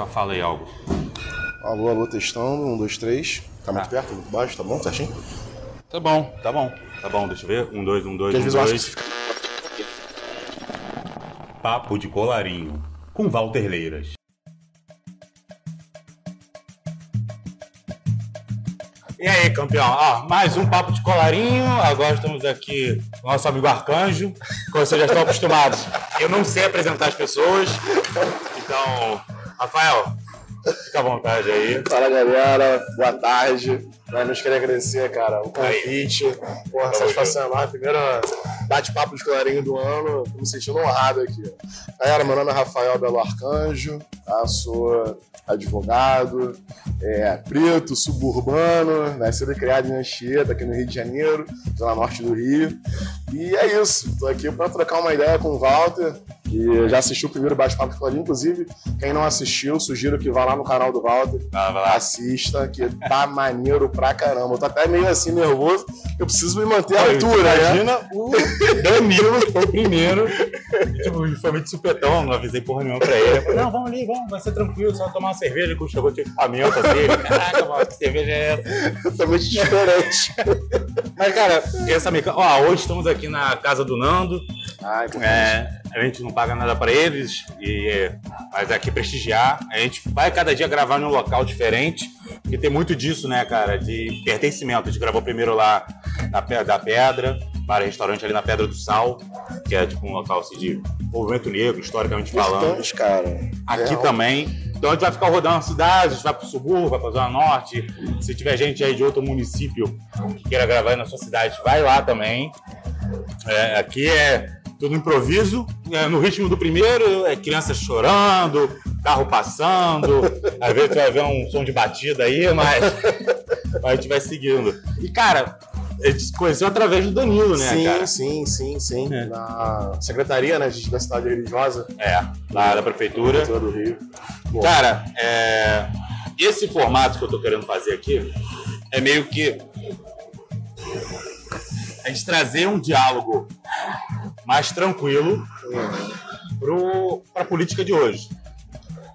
só fala aí algo. Alô, alô, testando. Um, dois, três. Tá muito perto, muito baixo, tá bom? Certinho? Tá bom, tá bom. Tá bom, deixa eu ver. Um, dois, um, dois, Porque às um, vezes eu acho dois. que fica. Papo de colarinho. Com Walter Leiras. E aí, campeão? Ó, mais um papo de colarinho. Agora estamos aqui com o nosso amigo Arcanjo. Como vocês já estão acostumados, eu não sei apresentar as pessoas. Então, Rafael, fica à vontade aí. Fala galera, boa tarde. Mas nos queria agradecer, cara, o convite. Porra, satisfação enorme. Primeiro bate-papo de colarinho do ano. Tô me sentindo honrado aqui. Galera, meu nome é Rafael Belo Arcanjo, tá? sou advogado, é, preto, suburbano, nascido e criado em Anchieta, aqui no Rio de Janeiro, zona norte do Rio. E é isso, tô aqui para trocar uma ideia com o Walter, que já assistiu o primeiro bate-papo de colarinho. Inclusive, quem não assistiu, sugiro que vá lá no canal do Walter, Ah, vai lá. assista, que tá maneiro pra caramba. Eu tô até meio assim nervoso, eu preciso me manter à altura, né? Imagina o Danilo, foi o primeiro. E, tipo, foi muito supetão, não avisei porra nenhuma pra ele. Eu falei, não, vamos ali, vamos, vai ser tranquilo, só tomar uma cerveja com chegou de equipamento assim. Caraca, mano, que cerveja é essa? Totalmente diferente. Mas, cara, essa mecânica. Ó, hoje estamos aqui na casa do Nando. É, a gente não paga nada pra eles, e, mas é aqui prestigiar. A gente vai cada dia gravar num local diferente, porque tem muito disso, né, cara, de pertencimento. A gente gravou primeiro lá na da Pedra, para restaurante ali na Pedra do Sal, que é tipo um local assim, de movimento negro, historicamente falando. importante, cara. Aqui Real. também. Então a gente vai ficar rodando a cidade, a gente vai pro subúrbio, vai pra Zona Norte. Se tiver gente aí de outro município que queira gravar aí na sua cidade, vai lá também. É, aqui é tudo improviso, é, no ritmo do primeiro, é crianças chorando, carro passando, às vezes vai ver um som de batida aí, mas a gente vai seguindo. E cara, a gente se conheceu através do Danilo, né, sim, cara? sim, sim, sim. É. Na Secretaria né, da Cidade Religiosa, É, lá da prefeitura. Prefeitura do Rio. Cara, é, esse formato que eu tô querendo fazer aqui é meio que a gente trazer um diálogo mais tranquilo pro, pra política de hoje.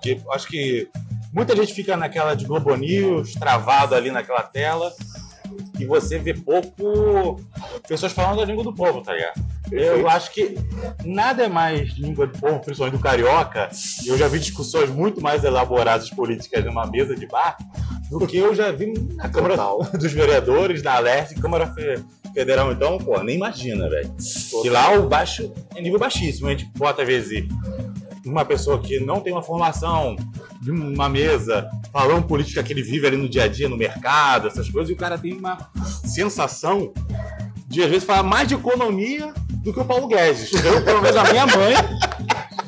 Que acho que muita gente fica naquela de Globo News, travado ali naquela tela, e você vê pouco pessoas falando a língua do povo, tá ligado? Eu acho que nada é mais língua do povo, principalmente do carioca. e Eu já vi discussões muito mais elaboradas políticas numa mesa de bar do que eu já vi na Câmara dos Vereadores, na Leste, Câmara Fe- Federal. Então, pô, nem imagina, velho. E lá o baixo é nível baixíssimo. A gente bota, vezes, uma pessoa que não tem uma formação de uma mesa falando política que ele vive ali no dia a dia, no mercado, essas coisas, e o cara tem uma sensação de, às vezes, falar mais de economia do que o Paulo Guedes. Eu, pelo menos, a minha mãe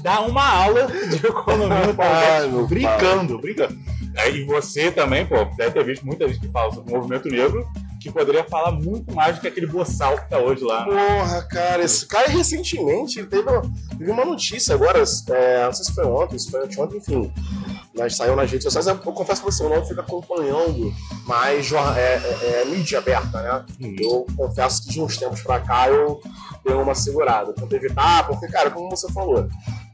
dá uma aula de economia no Paulo Ai, Guedes, brincando, brincando. Aí, E você também, pô, deve ter visto muita gente que fala sobre o movimento negro, que poderia falar muito mais do que aquele boçal que tá hoje lá. né? Porra, cara, esse cara recentemente teve uma, teve uma notícia agora, é, não sei se foi ontem, se foi ontem, enfim. Mas saiu nas redes sociais. Eu, confesso pra você, eu não fico acompanhando mais é, é, é, mídia aberta, né? Hum. Eu confesso que de uns tempos pra cá eu dei uma segurada. Tento evitar, porque, cara, como você falou,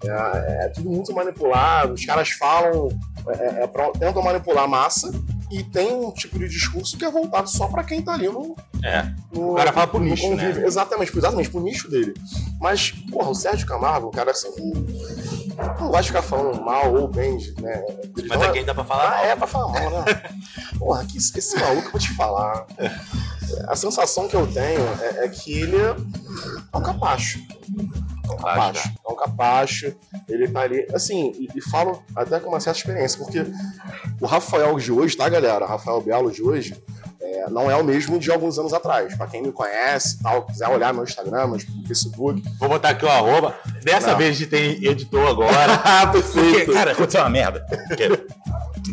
é, é tudo muito manipulado, os caras falam, é, é, pra- tentam manipular a massa. E tem um tipo de discurso que é voltado só pra quem tá ali no, É. no- O cara fala pro nicho, convívio. né? Exatamente, exatamente, pro nicho dele. Mas, porra, o Sérgio Camargo, o cara assim, não de ficar falando mal ou bem, né? Mas aqui dá pra falar ah, mal. é pra falar mal, né? Porra, que esse, esse maluco, eu vou te falar. A sensação que eu tenho é, é que ele é um capacho. É um capacho. É um capacho. Ele tá ali. Assim, e, e falo até com uma certa experiência, porque o Rafael de hoje, tá, galera? O Rafael Belo de hoje. é, não é o mesmo de alguns anos atrás. Pra quem me conhece e tal, quiser olhar meu Instagram, meu Facebook. Vou botar aqui o arroba. Dessa Não. vez a gente tem editor agora. Ah, Porque, cara, aconteceu uma merda. Porque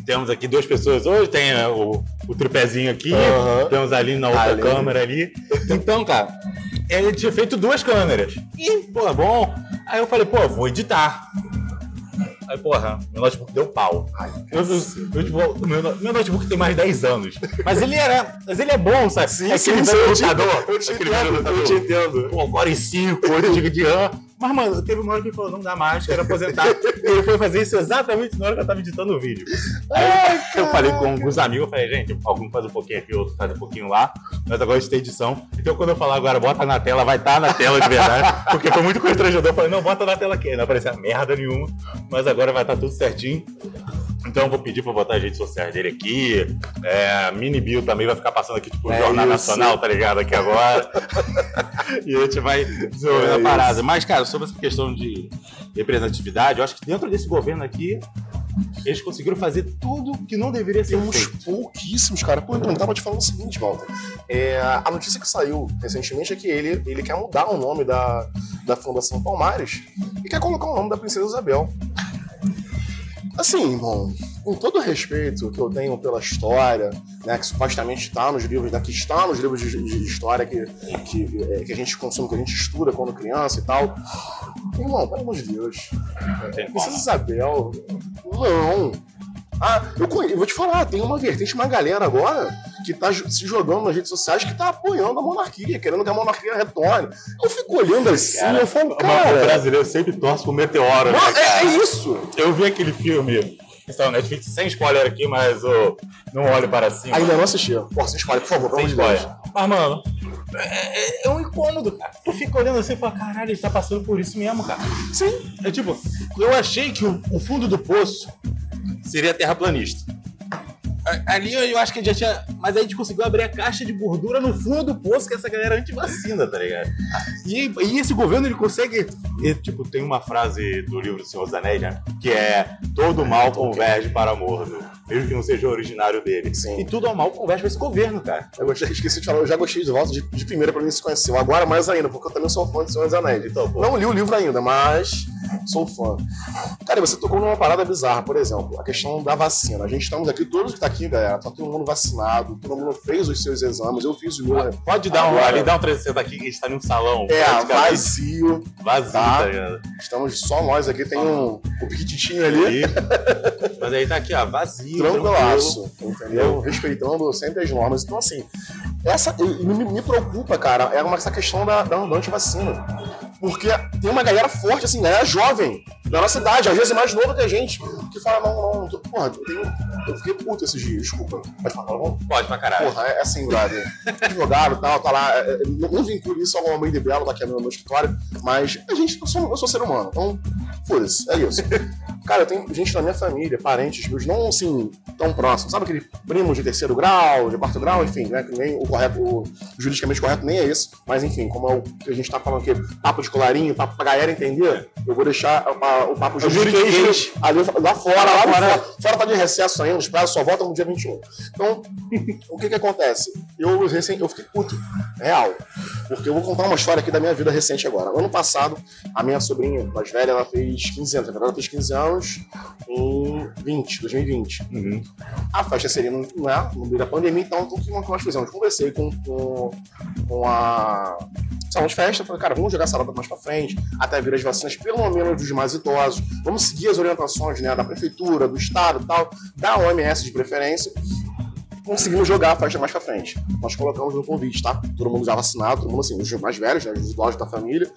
temos aqui duas pessoas hoje, tem é, o, o tripézinho aqui, Aham. temos ali na outra câmera ali. Então, cara, ele tinha feito duas câmeras. E, pô, bom. Aí eu falei, pô, vou editar. Aí, porra, meu notebook deu pau. Eu, eu, eu, tipo, meu, meu notebook tem mais de 10 anos. Mas ele era. Mas ele é bom, sabe? Sim, é sim, aquele sim, velho eu te- eu te entendo, eu te entendo. Pô, agora em 5, 8 GB de RAM. Mas, mano, teve uma hora que ele falou, não dá mais, quero aposentar. e ele foi fazer isso exatamente na hora que eu tava editando o vídeo. Aí eu falei com alguns amigos, eu falei, gente, algum faz um pouquinho aqui, outro faz um pouquinho lá, mas agora gente tem edição. Então quando eu falar agora, bota na tela, vai estar tá na tela de verdade. Porque foi muito constrangedor. Eu falei, não, bota na tela aqui. Não aparecia merda nenhuma, mas agora vai estar tá tudo certinho. Então eu vou pedir pra botar as redes sociais dele aqui. É, a Mini Bill também vai ficar passando aqui, tipo, o é Jornal isso. Nacional, tá ligado? Aqui agora. e a gente vai desenvolvendo é a parada. Mas, cara, sobre essa questão de representatividade, eu acho que dentro desse governo aqui, eles conseguiram fazer tudo que não deveria ser Temos feito. pouquíssimos, cara. Pô, então, tava te falando o seguinte, Walter. É, a notícia que saiu recentemente é que ele, ele quer mudar o nome da, da Fundação Palmares e quer colocar o nome da Princesa Isabel. Assim, bom, com todo o respeito que eu tenho pela história, né, que supostamente está nos livros, né, que está nos livros de, de história que, que, é, que, a gente consome, que a gente estuda quando criança e tal. Irmão, pelo amor de Deus. Princesa Isabel, não. Ah, eu, eu, vou te falar, tem uma vertente, uma galera agora que tá se jogando nas redes sociais que tá apoiando a monarquia, querendo que a monarquia retorne. Eu fico olhando assim, cara, eu falo, cara. O brasileiro sempre torce pro meteoro, né, é, é, isso! Eu vi aquele filme. Está no Netflix, sem spoiler aqui, mas oh, não olhe para cima. Ainda não assisti. Pô, sem spoiler, por favor, sem spoiler. Mas, mano, é, é, é, um incômodo, cara. Tu fica olhando assim e fala, caralho, ele tá passando por isso mesmo, cara. Sim. É tipo, eu achei que o, o fundo do poço seria terraplanista. Ali eu acho que a gente já tinha. Mas aí a gente conseguiu abrir a caixa de gordura no fundo do poço que essa galera anti-vacina, tá ligado? E, e esse governo ele consegue. E, tipo, tem uma frase do livro do Senhor dos Anéis, né? Que é: todo mal converge para morno, mesmo que não seja originário dele. Sim. E tudo ao mal converge para esse governo, cara. Eu gostei, esqueci de falar, eu já gostei de volta de, de primeira pra mim se conheceu. Agora mais ainda, porque eu também sou fã de Senhor dos Anéis. Então, não li o livro ainda, mas sou fã. Cara, você tocou numa parada bizarra, por exemplo, a questão da vacina. A gente estamos aqui, todos que tá aqui, galera, tá todo mundo vacinado, todo mundo fez os seus exames, eu fiz o meu. Né? Pode dar um, ali, dá um 360 aqui, que a gente tá num salão. É, vazio. Vazio, tá? tá Estamos só nós aqui, tem um, um piquititinho ali. Mas aí tá aqui, ó, vazio. Tranquilaço, entendeu? Respeitando sempre as normas. Então, assim, essa me, me preocupa, cara, é uma, essa questão da, da antivacina. Porque tem uma galera forte, assim, galera jovem, da nossa idade, às vezes mais nova que a gente, que fala, não, não, não porra, eu, tenho, eu fiquei puto esses dias, desculpa. Pode falar, não? Pode pra caralho. Porra, é, é assim, brother. Advogado e tal, tá lá. É, é não vincule isso a uma mãe de Belo, tá aqui no meu escritório, mas a gente, eu sou, eu sou ser humano, então, foda-se, é isso. Cara, eu tenho gente da minha família, parentes meus, não assim, tão próximos. Sabe aquele primo de terceiro grau, de quarto grau, enfim, né? Que nem o correto, o juridicamente correto nem é isso. Mas enfim, como é o que a gente tá falando aqui, papo de colarinho, papo pra galera entender, eu vou deixar o, o papo jurídico ali lá fora, lá fora. Fora tá de recesso ainda, os prazos só voltam no dia 21. Então, o que que acontece? Eu, recém, eu fiquei puto, real. Porque eu vou contar uma história aqui da minha vida recente agora. Ano passado, a minha sobrinha mais velha, ela fez 15 anos. Ela fez 15 anos em 20, 2020. Uhum. A festa seria no, né, no meio da pandemia, então o que nós fizemos? Conversei com, com, com a salão de festa, falei, cara, vamos jogar salada mais pra frente, até vir as vacinas, pelo menos dos mais idosos, vamos seguir as orientações né, da prefeitura, do estado tal, da OMS de preferência, conseguimos jogar a festa mais pra frente. Nós colocamos no convite, tá? Todo mundo já vacinado, todo mundo assim, os mais velhos, né, os idosos da família.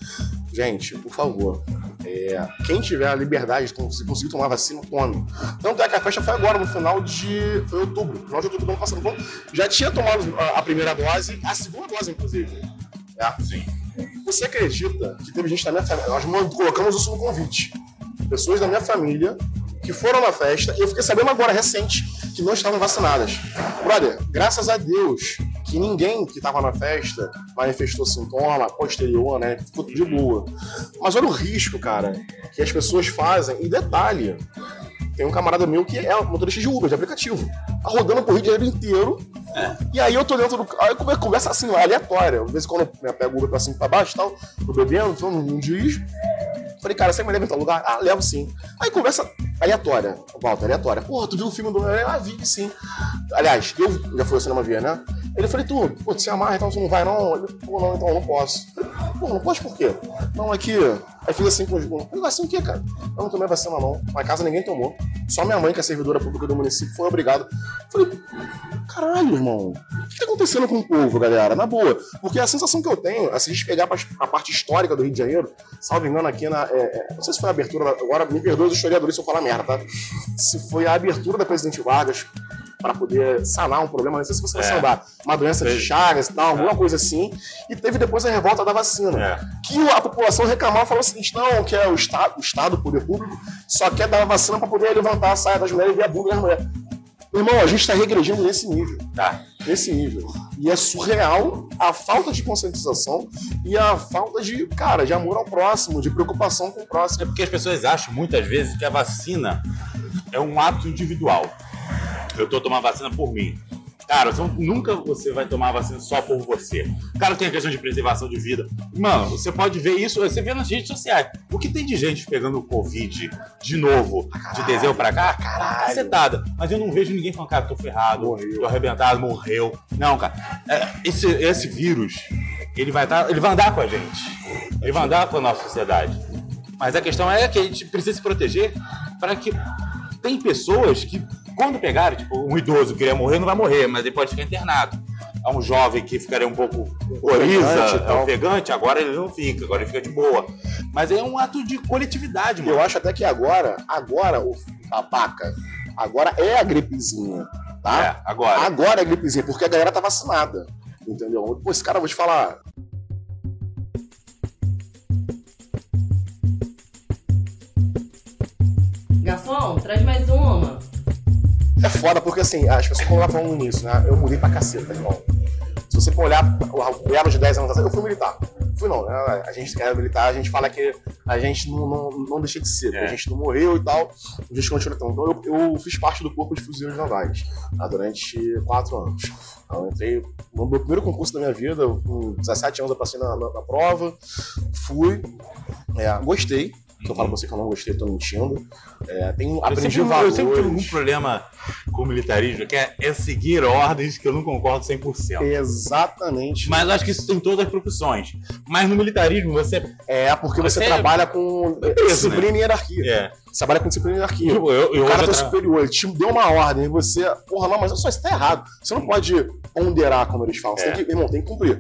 Gente, por favor, é, quem tiver a liberdade de conseguir tomar vacina, tome. Tanto é que a festa foi agora, no final de. Foi outubro, final de outubro do ano passado. Bom, já tinha tomado a, a primeira dose, a segunda dose, inclusive. É. Sim. Você acredita que teve gente da minha família? Nós colocamos isso no convite. Pessoas da minha família que foram na festa, e eu fiquei sabendo agora, recente, que não estavam vacinadas. Brother, graças a Deus que ninguém que estava na festa manifestou sintoma posterior, né? Ficou de boa. Mas olha o risco, cara, que as pessoas fazem. E detalhe, tem um camarada meu que é motorista de Uber, de aplicativo. Tá rodando pro Rio de Janeiro inteiro. É. E aí eu tô dentro do. Aí conversa assim, aleatória. Às vezes quando eu pego o Uber pra cima e pra baixo e tal, tô bebendo, tô num dirijo. Falei, cara, você me leva em tal lugar? Ah, levo sim. Aí conversa aleatória, Walter, aleatória. Porra, tu viu o filme do. Ah, vi sim. Aliás, eu já fui ao cinema ver, né? Ele falei, tu, pô, se amarra, então você não vai não? Ele, pô, não, então eu não posso. Pô, não pode por quê? Não, aqui. Aí fiz assim com os bons. Falei, assim o quê, cara? Eu não tomei vacina não. Na casa ninguém tomou. Só minha mãe, que é servidora pública do município, foi obrigado. Falei, caralho, irmão. O que tá acontecendo com o povo, galera? Na boa. Porque a sensação que eu tenho, se a gente pegar a parte histórica do Rio de Janeiro, salvo engano aqui na. É, é, não sei se foi a abertura, agora me perdoe os historiadores se eu falar merda, tá? Se foi a abertura da Presidente Vargas para poder sanar um problema, não sei se você vai é. uma doença de Chagas e tal, alguma é. coisa assim. E teve depois a revolta da vacina. É. Que a população reclamava falou o seguinte: não, que é o Estado, o Estado, o poder público, só quer dar a vacina para poder levantar a saia das mulheres e ver a bunda das mulheres. Irmão, a gente está regredindo nesse nível. Tá. Nesse nível. E é surreal a falta de conscientização e a falta de, cara, de amor ao próximo, de preocupação com o próximo. É porque as pessoas acham muitas vezes que a vacina é um ato individual. Eu estou tomando vacina por mim. Cara, nunca você vai tomar vacina só por você. Cara, tem a questão de preservação de vida. Mano, você pode ver isso, você vê nas redes sociais. O que tem de gente pegando Covid de novo, de dezembro pra cá? Caralho. Cacetada. Mas eu não vejo ninguém falando, cara, tô ferrado, morreu. tô arrebentado, morreu. Não, cara. É, esse, esse vírus, ele vai, tá, ele vai andar com a gente. Ele vai andar com a nossa sociedade. Mas a questão é que a gente precisa se proteger para que tem pessoas que quando pegarem, tipo, um idoso que queria morrer, não vai morrer, mas ele pode ficar internado. É um jovem que ficaria um pouco coriza, é ofegante, agora ele não fica, agora ele fica de boa. Mas é um ato de coletividade, mano. Eu acho até que agora, agora, o babaca, agora é a gripezinha, tá? É, agora. Agora é a gripezinha, porque a galera tá vacinada, entendeu? Pô, esse cara, eu vou te falar, Garçom, traz mais uma. É foda porque assim, as pessoas lá falando nisso, né? Eu mudei pra caceta, irmão. Se você for olhar o elo de 10 anos atrás, eu fui militar. Fui não, né? A gente que era militar, a gente fala que a gente não, não, não deixa de ser, é. a gente não morreu e tal, a gente continua tão. Então eu, eu, fiz parte do corpo de fuzileiros navais tá? durante 4 anos. Então, eu entrei no meu primeiro concurso da minha vida, com 17 anos eu passei na, na, na prova, fui, é, gostei, que eu falo pra você que eu não gostei, eu tô mentindo. É, tem, eu aprendi sempre, valores. Eu sempre tive um problema com o militarismo, que é, é seguir ordens que eu não concordo 100%. Exatamente. Mas acho que isso tem todas as profissões. Mas no militarismo você... É, porque você, você trabalha com é disciplina né? e hierarquia. É. Você trabalha com disciplina e hierarquia. Eu, eu, eu o cara tá tra... superior, ele te deu uma ordem e você... Porra, não, mas só isso tá errado. Você não pode ponderar, como eles falam. Você é. tem que, irmão, tem que cumprir.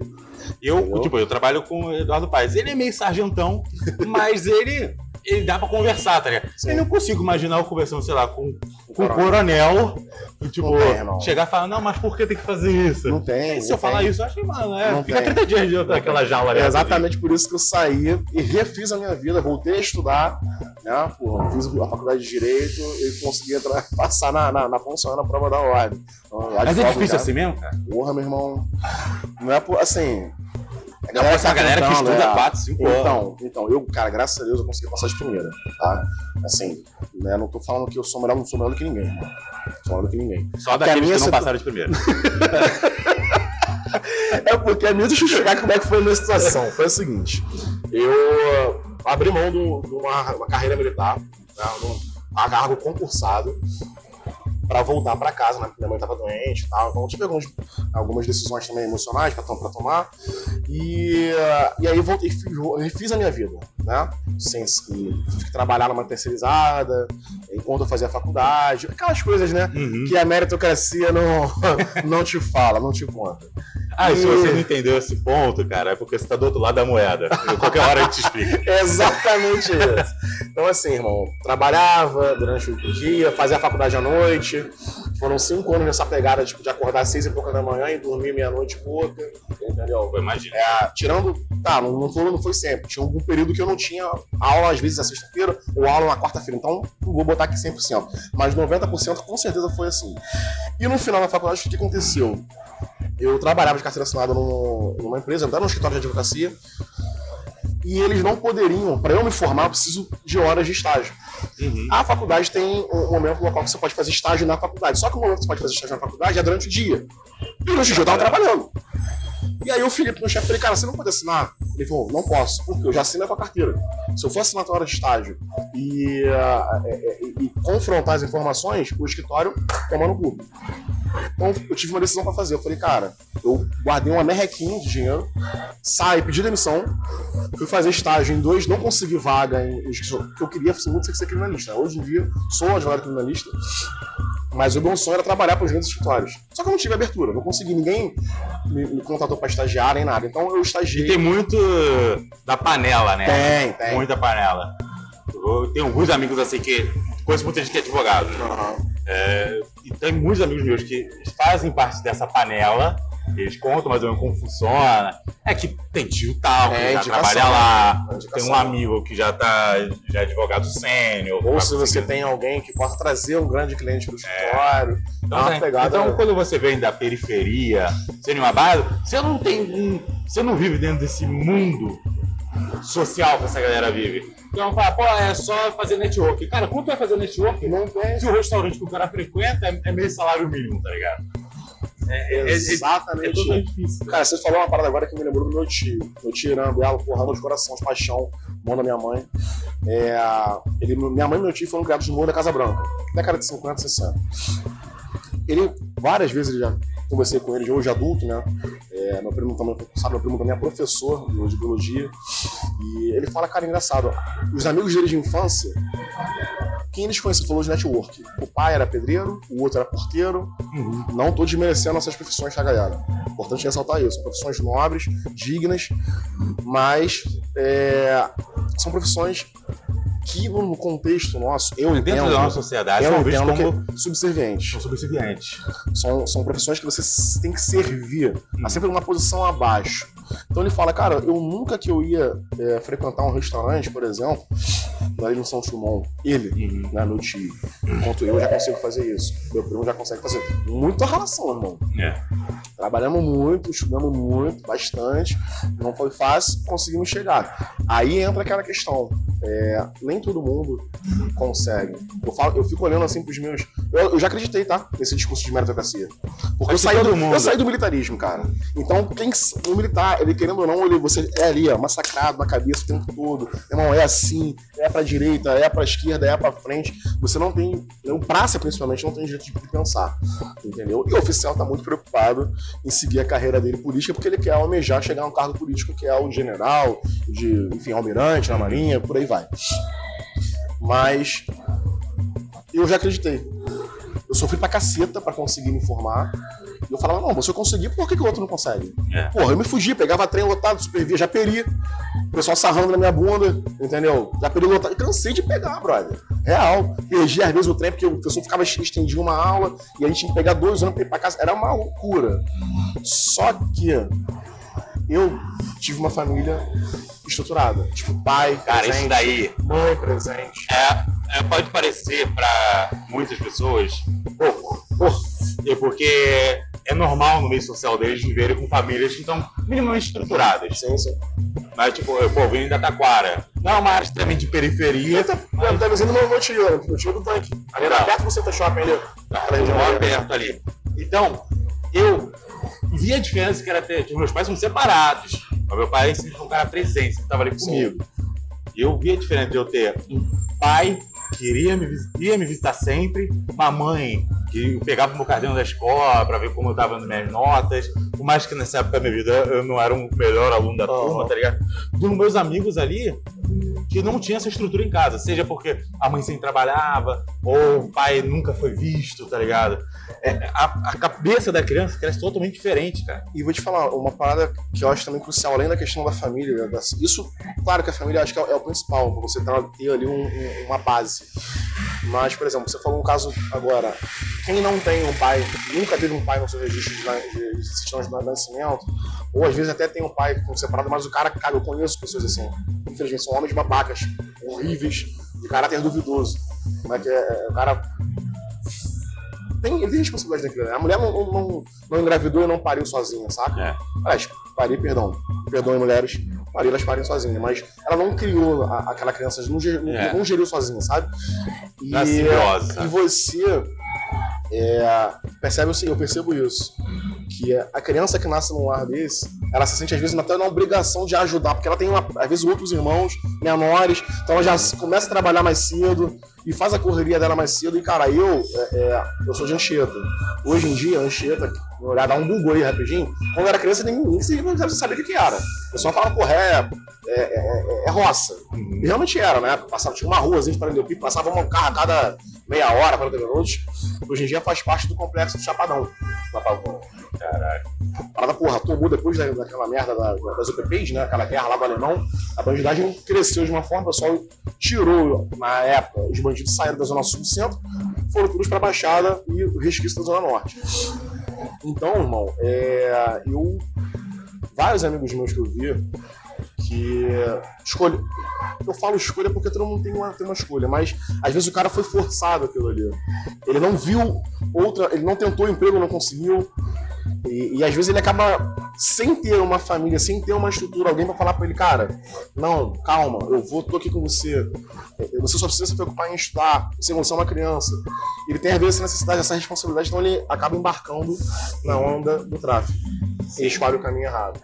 Eu, tipo, eu trabalho com o Eduardo Paes. Ele é meio sargentão, mas ele ele dá pra conversar, tá ligado? Sim. Eu não consigo imaginar eu conversando, sei lá, com, com o coronel, e, tipo, tem, chegar e falar, não, mas por que tem que fazer isso? Não tem. E se eu tem. falar isso, eu acho que, mano, é, não fica tem. 30 dias dentro daquela jaula ali. É exatamente por isso que eu saí e refiz a minha vida, voltei a estudar, né? Fiz a faculdade de Direito e consegui entrar, passar na, na, na função na prova da ordem. Então, mas é difícil assim mesmo, cara? Porra, meu irmão. Não é por, assim, a galera, tá galera que estuda 4, 5 anos. Então, então, eu, cara, graças a Deus eu consegui passar de primeira, tá? Assim, né, não tô falando que eu sou melhor, não sou melhor do que ninguém, mano. Sou melhor do que ninguém. Só daqueles que não passaram de primeira. é porque a minha, deixa eu chegar como é que foi a minha situação. Foi o seguinte, eu abri mão de uma, uma carreira militar, né, um cargo concursado, para voltar para casa, né? Minha mãe estava doente e tal. Então, tive algumas, algumas decisões também emocionais para tomar. E, e aí voltei, fiz, refiz a minha vida, né? Sem, tive que trabalhar numa terceirizada, enquanto eu fazia faculdade, aquelas coisas, né? Uhum. Que a meritocracia não, não te fala, não te conta. Ah, e se você não entendeu esse ponto, cara, é porque você está do outro lado da moeda. Qualquer hora a gente explica. Exatamente isso. Então, assim, irmão, trabalhava durante o dia, fazia a faculdade à noite. Foram cinco anos nessa pegada tipo, de acordar às seis e pouca da manhã e dormir meia-noite e pouca. Entendeu? Imagina. É, tirando. Tá, não, não, foi, não foi sempre. Tinha algum período que eu não tinha aula, às vezes, na sexta-feira, ou aula na quarta-feira. Então, não vou botar aqui 100%. Mas 90% com certeza foi assim. E no final da faculdade, o que aconteceu? Eu trabalhava de carteira assinada numa empresa, até no escritório de advocacia, e eles não poderiam, para eu me formar, eu preciso de horas de estágio. Uhum. A faculdade tem um momento local que você pode fazer estágio na faculdade. Só que o momento que você pode fazer estágio na faculdade é durante o dia. E durante o dia eu estava trabalhando. E aí falei pro meu chefe, falei, cara, você não pode assinar? Ele falou, não posso, porque eu já assinei a tua carteira. Se eu for assinar a tua hora de estágio e, uh, e, e confrontar as informações, o escritório toma no cu. Então eu tive uma decisão para fazer. Eu falei, cara, eu guardei uma merrequinha de dinheiro, saí, pedi demissão, fui fazer estágio em dois, não consegui vaga em que eu queria muito ser criminalista. Hoje em dia sou advogado criminalista. Mas o meu sonho era trabalhar para os grandes escritórios. Só que eu não tive abertura, não consegui, ninguém me, me contratou para estagiar nem nada. Então eu estagiei. E tem muito da panela, né? Tem, tem. Muita panela. Eu tenho alguns amigos assim que. Conheço muita gente que é advogado. Aham. É, e tem muitos amigos meus que fazem parte dessa panela. Eles contam mais ou menos como funciona. É que tem tio tal, que É, já trabalha lá. né? Tem um amigo que já tá já é advogado sênior. Ou se você tem alguém que possa trazer um grande cliente para o escritório. Então, dá uma né, pegada- então, quando você vem da periferia, sendo uma base, você não tem um, você não vive dentro desse mundo social que essa galera vive. Então, fala, pô, é só fazer network. Cara, quanto é fazer network? Não tem. Se o restaurante que o cara frequenta é, é meio salário mínimo, tá ligado? É, é, é, é, Exatamente. totalmente difícil. Cara, você falou uma parada agora que me lembrou do meu tio. Meu tio Irã Belo, porra, de coração, de paixão, irmão da minha mãe. É, ele, minha mãe e meu tio foram criados no Morro da Casa Branca, década de 50, 60. Ele, várias vezes, ele já conversei com ele, hoje adulto, né? É, meu primo também, sabe, meu primo também é professor de biologia. E ele fala, cara, engraçado, os amigos dele de infância, quem eles conheciam falou de network. O pai era pedreiro, o outro era porteiro, Uhum. não tô desmerecendo essas profissões, tá, galera? Importante ressaltar isso. São profissões nobres, dignas, mas é, são profissões que, no contexto nosso, eu Dentro entendo, da nossa sociedade, eu entendo como que subservientes. são subservientes. São, são profissões que você tem que servir, tá sempre numa posição abaixo. Então ele fala, cara, eu nunca que eu ia é, frequentar um restaurante, por exemplo, ali no São Simão, ele, Uhum. né, meu tio, enquanto eu já consigo fazer isso, meu primo já consegue fazer. Muita relação, irmão. É. Trabalhamos muito, estudamos muito, bastante. Não foi fácil, conseguimos chegar. Aí entra aquela questão. é, nem todo mundo consegue. Eu, falo, eu fico olhando assim pros meus. Eu, eu já acreditei, tá? Nesse discurso de meritocracia. Porque eu saí, do, mundo. eu saí do militarismo, cara. Então, quem o militar, ele querendo ou não, ele, você é ali, ó, massacrado na cabeça o tempo todo. Irmão, é assim, é pra direita, é pra esquerda, é pra frente. Você não tem. O praça, principalmente, não tem jeito de pensar. Entendeu? E o oficial tá muito preocupado em seguir a carreira dele política, porque ele quer almejar chegar a um cargo político que é o de general, de, enfim, almirante na marinha, por aí vai. Mas eu já acreditei. Eu sofri pra caceta pra conseguir me formar. E eu falava, não, você eu consegui, por que, que o outro não consegue? É. Porra, eu me fugi, pegava trem lotado, supervia, já peri. O pessoal sarrando na minha bunda, entendeu? Já peri lotado. E cansei de pegar, brother. Real. Perdi às vezes o trem, porque o pessoal ficava estendia uma aula e a gente tinha que pegar dois anos pra ir pra casa. Era uma loucura. Só que eu tive uma família estruturada. Tipo, pai, Cara, presente, isso daí mãe presente. é, é- pode parecer pra muitas pessoas pouco. É porque é normal no meio social deles viverem com famílias que estão minimamente estruturadas. Sim, sim. Mas, tipo, eu, pô, vim da Taquara. Não é uma área extremamente de periferia. Eu tá, tá dizendo meu, tio, meu tio do tanque. Ali Tá. perto do Center Shopping ali. Tá, moro perto ali. Então, eu vi a diferença que era ter. Tipo, meus pais são separados. Mas meu pai sempre foi um cara presente, sempre tava ali comigo. E eu vi a diferença de eu ter um pai que iria me, ia me visitar sempre, uma mãe que pegava o meu caderno da escola pra ver como eu tava nas minhas notas. Por mais que nessa época da minha vida eu não era o melhor aluno da turma, tá ligado? Dos meus amigos ali, que não tinha essa estrutura em casa, seja porque a mãe sempre trabalhava, ou o pai nunca foi visto, tá ligado? É, a, a cabeça da criança cresce totalmente diferente, cara. E vou te falar, uma parada que eu acho também crucial, além da questão da família, isso, claro que a família acho que é, é o principal, pra você ter, ali um- um- uma base. Mas, por exemplo, você falou um caso agora, quem não tem um pai, nunca teve um pai no seu registro de, de, de nascimento, ou às vezes até tem um pai separado, mas o cara, cara, eu conheço pessoas assim, infelizmente são homens babacas, horríveis, de caráter duvidoso. Como é que é? É, O cara tem, ele tem responsabilidade daquilo. né? A mulher não, não, não, engravidou e não pariu sozinha, saca? É. Aliás, pari, perdão. Perdoem mulheres, pari, elas parem sozinhas. Mas ela não criou a- aquela criança, não, É. não geriu sozinha, sabe? E, Na simbiose, e você é, percebe o seguinte, eu percebo isso. Que a criança que nasce num lar desse, ela se sente às vezes até na obrigação de ajudar, porque ela tem, uma, às vezes, outros irmãos menores, então ela já começa a trabalhar mais cedo e faz a correria dela mais cedo. E, cara, eu, é, é, eu sou de Anchieta. Hoje em dia, Anchieta, olhar, dar um Google aí rapidinho, quando eu era criança, nem, nem sabia o que, era. O pessoal falava, porra, é, é, é- é roça. E realmente era, né? Passava, tinha uma rua, a gente para Pipo, passava um carro a cada meia hora, 40 minutos. Hoje em dia faz parte do complexo do Chapadão, na Pavão. Caralho. A parada, porra, tomou depois da- daquela merda da- das UPPs, né? Aquela guerra lá do alemão, a bandidagem cresceu de uma forma, o pessoal tirou, na época, os bandidos saíram da zona sul do centro, foram todos pra Baixada e o resquício da zona norte. Então, irmão, é, eu. Vários amigos meus que eu vi que escolhe. Eu falo escolha porque todo mundo tem uma, tem uma escolha, mas às vezes o cara foi forçado aquilo ali. Ele não viu outra. Ele não tentou emprego, não conseguiu. E, e às vezes ele acaba sem ter uma família, sem ter uma estrutura, alguém pra falar pra ele, cara, não, calma, eu vou, tô aqui com você. É, Você só precisa se preocupar em estudar, você não é uma criança. Ele tem às vezes essa necessidade, essa responsabilidade, então ele acaba embarcando na onda do tráfico. E escolhe o caminho errado.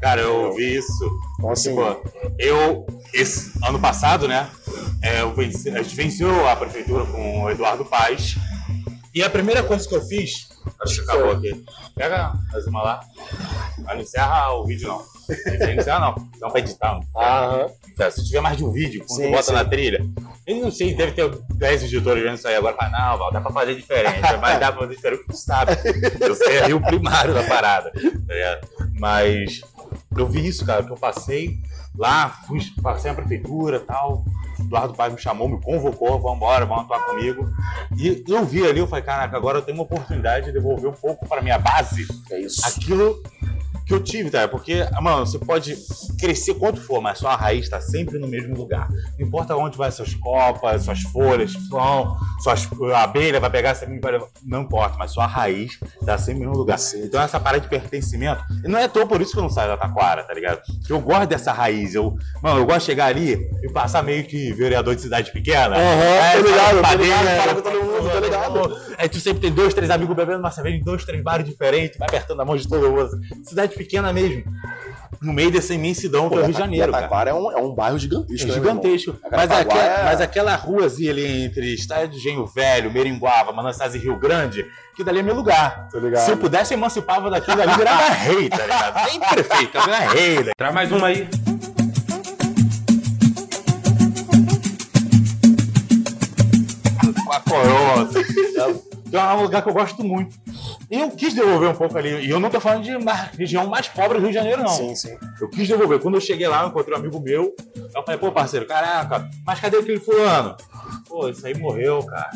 Cara, eu vi isso. Então assim, Pô, eu, esse ano passado, né? é, eu venci- a gente venceu a prefeitura com o Eduardo Paz. E a primeira coisa que eu fiz. Acho que acabou aqui. Pega mais uma lá. Mas não encerra o vídeo, não. Não encerra, não. Não pra editar. Não. aham, Tá, Se tiver mais de um vídeo, quando Sim, tu bota sim. na trilha. Eu não sei, deve ter 10 editores vendo isso aí agora. Fala, não, Val, dá pra fazer diferente. Mas dá pra fazer diferente porque tu sabe. Eu sei ali o primário da parada. tá ligado? Mas eu vi isso, cara, que eu passei lá, fui, passei na prefeitura e tal. Eduardo Paz me chamou, me convocou, vamos embora, vamos atuar comigo. E eu vi ali, eu falei, caraca, agora eu tenho uma oportunidade de devolver um pouco para minha base é isso. aquilo que eu tive, tá? Porque, mano, você pode crescer quanto for, mas sua raiz tá sempre no mesmo lugar. Não importa onde vai suas copas, suas folhas vão, suas, abelha vai pegar, você vai levar. Não importa, mas sua raiz tá sempre no mesmo lugar. Então essa parada de pertencimento, não é toa por isso que eu não saio da Taquara, tá ligado? Eu gosto dessa raiz. Eu, mano, eu gosto de chegar ali e passar meio que vereador de cidade pequena. Aham, tô ligado, tô fala ligado, padeira, fala com todo mundo, tô ligado. Aí tu sempre tem dois, três amigos bebendo uma cerveja em dois, três bares diferentes, vai apertando a mão de todo mundo. Cidade pequena mesmo. No meio dessa imensidão que é o Rio de Janeiro, cara. Taquara é um, é um bairro gigantesco. É né, gigantesco. A Mas, aquela, é- mas aquela ruazinha ali entre Estádio do Engenho Velho, Meringuava, Manassás e Rio Grande, que dali é meu lugar. Se eu pudesse, eu emancipava daquilo ali, virava rei, tá ligado? Nem prefeito, virava rei. né? Traz mais uma aí. Com a coroa. assim. É um lugar que eu gosto muito. E eu quis devolver um pouco ali. E eu não tô falando de região mais pobre do Rio de Janeiro, não. Sim, sim. Eu quis devolver. Quando eu cheguei lá, eu encontrei um amigo meu. Eu falei, pô, parceiro, caraca, mas cadê aquele fulano? Pô, isso aí morreu, cara.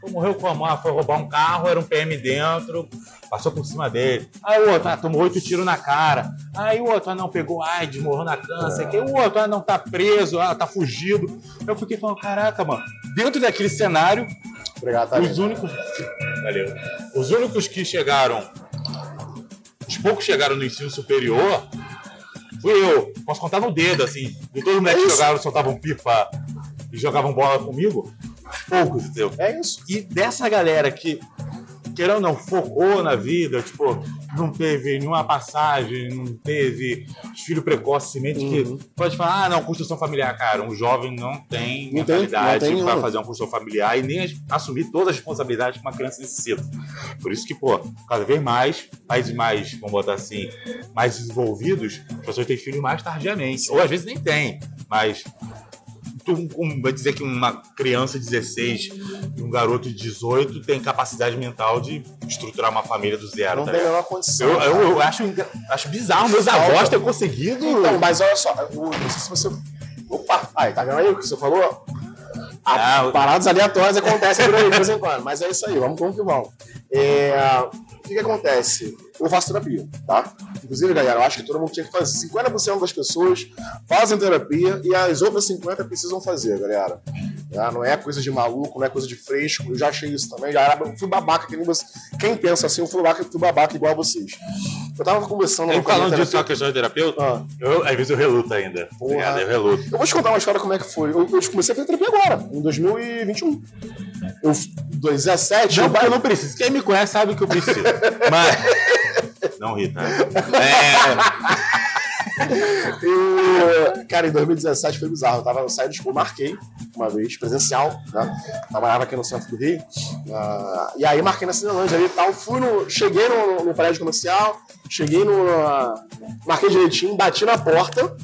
Pô, morreu como? Ah, foi roubar um carro, era um PM dentro, passou por cima dele. Aí o outro, ah, tomou oito tiros na cara. Aí o outro, ah, não, pegou AIDS, morreu na câncer. Que o outro, ah, não, tá preso, ah, tá fugido. Eu fiquei falando, caraca, mano, dentro daquele cenário, Obrigado, tá os únicos. Valeu. Os únicos que chegaram. Os poucos chegaram no ensino superior. Fui eu. Posso contar no dedo, assim. De todos os moleques que jogavam, soltavam pipa e jogavam bola comigo. Poucos, entendeu? É isso. E dessa galera que, querendo ou não, focou na vida, tipo, não teve nenhuma passagem, não teve filho precoce, semente Uhum. que pode falar, ah, não, construção familiar, cara, um jovem não tem Não tem, mentalidade tem para fazer uma construção familiar e nem as- assumir todas as responsabilidades que uma criança necessita. Por isso que, pô, cada vez mais, países mais, vamos botar assim, mais desenvolvidos, as pessoas têm filhos mais tardiamente. Ou às vezes nem têm, mas tu, um, vai dizer que uma criança de 16 e um garoto de 18 tem capacidade mental de estruturar uma família do zero, Não tá tem a menor condição. Eu, eu, eu acho, acho bizarro meus avós terem conseguido. Então, mas olha só, eu não sei se você. Opa! Aí, tá vendo aí o que você falou? Ah, Ah, paradas aleatórias acontecem por aí de vez em quando, mas é isso aí, vamos como que vamos. É, o que, que acontece? Eu faço terapia, tá? Inclusive, galera, eu acho que todo mundo tinha que fazer. 50% das pessoas fazem terapia e as outras 50% precisam fazer, galera. Tá? Não é coisa de maluco, não é coisa de fresco. Eu já achei isso também. Já era, eu fui babaca, que nem você. Quem pensa assim, eu fui babaca, fui babaca igual a vocês. Eu tava conversando Aí, com a falando disso, uma questão de terapeuta, Ah. eu, às vezes eu reluto ainda. Porra. Eu reluto. Eu vou te contar uma história como é que foi. Eu, eu comecei a fazer terapia agora, em 2021. Eu, 2017, Não, eu, eu não preciso. Quem me conhece sabe que eu preciso. Mas. Não, Rita. É. eu- cara, em 2017 foi bizarro. Eu, tava, eu saí do escola, marquei uma vez, presencial, né? Trabalhava aqui no centro do Rio. Ah, e aí marquei na Cinelândia ali e tal. Fui no. Cheguei no, no prédio comercial, cheguei no. ah, marquei direitinho, bati na porta.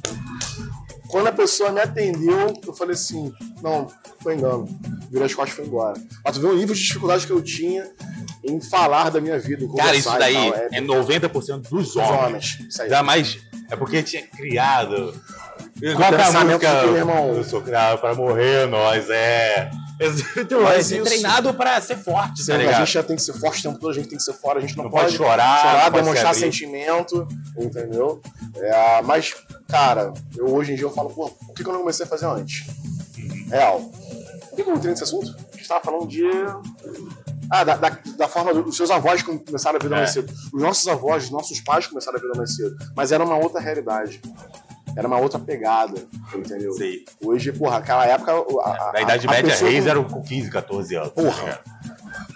Quando a pessoa me atendeu, eu falei assim, não, foi engano. Virou as costas e foi embora. Mas tu vê o nível de dificuldade que eu tinha em falar da minha vida, Cara, isso daí tal. é 90% dos Os homens. Ainda mais é porque tinha criado. Igual aquela pensamento música, que, meu irmão- Eu sou criado pra morrer, nós é. Mas é treinado pra ser forte, Sim, tá a gente já tem que ser forte o tempo todo, a gente tem que ser fora, a gente não, Não pode chorar, chorar, não pode demonstrar sentimento, entendeu? É, mas, cara, eu hoje em dia eu falo, pô, por que que eu não comecei a fazer antes? Real. Por que que eu não entrei nesse assunto? A gente tava falando de. Ah, da, da, da forma dos seus avós que começaram a vida É. mais cedo. Os nossos avós, os nossos pais começaram a vida mais cedo. Mas era uma outra realidade. Era uma outra pegada, entendeu? Sei. Hoje, porra, aquela época. A, a, Na idade a média, pessoa reis eram com 15, 14 anos. Porra.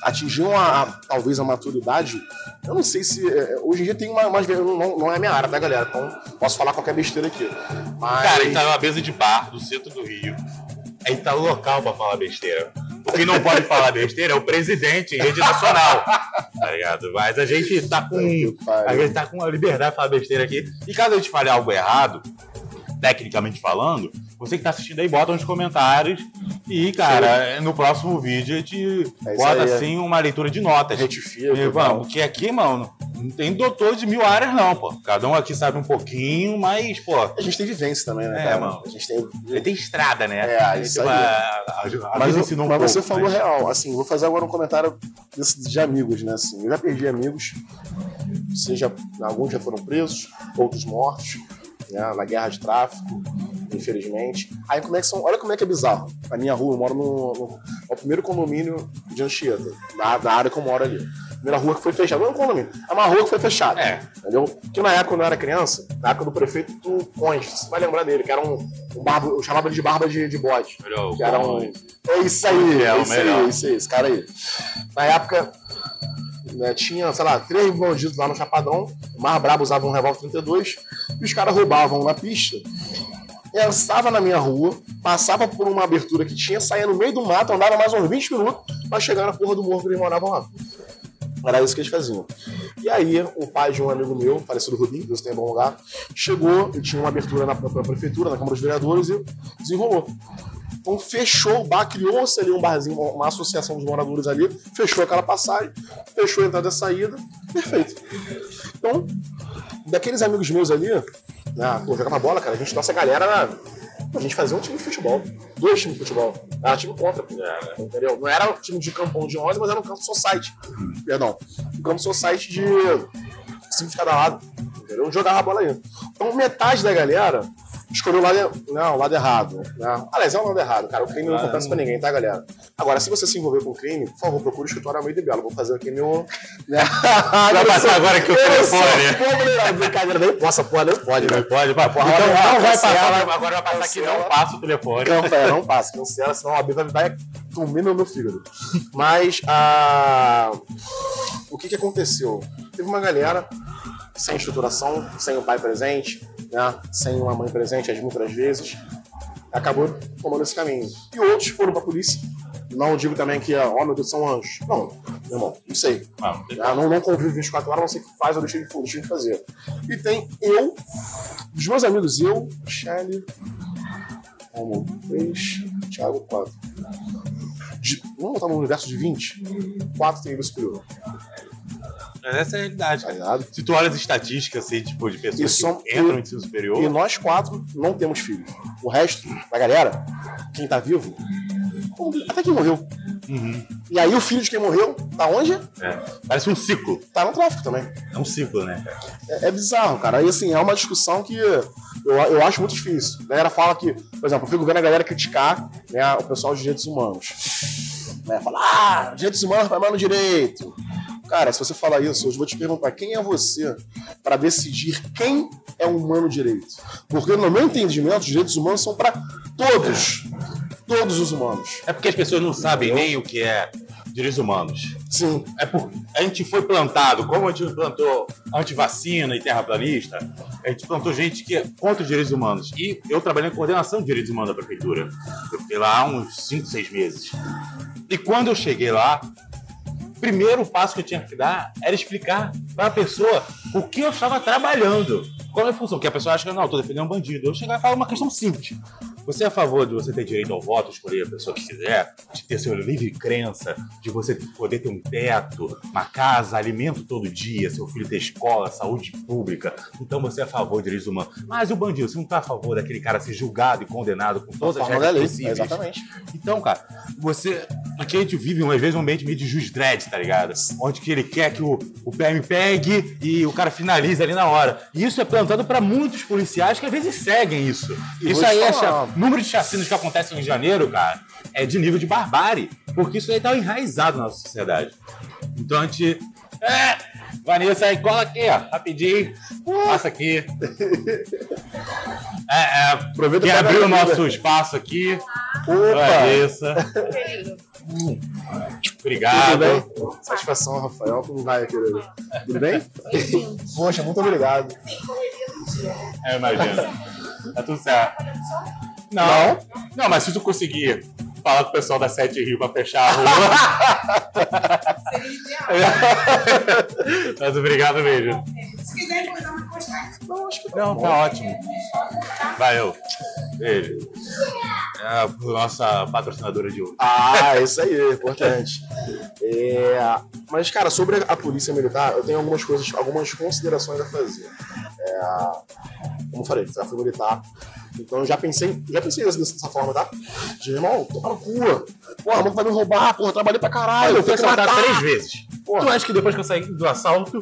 atingiam a, a- talvez a maturidade. Eu não sei se. é, Hoje em dia tem uma. mais não, não- é a minha área, tá, galera? Então posso falar qualquer besteira aqui. Mas. Cara, a gente tá numa mesa de bar do centro do Rio. A gente tá no local pra falar besteira. O que não pode falar besteira é o presidente em rede nacional. Tá ligado? Mas a gente tá com. A gente tá com a liberdade de falar besteira aqui. E caso a gente fale algo errado, tecnicamente falando, você que tá assistindo aí, bota nos comentários. E, cara, no próximo vídeo a gente É bota aí. assim uma leitura de notas. Retifica. E, vamos, porque aqui, mano, não tem doutor de mil áreas, não, pô. Cada um aqui sabe um pouquinho, mas, pô, A gente tem vivência também, né? É, cara? mano. A gente tem. ele tem estrada, né? É, A isso aí. vai- A, a, Mas, eu- um mas você falou mas- real, assim, vou fazer agora um comentário de amigos, né? Assim, eu já perdi amigos, seja alguns já foram presos, outros mortos, né? Na guerra de tráfico, infelizmente. Aí como é que são? Olha como é que é bizarro. A minha rua, eu moro no, no- é o primeiro condomínio de Anchieta, da, da área que eu moro ali. Primeira rua que foi fechada, não é um condomínio, é uma rua que foi fechada. É. Entendeu? Porque na época, quando eu era criança, na época do prefeito Conde, você vai lembrar dele, que era um, um barba, eu chamava ele de barba de, de bode. O Que era um. É isso aí, É é o isso melhor. aí, isso aí, esse cara aí. Na época, né, tinha, sei lá, três bandidos lá no Chapadão, o mais brabo usava um revólver 32, e os caras roubavam na pista. Estava na minha rua, passava por uma abertura que tinha, saía no meio do mato, andava mais uns 20 minutos pra chegar na porra do morro que eles moravam lá. Era isso que eles faziam. E aí, o pai de um amigo meu, falecido Rubinho, Deus tenha bom lugar, chegou e tinha uma abertura na, na prefeitura, na Câmara dos Vereadores, e desenrolou. Então fechou o bar, criou-se ali um barzinho, uma associação de moradores ali, fechou aquela passagem, fechou a entrada e a saída, perfeito. Então, daqueles amigos meus ali, né, pô, jogava bola, cara, a gente, nossa galera era. A gente fazia um time de futebol. Dois times de futebol. Era time contra, entendeu? Não era um time de campão de 11, mas era um campo society. Perdão. Um campo society de cinco de cada lado. Entendeu? Jogava bola aí. Então metade da galera escolheu o lado, não, o lado errado. Né? Aliás, é o lado errado, cara. O crime não Ah, acontece pra ninguém, tá, galera? Agora, se você se envolver com crime, por favor, procure o escritório Almeida e Belo. Vou fazer aqui meu. Né? Vai passar agora aqui o telefone. Nem possa, porra, nem pode, Não pode, vai. Porra, então não vai passar, agora vai passar aqui, não passa o telefone. Não, é, não passa, cancela, senão a B vai, vai comer no meu fígado. Mas a... o que, que aconteceu? Teve uma galera sem estruturação, sem o pai presente, né? sem uma mãe presente, as muitas vezes, acabou tomando esse caminho. E outros foram pra polícia. Não digo também que, ó, meu Deus, são anjos. Não, meu irmão, não sei. Não, não Ah, não, não convivo 24 horas, não sei o que faz ou deixei de, deixei de fazer. E tem eu, dos meus amigos, eu, Shelly, Romulo, 3, Thiago, 4. De, vamos botar no universo de 20? 4 tem nível superior, Mas essa é a realidade. tá? Se tu olha as estatísticas, assim, tipo, de pessoas E que são- entram e- no ensino superior, E nós quatro não temos filhos. O resto da galera, quem tá vivo, até quem morreu. Uhum. E aí o filho de quem morreu, tá onde? é, parece um ciclo. Tá no tráfico também. É um ciclo, né? É, é bizarro, cara. Aí, assim, é uma discussão que eu, eu acho muito difícil. A galera fala que, por exemplo, eu fico vendo a galera criticar né, o pessoal de direitos humanos. Né, fala, ah, direitos humanos para mano direito. Cara, se você falar isso, hoje eu vou te perguntar quem é você para decidir quem é um humano direito. Porque, no meu entendimento, os direitos humanos são para todos. Todos os humanos. É porque as pessoas não sabem nem o que é direitos humanos. Sim. É por... A gente foi plantado, como a gente plantou antivacina e terraplanista, a gente plantou gente que é contra os direitos humanos. E eu trabalhei em coordenação de direitos humanos da prefeitura. Eu fiquei lá há uns 5, 6 meses. E quando eu cheguei lá, primeiro passo que eu tinha que dar era explicar para a pessoa o que eu estava trabalhando. Qual é a função? Que a pessoa acha que não, tô defendendo um bandido. Eu chegar e falar uma questão simples. Você é a favor de você ter direito ao voto, escolher a pessoa que quiser, de ter seu livre crença, de você poder ter um teto, uma casa, alimento todo dia, seu filho ter escola, saúde pública. Então você é a favor de direitos humanos. Mas o bandido, você não tá a favor daquele cara ser julgado e condenado com todas as regras possíveis. Exatamente. Então, cara, você. Aqui a gente vive, às vezes, um ambiente meio de juiz dread, tá ligado? Onde que ele quer que o, o PM pegue e o cara finalize ali na hora. E isso é plantado pra muitos policiais que às vezes seguem isso. E isso aí é. falar. cha- Número de chacinas que acontecem em janeiro, cara, é de nível de barbárie. Porque isso aí tá enraizado na nossa sociedade. Então a gente. É! Vanessa, aí cola aqui, ó, rapidinho. Passa aqui. É, é, Aproveita quem pra abriu o nosso espaço aqui. Opa! Vanessa. Querido. Tudo Obrigado. bem? Satisfação, Rafael. Como vai, querido? Tudo bem? Poxa, muito obrigado. É, imagina. Tá tudo certo. Não. Não, mas se tu conseguir falar com o pessoal da Sete Rio pra fechar a rua. mas obrigado mesmo. Se quiser, depois dá uma Não, tá ótimo. Valeu. Beijo. É a nossa patrocinadora de hoje. Ah, isso aí, é importante. É, mas, cara, sobre a polícia militar, eu tenho algumas coisas, algumas considerações a fazer. É, como eu falei, já fui militar. Então eu já pensei, já pensei dessa, forma, tá? De irmão, tô na rua. Porra, mano vai me roubar, porra, trabalhei pra caralho, eu eu fui tenho que assaltado matar. três vezes. Porra. Tu acha que depois que eu saí do assalto,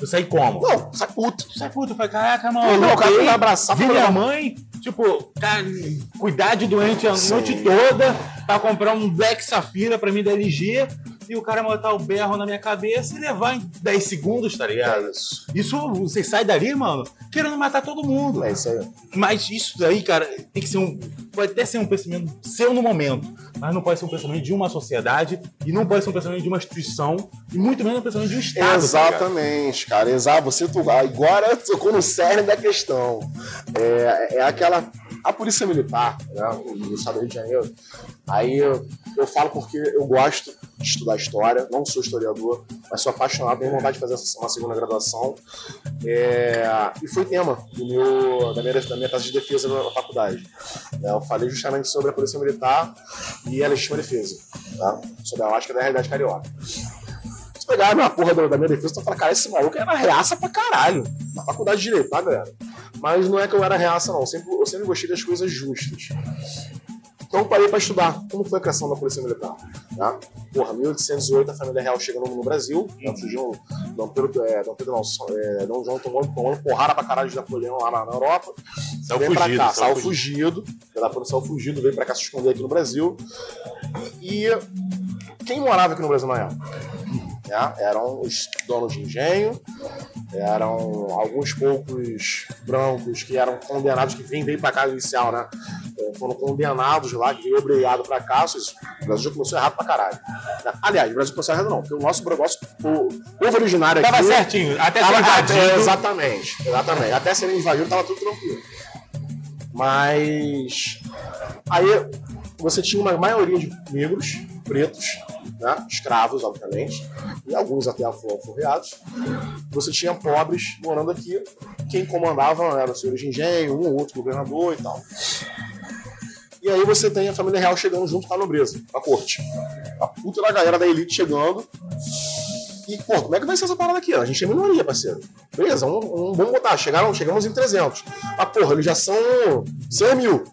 eu saí como? Não, sai puto. Tu sai puto, eu falei, caraca, mano. não, o cara vai abraçar, Vi minha mãe, tipo, cara, cuidar de doente a Sim. noite toda pra comprar um Black Safira pra mim da LG e o cara botar o berro na minha cabeça e levar em 10 segundos, tá ligado? É isso. Você sai dali, mano, querendo matar todo mundo. É isso aí. Mas isso daí, cara, tem que ser um. Pode até ser um pensamento seu no momento, mas não pode ser um pensamento de uma sociedade e não pode ser um pensamento de uma instituição e muito menos um pensamento de um Estado. tá? Exatamente, cara. Exato. Você tu, agora tocou no cerne da questão. É, é aquela. A polícia militar, né, do estado do Rio de Janeiro. Aí eu, eu falo porque eu gosto de estudar história, não sou historiador, mas sou apaixonado, tenho vontade de fazer uma segunda graduação. É, e foi tema do meu, da, minha, da minha tese de defesa na faculdade. né. eu falei justamente sobre a polícia militar e a legítima defesa, tá? sobre a lógica da realidade carioca. Se pegar na porra da, minha defesa, tu fala, cara, esse maluco era reaça pra caralho. Na faculdade de Direito, tá, galera? Mas não é que eu era reaça, não. Eu sempre, eu sempre gostei das coisas justas. Então eu parei pra estudar como foi a criação da Polícia Militar. Tá? Porra, 1808 a família real chega no, Brasil, né, fugiu Dom Pedro, é, Dom Pedro não, é, Dom João tomou, tomou porrada pra caralho de Napoleão lá na, na Europa. Saiu Vem pra fugido, cá, saiu fugido. O Napoleão saiu fugido, veio pra cá se esconder aqui no Brasil. E quem morava aqui no Brasil na época? Né? Eram os donos de engenho, eram alguns poucos brancos que eram condenados, que vêm veio pra cá inicial, né? É, Foram condenados lá, que veio obrigado pra cá. O Brasil já começou errado pra caralho. Aliás, o Brasil começou errado não, porque o nosso negócio, o povo originário aqui... Tava certinho, até ser Tava- invadido. é, exatamente, exatamente. Até serem invadidos tava tudo tranquilo. Mas aí você tinha uma maioria de negros, pretos, né? escravos, obviamente, e alguns até alforreados. Você tinha pobres morando aqui. Quem comandava eram os senhores de engenho, um ou outro governador e tal. E aí você tem a família real chegando junto com a nobreza, a corte. A puta da galera da elite chegando. E, pô, como é que vai ser essa parada aqui? A gente é minoria, parceiro. Beleza, um, um- vamos botar. Chegaram, chegamos em 300. Ah, porra, eles já são 100 mil,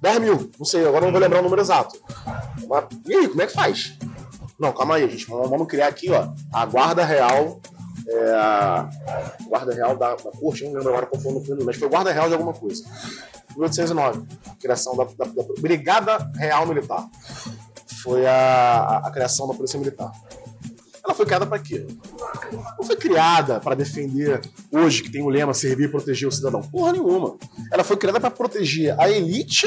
10 mil. Não sei, agora não vou lembrar o número exato. Mas, e aí, como é que faz? Não, calma aí, gente. Vamos, criar aqui, ó, a Guarda Real. É, Guarda Real da, da Corte, não lembro agora qual foi o nome, mas foi Guarda Real de alguma coisa. 1809, criação da, da- da Brigada Real Militar. Foi a, a- a criação da Polícia Militar. Ela foi criada para quê? Não foi criada para defender, hoje que tem o lema servir e proteger o cidadão. Porra nenhuma. Ela foi criada para proteger a elite,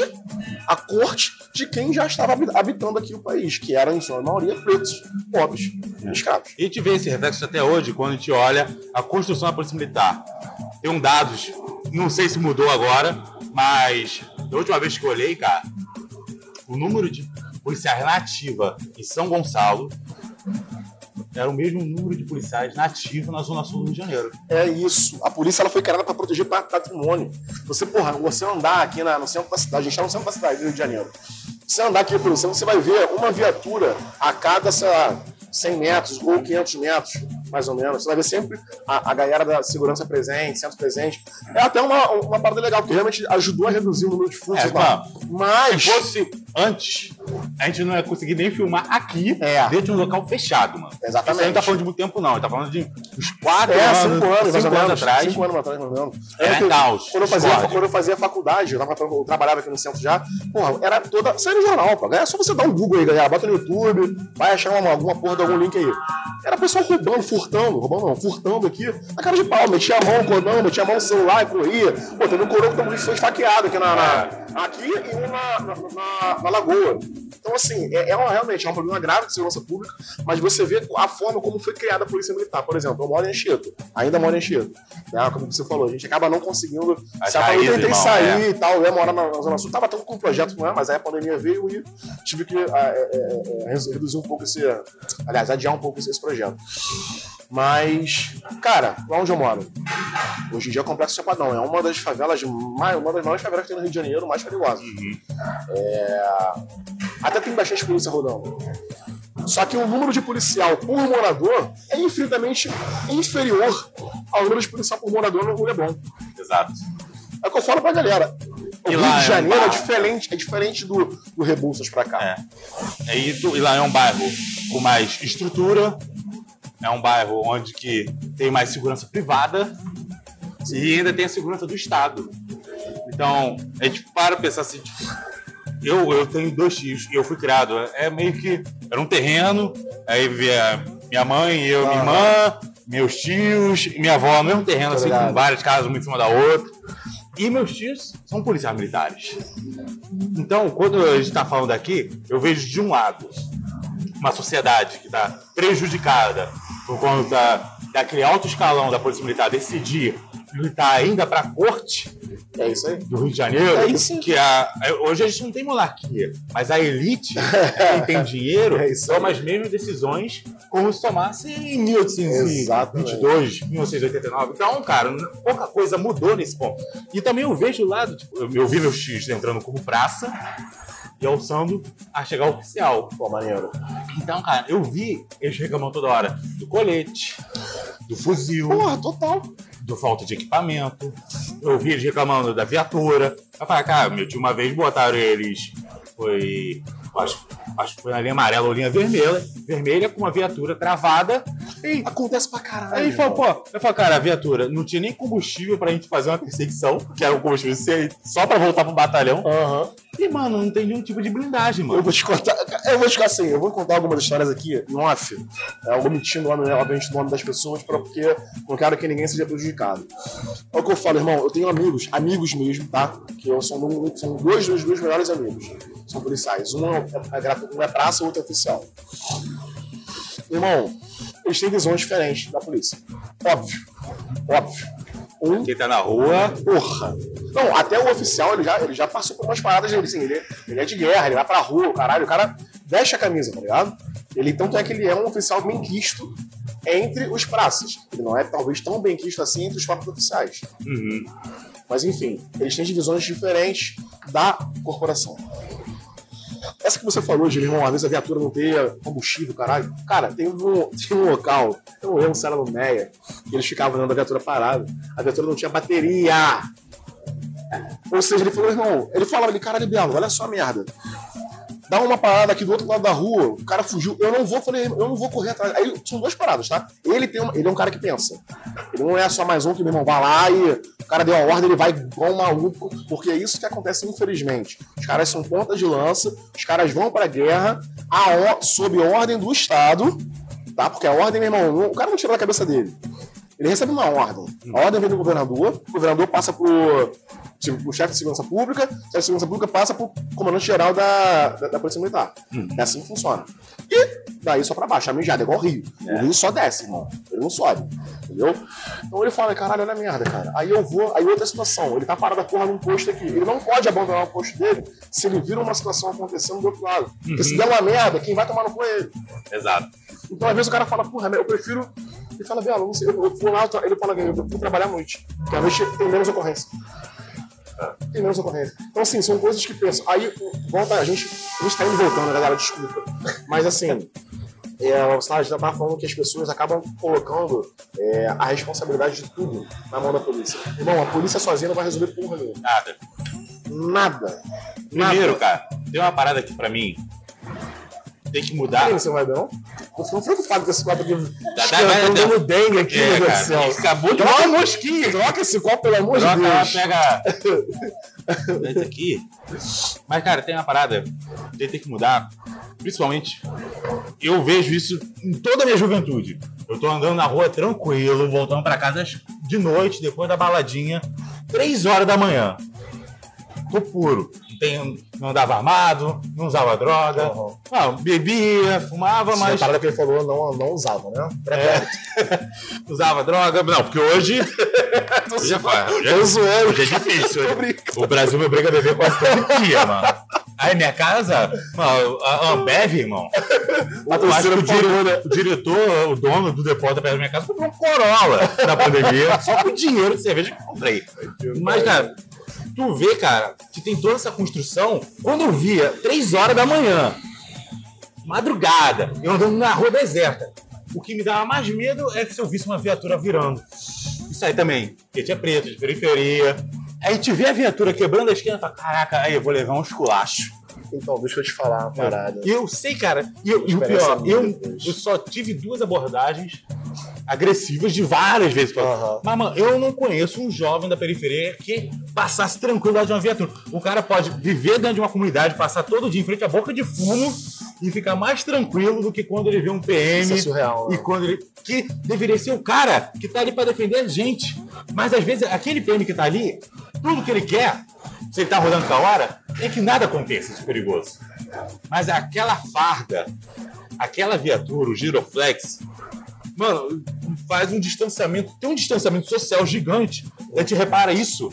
a corte, de quem já estava habi- habitando aqui o país, que eram, em sua maioria, pretos, pobres, escravos. E a gente vê esse reflexo até hoje quando a gente olha a construção da Polícia Militar. Tem um dados, não sei se mudou agora, mas da última vez que eu olhei, cara, o número de policiais na ativa em São Gonçalo era o mesmo número de policiais nativos na zona sul do Rio de Janeiro. É isso. A polícia ela foi criada para proteger pa- patrimônio. Você, porra, você andar aqui na- no centro da cidade, a gente tá no centro da cidade do Rio de Janeiro. Você andar aqui pelo centro, você vai ver uma viatura a cada, sei lá, 100 metros ou 500 metros, mais ou menos. Você vai ver sempre a, a galera da segurança presente, centro presente. É até uma, uma parada legal, porque realmente ajudou a reduzir o número de furtos. É. Mas. Se fosse antes, a gente não ia conseguir nem filmar aqui, É. dentro de um local fechado, mano. Exatamente. Isso aí não tá falando de muito tempo, não. Ele tá falando de uns quatro É, anos, cinco anos, cinco anos atrás. Cinco anos atrás, mais ou menos. É, É, caos, quando, eu fazia, quando eu fazia faculdade, eu, tava, eu trabalhava aqui no centro já, porra, era toda. Saiu no jornal, pô. É só você dar um Google aí, galera. Bota no YouTube, vai achar uma, alguma porra de algum link aí. Era pessoal roubando, furtando, roubando não, furtando aqui, na cara de pau, metia a mão, cordão, metia a mão no celular e corria. Pô, teve um coroa que foi esfaqueado aqui na, na- aqui e um na, na, na- na lagoa. Então, assim, é, é uma- realmente é um problema grave de segurança pública, mas você vê a forma como foi criada a Polícia Militar. Por exemplo, eu moro em Anchieta, ainda moro em Anchieta. Né? Como você falou, a gente acaba não conseguindo. Se a tentei irmão, sair é. e tal, eu ia morar na, na Zona Sul, tava tão com o projeto, não é? Mas aí a pandemia veio e tive que ah, é, é, é, redu- reduzir um pouco esse. Aliás, adiar um pouco esse projeto. Mas, cara, lá onde eu moro, hoje em dia é o Complexo Chapadão. É uma das favelas, mais, uma das maiores favelas que tem no Rio de Janeiro, mais perigosas. É, até tem bastante polícia rodando. Só que o número de policial por morador é infinitamente inferior ao número de policial por morador no Leblon. Exato. É o que eu falo pra galera. O E Rio é de um Janeiro é bar. diferente, é diferente do, do Rebouças pra cá. É. E, tu- e lá é um bairro com mais estrutura, é um bairro onde que tem mais segurança privada e ainda tem a segurança do Estado. Então, a gente para pensar assim, tipo, eu, eu tenho dois tios e eu fui criado, é meio que, era um terreno, aí vivia minha mãe, eu, minha irmã, meus tios, minha avó, no mesmo terreno, assim, com várias casas, uma em cima da outra. E meus tios são policiais militares. Então, quando a gente está falando aqui, eu vejo de um lado uma sociedade que está prejudicada por conta daquele alto escalão da Polícia Militar decidir militar ainda para a corte É isso aí. do Rio de Janeiro, É isso. que a, hoje a gente não tem monarquia, mas a elite, quem tem dinheiro, É toma as mesmas decisões como se tomasse em 1822, 1989. Então, cara, pouca coisa mudou nesse ponto. E também eu vejo o lado, tipo, eu, eu vi meus tios entrando como praça e alçando a chegar oficial. Pô, maneiro. Então, cara, eu vi eles reclamando toda hora do colete, do fuzil, Porra, total. do falta de equipamento. Eu vi eles reclamando da viatura. Eu falei, cara, meu tio, uma vez botaram eles. Foi. Acho, acho que foi na linha amarela ou linha vermelha, vermelha com uma viatura travada. E Acontece pra caralho. aí falou, pô, eu falei, cara, a viatura não tinha nem combustível pra gente fazer uma perseguição, que era um combustível só pra voltar pro batalhão. Aham. E, mano, não tem nenhum tipo de blindagem, Eu mano. vou te contar. Eu vou te contar assim, eu vou contar algumas histórias aqui em off, é, omitindo o nome, obviamente, o nome das pessoas, porque não quero que ninguém seja prejudicado. É o que eu falo, irmão, eu tenho amigos, amigos mesmo, tá? Que eu, são, são dois dos meus melhores amigos. São policiais. Um é, é, gratu- um é praça, o outro é oficial. Irmão, eles têm visões diferentes da polícia. Óbvio. Óbvio. Um Quem tá na rua, Porra! Não, até o oficial, ele já, ele já passou por umas paradas dele, assim, ele, ele é de guerra, ele vai pra rua, caralho, o cara veste a camisa, tá ligado? Ele, tanto é que ele é um oficial bem quisto entre os praças. Ele não é, talvez, tão bem quisto assim entre os próprios oficiais. uhum, Mas, enfim, eles têm divisões diferentes da corporação. Essa que você falou, irmão, às vezes a viatura não ter combustível, caralho. Cara, tem um, tem um local, eu não lembro se era no Meia, que eles ficavam andando a viatura parada. A viatura não tinha bateria. Ou seja, ele falou, irmão, ele falava ali, caralho, Belo, olha só a merda. Dá uma parada aqui do outro lado da rua, o cara fugiu, eu não vou, falei, eu não vou correr atrás. Aí são duas paradas, tá? Ele, tem uma- ele é um cara que pensa. Ele não é só mais um que, meu irmão, vai lá e o cara deu a ordem, ele vai igual um maluco, porque é isso que acontece, infelizmente. Os caras são pontas de lança, os caras vão pra guerra a sob ordem do Estado, tá? Porque a ordem, meu irmão, o cara não tira da cabeça dele. Ele recebe uma ordem. A ordem vem do governador, o governador passa pro, pro chefe de segurança pública, o chefe de segurança pública passa pro comandante-geral da, da, da Polícia Militar. É assim que funciona. E daí só pra baixo, a mijada, é igual o Rio. O Rio só desce, irmão. Ele não sobe. Entendeu? Então ele fala, caralho, olha a merda, cara. Aí eu vou, aí outra situação, ele tá parado a porra num posto aqui. Ele não pode abandonar o posto dele se ele vira uma situação acontecendo do outro lado. Porque se der uma merda, quem vai tomar no cu é ele. exato. Então, às vezes, o cara fala, porra, eu prefiro. Ele fala, sei, eu eu vou lá, eu tra- ele fala, eu vou trabalhar à noite. Porque à noite tem menos ocorrência. Tem menos ocorrência. Então, assim, são coisas que pensam. Aí, volta, a gente, a gente tá indo voltando, galera, desculpa. Mas, assim, é, o Sargento já falando que as pessoas acabam colocando é, a responsabilidade de tudo na mão da polícia. Irmão, a polícia sozinha não vai resolver porra nenhuma. Nada. Nada. Primeiro, Nada. cara, tem uma parada aqui pra mim. Tem que mudar. Aí, ver, não? Eu fico preocupado com esse copo aqui. dá- dá- dando dengue aqui, É, meu Deus do céu. acabou de Troca- mosquinha. Troca esse copo, pelo amor de Deus. pega. Esse aqui. Mas, cara, tem uma parada que tem que mudar. Principalmente, eu vejo isso em toda a minha juventude. Eu tô andando na rua tranquilo, voltando pra casa de noite, depois da baladinha, três horas da manhã. Tô puro. Não, tenho- não andava armado, não usava droga. Uhum. Não, bebia, fumava, Mas a mas parada que ele falou não, não usava, né? é, usava droga. Não, porque hoje. hoje é. Hoje é, hoje é difícil. O Brasil me obriga a beber quase todo dia, mano. Aí minha casa, mano, a Ambev, irmão. Eu acho que o, dire- o diretor, o dono do depósito perto da minha casa, comprou um Corolla na pandemia, só com dinheiro de cerveja que eu comprei. Mas, cara, tu vê, cara, que tem toda essa construção. Quando eu via, três horas da manhã, madrugada, eu andando na rua deserta. O que me dava mais medo é que se eu visse uma viatura virando. Isso aí também, porque tinha preto, de periferia. Aí te vê a viatura quebrando a esquina e fala, caraca, aí eu vou levar um esculacho. Então, deixa eu te falar uma parada. Eu sei, cara, e, e o pior, eu, eu só tive duas abordagens agressivas de várias vezes. Aham. Mas, mano, eu não conheço um jovem da periferia que passasse tranquilo lá de uma viatura. O cara pode viver dentro de uma comunidade, passar todo dia em frente à boca de fumo e ficar mais tranquilo do que quando ele vê um PM. Isso é surreal. E né? quando ele. Que deveria ser o cara que tá ali pra defender a gente. Mas às vezes aquele PM que tá ali, tudo que ele quer, se ele tá rodando com a hora, é que nada aconteça de perigoso. Mas aquela farda, aquela viatura, o giroflex, mano, faz um distanciamento, tem um distanciamento social gigante. A gente repara isso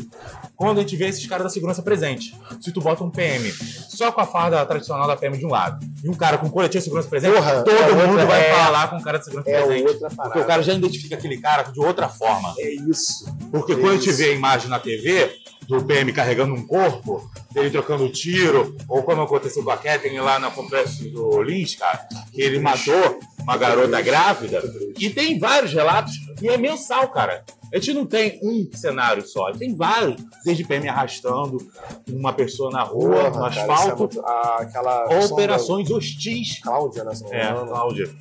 quando a gente vê esses caras da segurança presente. Se tu bota um PM só com a farda tradicional da PM de um lado e um cara com coletivo de segurança presente, Porra, todo é mundo outra- vai é- falar com o cara de segurança É presente. Porque o cara já identifica aquele cara de outra forma. É isso. Porque É quando a gente isso. vê a imagem na TV do PM carregando um corpo, dele trocando tiro, ou como aconteceu com a Kathleen lá no complexo do Lins, cara, que ele matou uma garota grávida. E tem vários relatos, e é mensal, cara. A gente não tem um cenário só, tem vários. Desde PM arrastando uma pessoa na rua, Porra, no cara, é asfalto, ah, aquela operações hostis. da Cláudia, né? não É. Cláudia.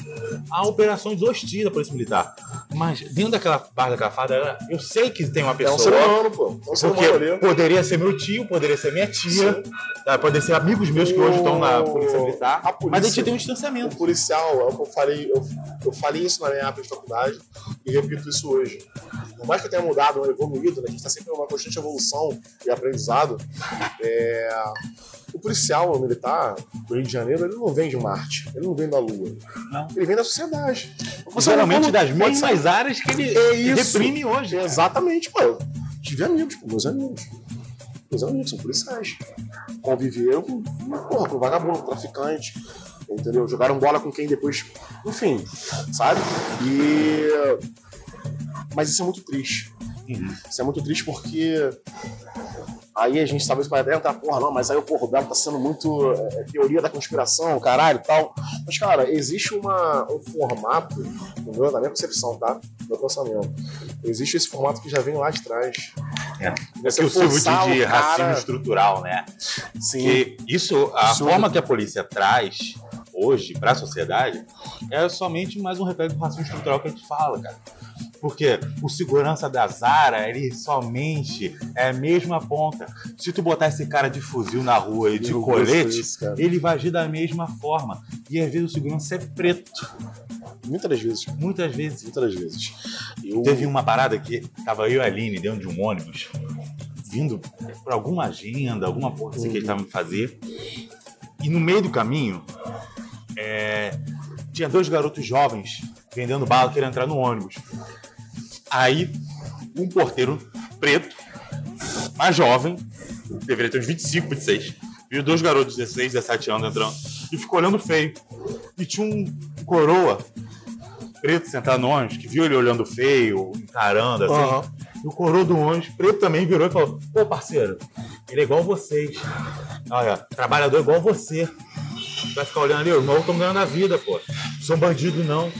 Há operações hostis da Polícia Militar. Mas dentro daquela barra daquela farda, eu sei que tem uma É pessoa. um ser humano, pô. É um ser Porque humano ali. poderia ser meu tio, poderia ser minha tia, tá? poderia ser amigos meus que hoje estão na Polícia Militar. A polícia- Mas a gente tem um O distanciamento. policial, é o eu falei, eu, eu falei isso na minha época de faculdade e repito isso hoje. Por mais que eu tenha mudado, evoluído, né, a gente está sempre em uma constante evolução e aprendizado. é, o policial o militar do Rio de Janeiro, ele não vem de Marte, ele não vem da Lua. Não. Ele vem da sociedade. Você Geralmente das mesmas ser- áreas que ele É reprime hoje. Exatamente, pô. Eu tive amigos, pô, meus amigos. Meus amigos são policiais. Conviveram com, porra, com vagabundo, com traficante. Entendeu? Jogaram bola com quem depois. Enfim, sabe? E. Mas isso é muito triste. Uhum. Isso é muito triste porque. Aí a gente talvez pode até entrar, porra, não, mas aí o porra, o Belo tá sendo muito é, teoria da conspiração, caralho e tal. Mas, cara, existe uma, um formato, no meu, na minha concepção, tá? No meu pensamento. Existe esse formato que já vem lá de trás. É. É que eu sirvo forçar de, o cara- racismo estrutural, né? Sim. Que isso, a Absurdo. forma que a polícia traz hoje para a sociedade é somente mais um reflexo do racismo estrutural que a gente fala, cara. Porque o segurança da Zara, ele somente é a mesma ponta. Se tu botar esse cara de fuzil na rua e de Eu colete, cara. ele vai agir da mesma forma. E às vezes o segurança é preto. Muitas vezes. Muitas vezes. Muitas vezes. Eu... Teve uma parada que tava eu e a Aline dentro de um ônibus, vindo por alguma agenda, alguma porra assim que eles estavam fazer. E no meio do caminho, é, tinha dois garotos jovens vendendo bala querendo entrar no ônibus. Aí, um porteiro preto, mais jovem, deveria ter uns 25, 26, viu dois garotos de 16, 17 anos entrando e ficou olhando feio. E tinha um coroa preto sentado no ônibus, que viu ele olhando feio, encarando assim. Aham. E o coroa do ônibus preto também virou e falou: Pô, parceiro, ele é igual vocês. Olha, trabalhador é igual você. Vai ficar olhando ali, os malucos estão ganhando a vida, pô. Não são bandido, não.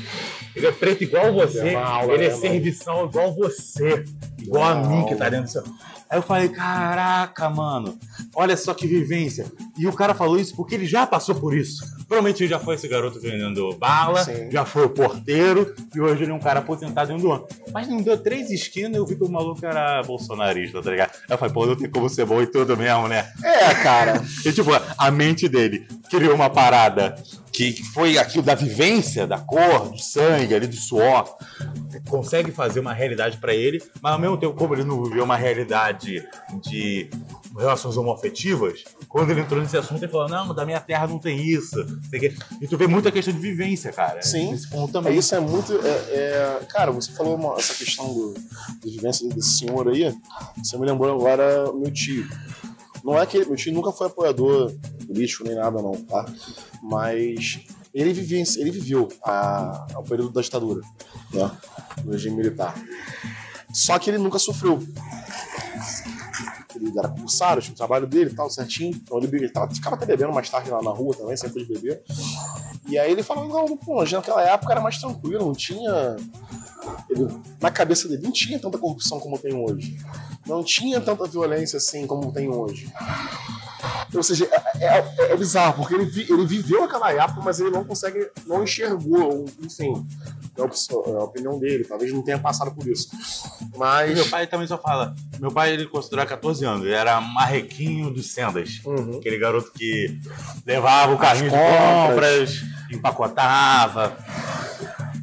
Ele é preto igual você. Aula, ele é serviçal igual você. Igual a mim que tá dentro do seu. Aí eu falei, caraca, mano, olha só que vivência. E o cara falou isso porque ele já passou por isso. Provavelmente ele já foi esse garoto vendendo bala, Sim. já foi o porteiro, e hoje ele é um cara aposentado dentro do ano. Mas não deu três esquinas e eu vi que o maluco era bolsonarista, tá ligado? Aí eu falei, pô, não tem como ser bom e tudo mesmo, né? É, cara. E tipo, a mente dele criou uma parada que foi aquilo da vivência, da cor, do sangue, ali do suor. Consegue fazer uma realidade pra ele, mas ao mesmo tempo, como ele não viveu uma realidade de relações homoafetivas, quando ele entrou nesse assunto, ele falou: Não, da minha terra não tem isso. E tu vê muita questão de vivência, cara. Sim. Nesse ponto É, também. isso é muito. é- é- cara, você falou uma- essa questão do, de vivência desse senhor aí. Você me lembrou agora meu tio. Não é que meu tio nunca foi apoiador político nem nada, não, tá? Mas ele, vivia, ele viveu a, o período da ditadura, né? Do regime militar. Só que ele nunca sofreu. Ele era concursado, tinha o trabalho dele e tal, certinho. Então ele, ele tava, ficava até bebendo mais tarde lá na rua também, sempre de beber. E aí ele falou, não, pô, naquela época era mais tranquilo, não tinha. ele- na cabeça dele não tinha tanta corrupção como tem hoje. Não tinha tanta violência assim como tem hoje. Ou seja, é, é- é bizarro, porque ele, vi- ele viveu aquela época, mas ele não consegue, não enxergou, enfim. É a opção- é opinião dele, talvez não tenha passado por isso. E Mas. meu pai também só fala. Meu pai, ele considerava 14 anos, ele era marrequinho dos sendas. Uhum. Aquele garoto que levava o carrinho de compras. empacotava.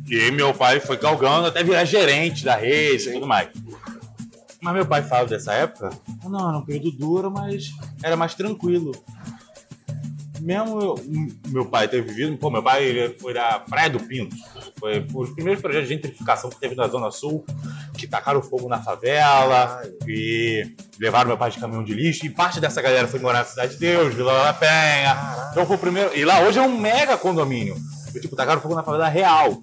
E meu pai foi galgando até virar gerente da rede e tudo mais. Mas meu pai fala dessa época, não, era um período duro, mas era mais tranquilo. Mesmo eu- meu pai ter vivido, pô, meu pai ele foi da Praia do Pinto. Foi os primeiros projetos de gentrificação que teve na Zona Sul, que tacaram fogo na favela, e levaram meu pai de caminhão de lixo, e parte dessa galera foi morar na Cidade de Deus, Vila La Penha. Então foi o primeiro. E lá hoje é um mega condomínio. Tipo, tacaram fogo na favela real.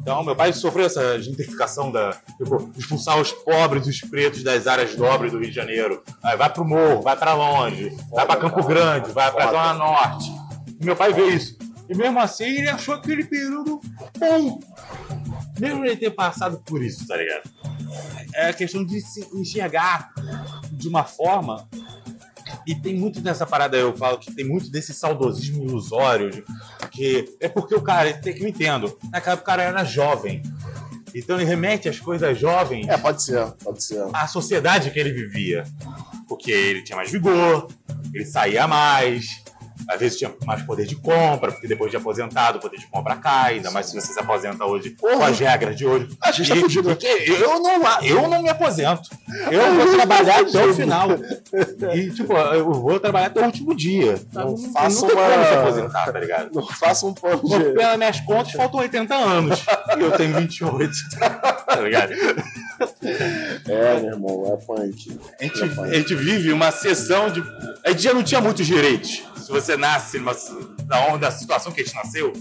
Então, meu pai sofreu essa gentrificação da. Tipo, expulsar os pobres, os pretos das áreas nobres do Rio de Janeiro. Aí vai pro morro, vai pra longe, vai pra Campo Grande, vai Foda. Zona Norte. E meu pai vê isso. E mesmo assim, ele achou aquele período bom. Mesmo ele ter passado por isso, tá ligado? É a questão de se enxergar de uma forma. E tem muito dessa parada, eu falo que tem muito desse saudosismo ilusório, de- que é porque o cara, tem que eu entendo, naquela época o cara era jovem. Então ele remete as coisas jovens É, pode ser, pode ser. à sociedade que ele vivia. Porque ele tinha mais vigor, ele saía mais, às vezes tinha mais poder de compra, porque depois de aposentado, o poder de compra cai, ainda mais se você se aposenta hoje com as regras de hoje. A gente tá E- fudido. porque eu não, eu não me aposento. Eu vou trabalhar até o final. E, tipo, eu vou trabalhar até o último dia. Não Não, não como uma- se aposentar, tá ligado? Não faça um plano Pô, de. Pelas minhas contas, faltam 80 anos. E eu tenho 28. Tá ligado? É, meu irmão, é punk. A gente, É a gente vive uma sessão de. A gente já não tinha muitos direitos. Se você nasce numa, da onda, da situação que a gente nasceu,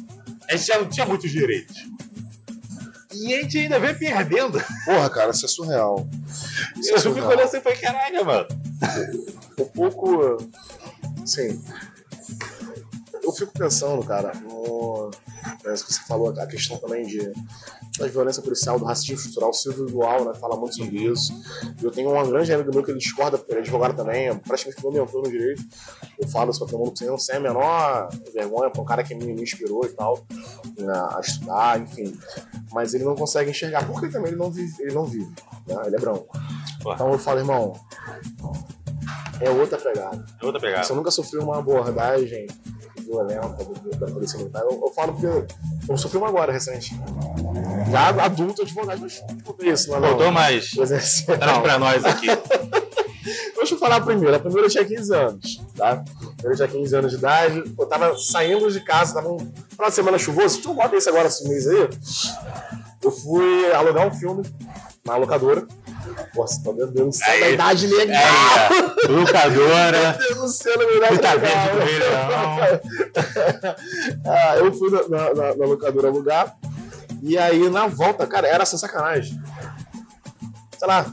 a gente já não tinha muitos direitos. E a gente ainda vem perdendo. Porra, cara, isso é surreal. Isso Eu é fico surreal. olhando assim e falei, caraca, mano. um pouco. Sim. Eu fico pensando, cara, no. Parece que você falou a questão também de da violência policial, do racismo estrutural, o Silvio Dual, né, fala muito sobre isso. Eu tenho um grande amigo meu que ele discorda, ele é advogado também, é praticamente meu mentor no direito. Eu falo isso pra todo mundo sem, sem a menor vergonha, pra um cara que me, me inspirou e tal, né, a estudar, enfim. Mas ele não consegue enxergar, porque também ele não vive, ele não vive, né, ele é branco. Pô. Então eu falo, irmão, é outra pegada. É outra pegada. Você nunca sofreu uma abordagem do- do- da polícia militar? Eu, eu falo porque eu sofri uma agora, recente. Já adulto, advogado, mas tipo isso, não não. Voltou mais. Pois é. Traz Não. pra nós aqui. Deixa eu falar a primeira. A primeira eu tinha 15 anos, tá? Eu tinha 15 anos de idade, eu tava saindo de casa, tava um final de semana chuvoso. Tu bota isso agora esse mês aí. Eu fui alugar um filme na locadora. Nossa, tá vendo? Deus do céu, Aí. da idade legal. É, locadora. Deus do céu, na verdade. Fita legal. verde. Ah, eu fui na, na- na- locadora alugar E aí, na volta, cara, era sem sacanagem. Sei lá,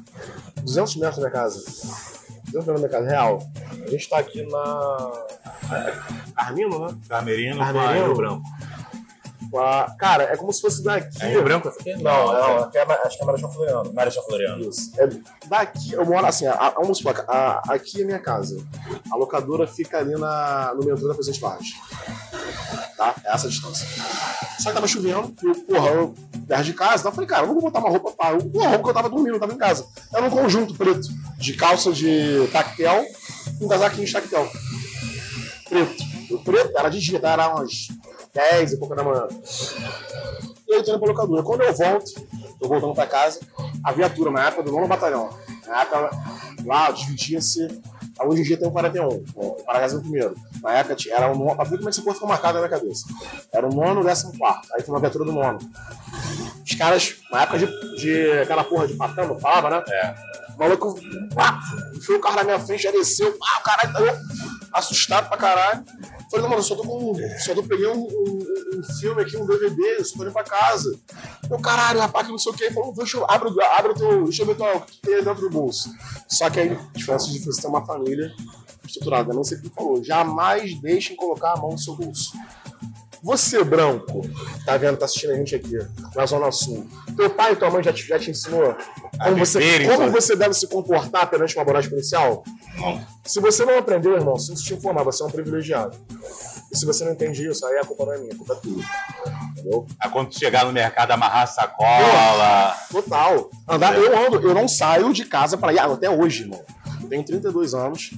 200 metros da minha casa. 200 metros da minha casa, real. A gente tá aqui na. Armino, né? Carmerino Carmerino. a Branco. Com a- Cara, é como se fosse daqui. É Rio Branco? Não, não, aqui é, acho que é Marechal Floriano. Marechal Floriano. Isso. É, daqui, eu moro assim, a, a, vamos supor, a- aqui é minha casa. A locadora fica ali na, no metrô da Presidente Vargas. Tá? É essa a distância. Só que tava chovendo, e eu, porra, eu perto de casa, então eu falei, cara, eu não vou botar uma roupa, pá, uma roupa que eu tava dormindo, eu tava em casa. Era um conjunto preto, de calça de tactel, um casaquinho de tactel. Preto. O preto era de dia, tá? Era umas 10 e pouca da manhã. E eu indo pra locadora. Quando eu volto, tô voltando pra casa, a viatura, na época do nono batalhão, na época lá dividia-se. Hoje em dia tem um 41, o Paracasa primeiro. Na época tinha- era o nono, pra ver como é essa porra ficou marcada na minha cabeça. Era o nono o décimo quarto. Aí foi uma viatura do nono. Os caras, na época de, de aquela porra de patama, falava, né? É. O maluco, pá, enfiou o carro na minha frente, já desceu, pá, o caralho, tá eu, assustado pra caralho. Falei, não, mano, só tô com. Só tô peguei um, um- um filme aqui, um DVD, só tô indo pra casa. Eu, caralho, rapaz, que não sei o que. Falou, deixa eu, abre, abre teu. Deixa eu ver tua, o que tem dentro do bolso. Só que aí, diferença de você ter uma família estruturada, não sei o que falou. Jamais deixem colocar a mão no seu bolso. Você, branco, tá vendo, tá assistindo a gente aqui, na Zona Sul. Teu pai e tua mãe já te, já te ensinou como, você, como todas. você deve se comportar perante uma abordagem policial? Não. Se você não aprendeu, irmão, sinto te informar, você é um privilegiado. E se você não entende isso, aí a culpa não é minha, a culpa é tua. Entendeu? Aí quando chegar no mercado, amarrar a sacola. Total. Andar, eu ando, eu não saio de casa pra ir, ah, até hoje, irmão. Eu tenho 32 anos,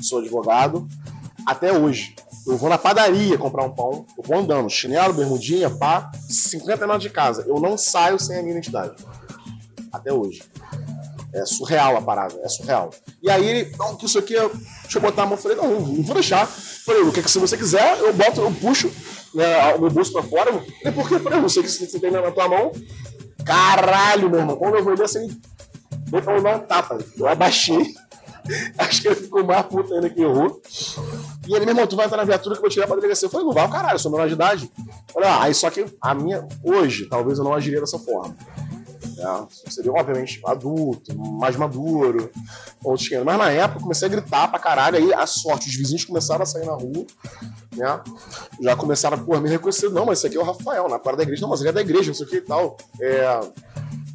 sou advogado, até hoje. Eu vou na padaria comprar um pão, eu vou andando, chinelo, bermudinha, pá, 50 metros de casa. Eu não saio sem a minha identidade. Até hoje. É surreal a parada, é surreal. E aí ele, não, que isso aqui, é- deixa eu botar a mão. Eu falei, não, não vou deixar. Eu falei, o que que se você quiser, eu boto, eu puxo né, o meu bolso pra fora. Eu falei, por quê? Eu falei, eu que você tem na tua mão. Caralho, meu irmão, quando eu vou ver assim, deu pra eu dar um tapa. Eu abaixei. Acho que ele ficou mais puto ainda que errou. E ele, meu irmão, tu vai entrar na viatura que eu vou tirar pra delegacia. Eu falei, não vai, o caralho, eu sou menor de idade. Ah, aí só que a minha, hoje, talvez eu não agiria dessa forma. É, seria, obviamente, adulto, mais maduro, outros. Mas na época eu comecei a gritar pra caralho, aí a sorte, os vizinhos começaram a sair na rua, né? Já começaram a, me reconhecer, não, mas esse aqui é o Rafael, na parte da igreja, não, mas ele é da igreja, não sei o que e tal. É,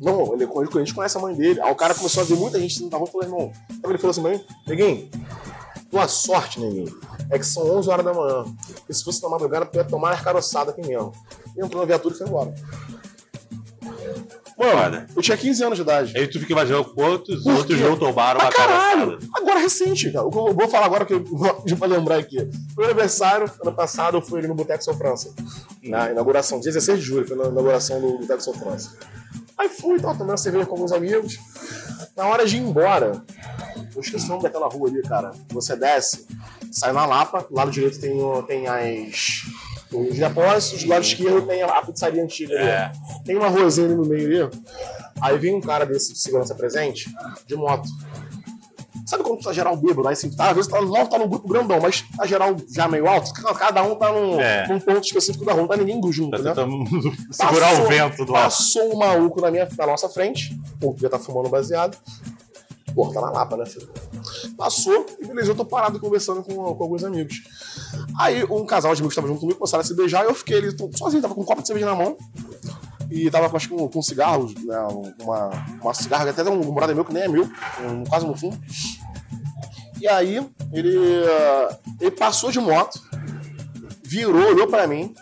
não, ele, a gente conhece a mãe dele. Aí o cara começou a ver muita gente na rua e falou, irmão, Aí ele falou assim, mãe, neguinho, tua sorte, neguinho, é que são 11 horas da manhã. E se fosse na madrugada, tu ia tomar as caroçadas aqui mesmo. E entrou na viatura e foi embora. Mano, Foda. eu tinha 15 anos de idade. Aí tu fica imaginando quantos Por outros quê? não tomaram Pra uma caralho! cabeçada. Agora recente, cara. O que eu vou falar agora, que eu vou pra lembrar aqui. Meu aniversário, ano passado, eu fui ali no Boteco São França. Na inauguração, 16 de julho, foi na inauguração do Boteco São França. Aí fui, tava tomando cerveja com alguns amigos. Na hora de ir embora, eu esqueci o nome daquela rua ali, cara. Você desce, sai na Lapa, do lado direito tem, tem as. Os depósitos, do lado esquerdo tem a, a pizzaria antiga ali. É. Tem uma ruazinha ali no meio ali. Aí vem um cara desse de segurança presente, de moto. Sabe quando tu tá geral bêbado? Aí assim, tá, às vezes tá, não tá num grupo grandão, mas tá geral já meio alto, cada um tá num, É. num ponto específico da rua, não tá ninguém junto, Tá né? segurar Passou- o vento do. Passou um maluco na, minha, na nossa frente, o já tá fumando baseado. Pô, tá na Lapa, né, filho? Passou e beleza, eu tô parado conversando com, com alguns amigos. Aí um casal de amigos que tava junto comigo começaram a se beijar e eu fiquei ali sozinho, tava com um copo de cerveja na mão. E tava acho com, com cigarros, né, uma, uma cigarra, até um, brother meu que nem é meu, um, quase no fundo. E aí ele, ele passou de moto, virou, olhou pra mim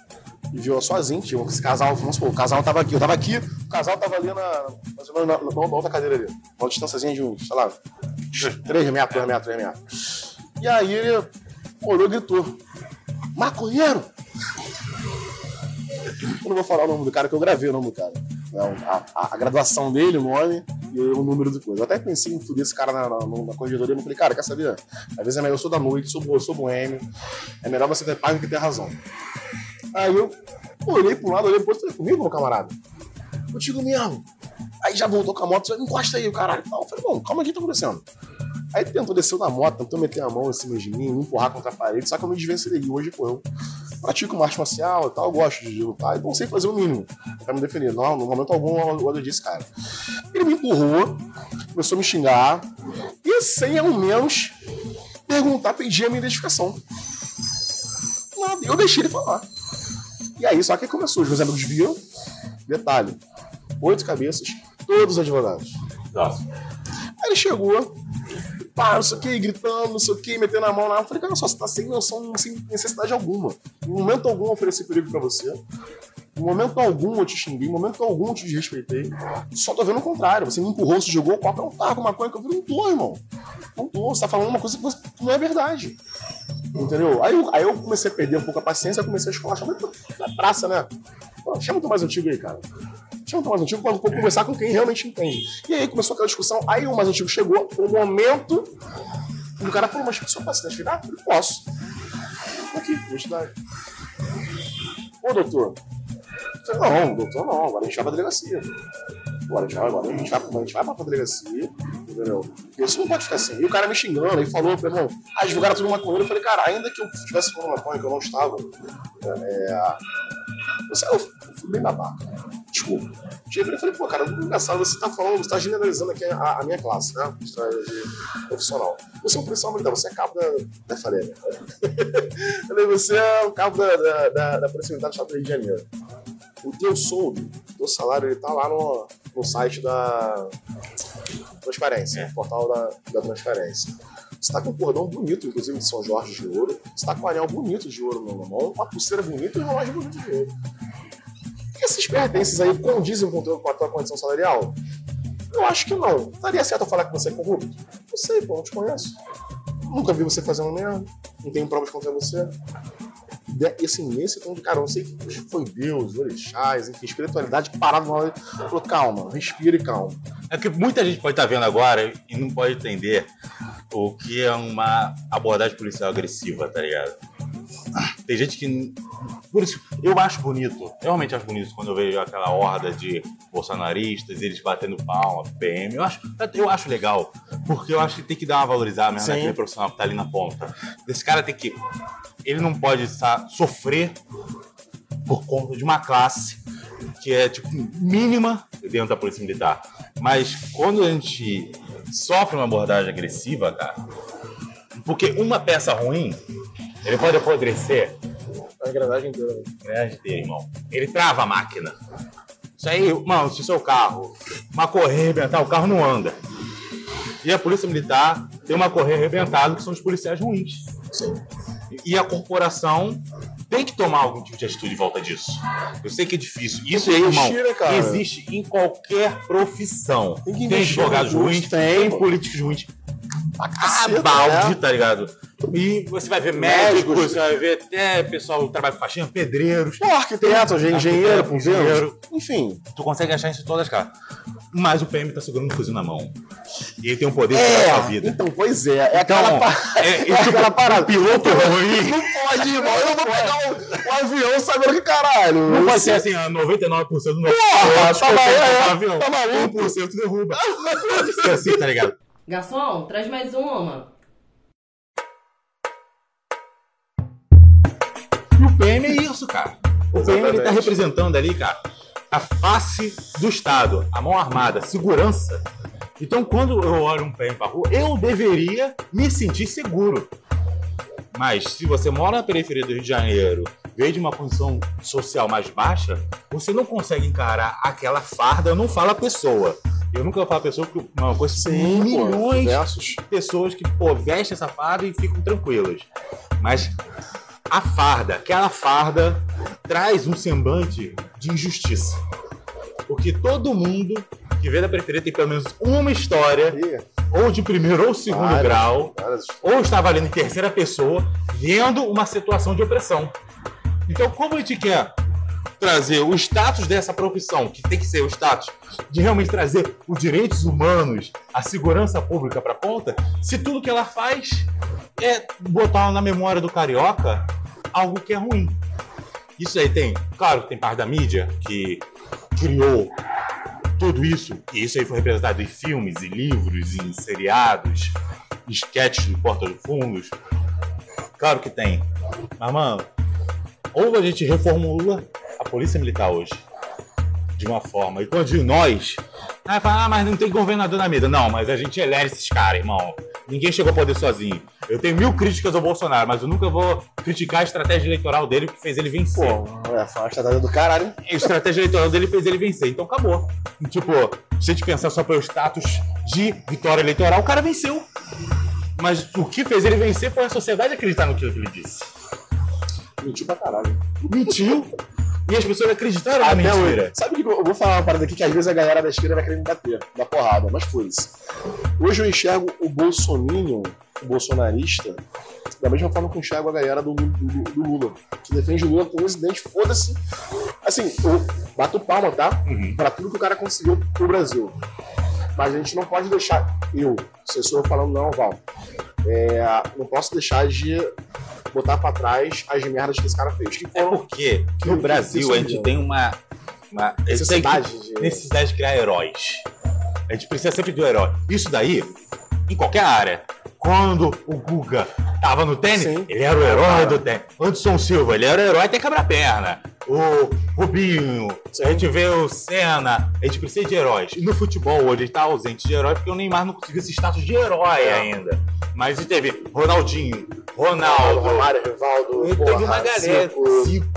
e viu sozinho. Tinha esse casal, vamos supor, o casal tava aqui, eu tava aqui, o casal tava ali na, na, na- na outra cadeira ali. Uma distânciazinha de uns, sei lá, 3 metros, 2 metros, 3 metros. E aí ele olhou e gritou: Maconheiro! Não vou falar o nome do cara, que eu gravei o nome do cara. Não, a, a- a graduação dele, o nome e o número do coisa. Eu até pensei em fuder esse cara na, na, na corregedoria, mas falei, cara, quer saber? Às vezes é melhor, eu sou da noite, sou, sou boêmio, é melhor você ter paz do que ter razão. Aí eu olhei um lado, olhei pro outro, falei, comigo, meu camarada? Contigo mesmo. Aí já voltou com a moto, encosta aí, o caralho. Eu falei, bom, calma o que tá acontecendo? Aí tentou descer da moto, tentou meter a mão em cima de mim, me empurrar contra a parede, só que eu me desvencilhei. Hoje, pô, eu pratico uma arte marcial e tal, gosto de lutar, então eu sei fazer o mínimo pra me defender. Não, no momento algum eu, eu disse, cara. Ele me empurrou, começou a me xingar, e sem ao menos perguntar, pedir a minha identificação. Nada, eu deixei ele falar. E aí, só que começou, os meus amigos viram, detalhe, oito cabeças, todos advogados. Nossa. Aí ele chegou, pá, não sei o que, gritando, não sei o que, metendo a mão lá. Eu falei, cara, só você tá sem noção, sem necessidade alguma. Em momento algum eu ofereci perigo pra você. Em momento algum eu te xinguei, em momento algum eu te desrespeitei. Só tô vendo o contrário. Você me empurrou, você jogou o copo, não tá com uma coisa que eu falei, não tô, irmão. Não tô, você tá falando uma coisa que não é verdade. Entendeu? Aí eu, aí eu comecei a perder um pouco a paciência, eu comecei a escolar, chamando na praça, né? Pô, chama o teu mais antigo aí, cara. Chama o teu mais antigo eu conversar com quem realmente entende. E aí começou aquela discussão, aí o mais antigo chegou, o momento o cara falou, mas senhor pode se identificar? Eu posso. Aqui, identidade. Ô, doutor. Falei, não, doutor não, agora a gente vai pra delegacia. Agora a gente vai, agora a gente vai, a gente vai pra delegacia, entendeu? Porque isso não pode ficar assim. E o cara me xingando, aí falou, falei, irmão, ah, advogado tudo maconheiro. Eu falei, cara, ainda que eu estivesse falando maconha, que eu não estava, é... Você, eu fui bem babaca. Desculpa. Cheguei e falei, pô, cara, muito engraçado, você tá falando, você tá generalizando aqui a, a minha classe, né? De profissional. Você é um policial militar, você é cabo da. da falei, né? falei, você é o cabo da, da, da, da Polícia Militar do Estado do Rio de Janeiro. O teu soldo, o teu salário, ele tá lá no, no site da Transparência, no portal da, da Transparência. Você tá com um cordão bonito, inclusive de São Jorge de ouro. Você tá com um anel bonito de ouro na mão, uma pulseira bonita e um relógio bonito de ouro. Esses pertences aí condizem com, com a tua condição salarial? Eu acho que não. Estaria certo eu falar que você é corrupto? Não sei, pô, não te conheço. Nunca vi você fazendo merda. Não tenho provas contra você. De- E assim, nesse de cara, eu não sei que foi Deus, orixás, enfim, espiritualidade parado na hora. Falou, calma, respira e calma. É que muita gente pode estar vendo agora e não pode entender o que é uma abordagem policial agressiva, tá ligado? Tem gente que. Por isso, eu acho bonito, eu realmente acho bonito quando eu vejo aquela horda de bolsonaristas, eles batendo palma, PM. Eu acho, eu acho legal, porque eu acho que tem que dar uma valorizada mesmo Sim. naquele profissional que tá ali na ponta. Esse cara tem que. Ele não pode sa- sofrer por conta de uma classe que é tipo mínima dentro da polícia militar. Mas quando a gente sofre uma abordagem agressiva, cara, porque uma peça ruim, ele pode apodrecer A engrenagem inteira. engrenagem inteira, irmão. Ele trava a máquina. Isso aí, mano, se o seu carro, uma correia arrebentar, o carro não anda. E a polícia militar tem uma correia arrebentada que são os policiais ruins. Sim. E a corporação tem que tomar algum tipo de atitude em volta disso. Eu sei que é difícil. Isso aí, irmão, existe em qualquer profissão. Tem Tem advogados ruins, tem, políticos ruins. A A caceta, balde, né? tá ligado? E você vai ver Médicos. médicos, você vai ver até pessoal que trabalha com faxina, pedreiros. Pô, arquiteto, engenheiro, por engenheiro. Enfim. Tu consegue achar isso em todas as casas. Mas o PM tá segurando um fuzil na mão. E ele tem o poder de tirar a É, vida. então, pois é. É aquela, Então, pa- é, é e tipo, aquela parada. piloto ruim. Não pode, irmão. Eu não vou pegar o, o avião sabendo que caralho. Não pode ser assim, ah, 99% do nosso Porra, é, tá maluco. 1% derruba. Não pode ser assim, tá ligado? Garçom, traz mais uma. E o PM é isso, cara. O PM ele tá representando ali, cara, a face do Estado, a mão armada, segurança. Então, quando eu olho um PM pra rua, eu deveria me sentir seguro. Mas se você mora na periferia do Rio de Janeiro, veio de uma condição social mais baixa, você não consegue encarar aquela farda. Eu não falo a pessoa. Eu nunca vou falar pessoa porque uma coisa Sim, pô, milhões versus. de pessoas que pô, vestem essa farda e ficam tranquilas. Mas a farda, aquela farda, traz um semblante de injustiça. Porque todo mundo que vê da periferia tem pelo menos uma história, Ih, ou de primeiro ou segundo Várias. grau, várias- ou estava ali em terceira pessoa, vendo uma situação de opressão. Então, como a gente quer trazer o status dessa profissão, que tem que ser o status de realmente trazer os direitos humanos, a segurança pública para ponta, se tudo que ela faz é botar na memória do carioca algo que é ruim. Isso aí tem, claro tem parte da mídia que criou tudo isso, e isso aí foi representado em filmes, em livros, em seriados, sketches de Porta dos Fundos. Claro que tem. Mas, mano, ou a gente reformula a polícia militar hoje de uma forma. E quando digo nós, aí fala, ah, mas não tem governador na mesa. Não, mas a gente elege esses caras, irmão. Ninguém chegou ao poder sozinho. Eu tenho mil críticas ao Bolsonaro, mas eu nunca vou criticar a estratégia eleitoral dele que fez ele vencer. Pô, é, foi uma estratégia do caralho. A estratégia eleitoral dele fez ele vencer, então acabou. Tipo, se a gente pensar só pelo status de vitória eleitoral, o cara venceu. Mas o que fez ele vencer foi a sociedade acreditar no que ele disse. Mentiu pra caralho. Mentiu. E as pessoas acreditaram na mentira. hoje. Sabe o que eu vou falar uma parada aqui que às vezes a galera da esquerda vai querer me bater, dar porrada, mas foda-se. Hoje eu enxergo o bolsominion, o bolsonarista, da mesma forma que eu enxergo a galera do, do- do- do Lula, que defende o Lula como presidente, foda-se. Assim, eu bato palma, tá? Uhum. Pra tudo que o cara conseguiu pro Brasil. Mas a gente não pode deixar, eu, assessor falando, não, Val, é, não posso deixar de botar pra trás as merdas que esse cara fez. Que É foram porque Que- no Brasil a gente é tem uma, uma tem que- necessidade de... necessidade de criar heróis. A gente precisa sempre de um herói. Isso daí, em qualquer área. Quando o Guga tava no tênis, Sim. ele era o herói do tênis. Anderson Silva, ele era o herói até quebra-perna. O Rubinho, a gente vê o Senna, a gente precisa de heróis. E no futebol hoje ele tá ausente de herói porque o Neymar não conseguiu esse status de herói É. ainda. Mas ele teve Ronaldinho, Ronaldo, Romário, Rivaldo, ele teve uma galera,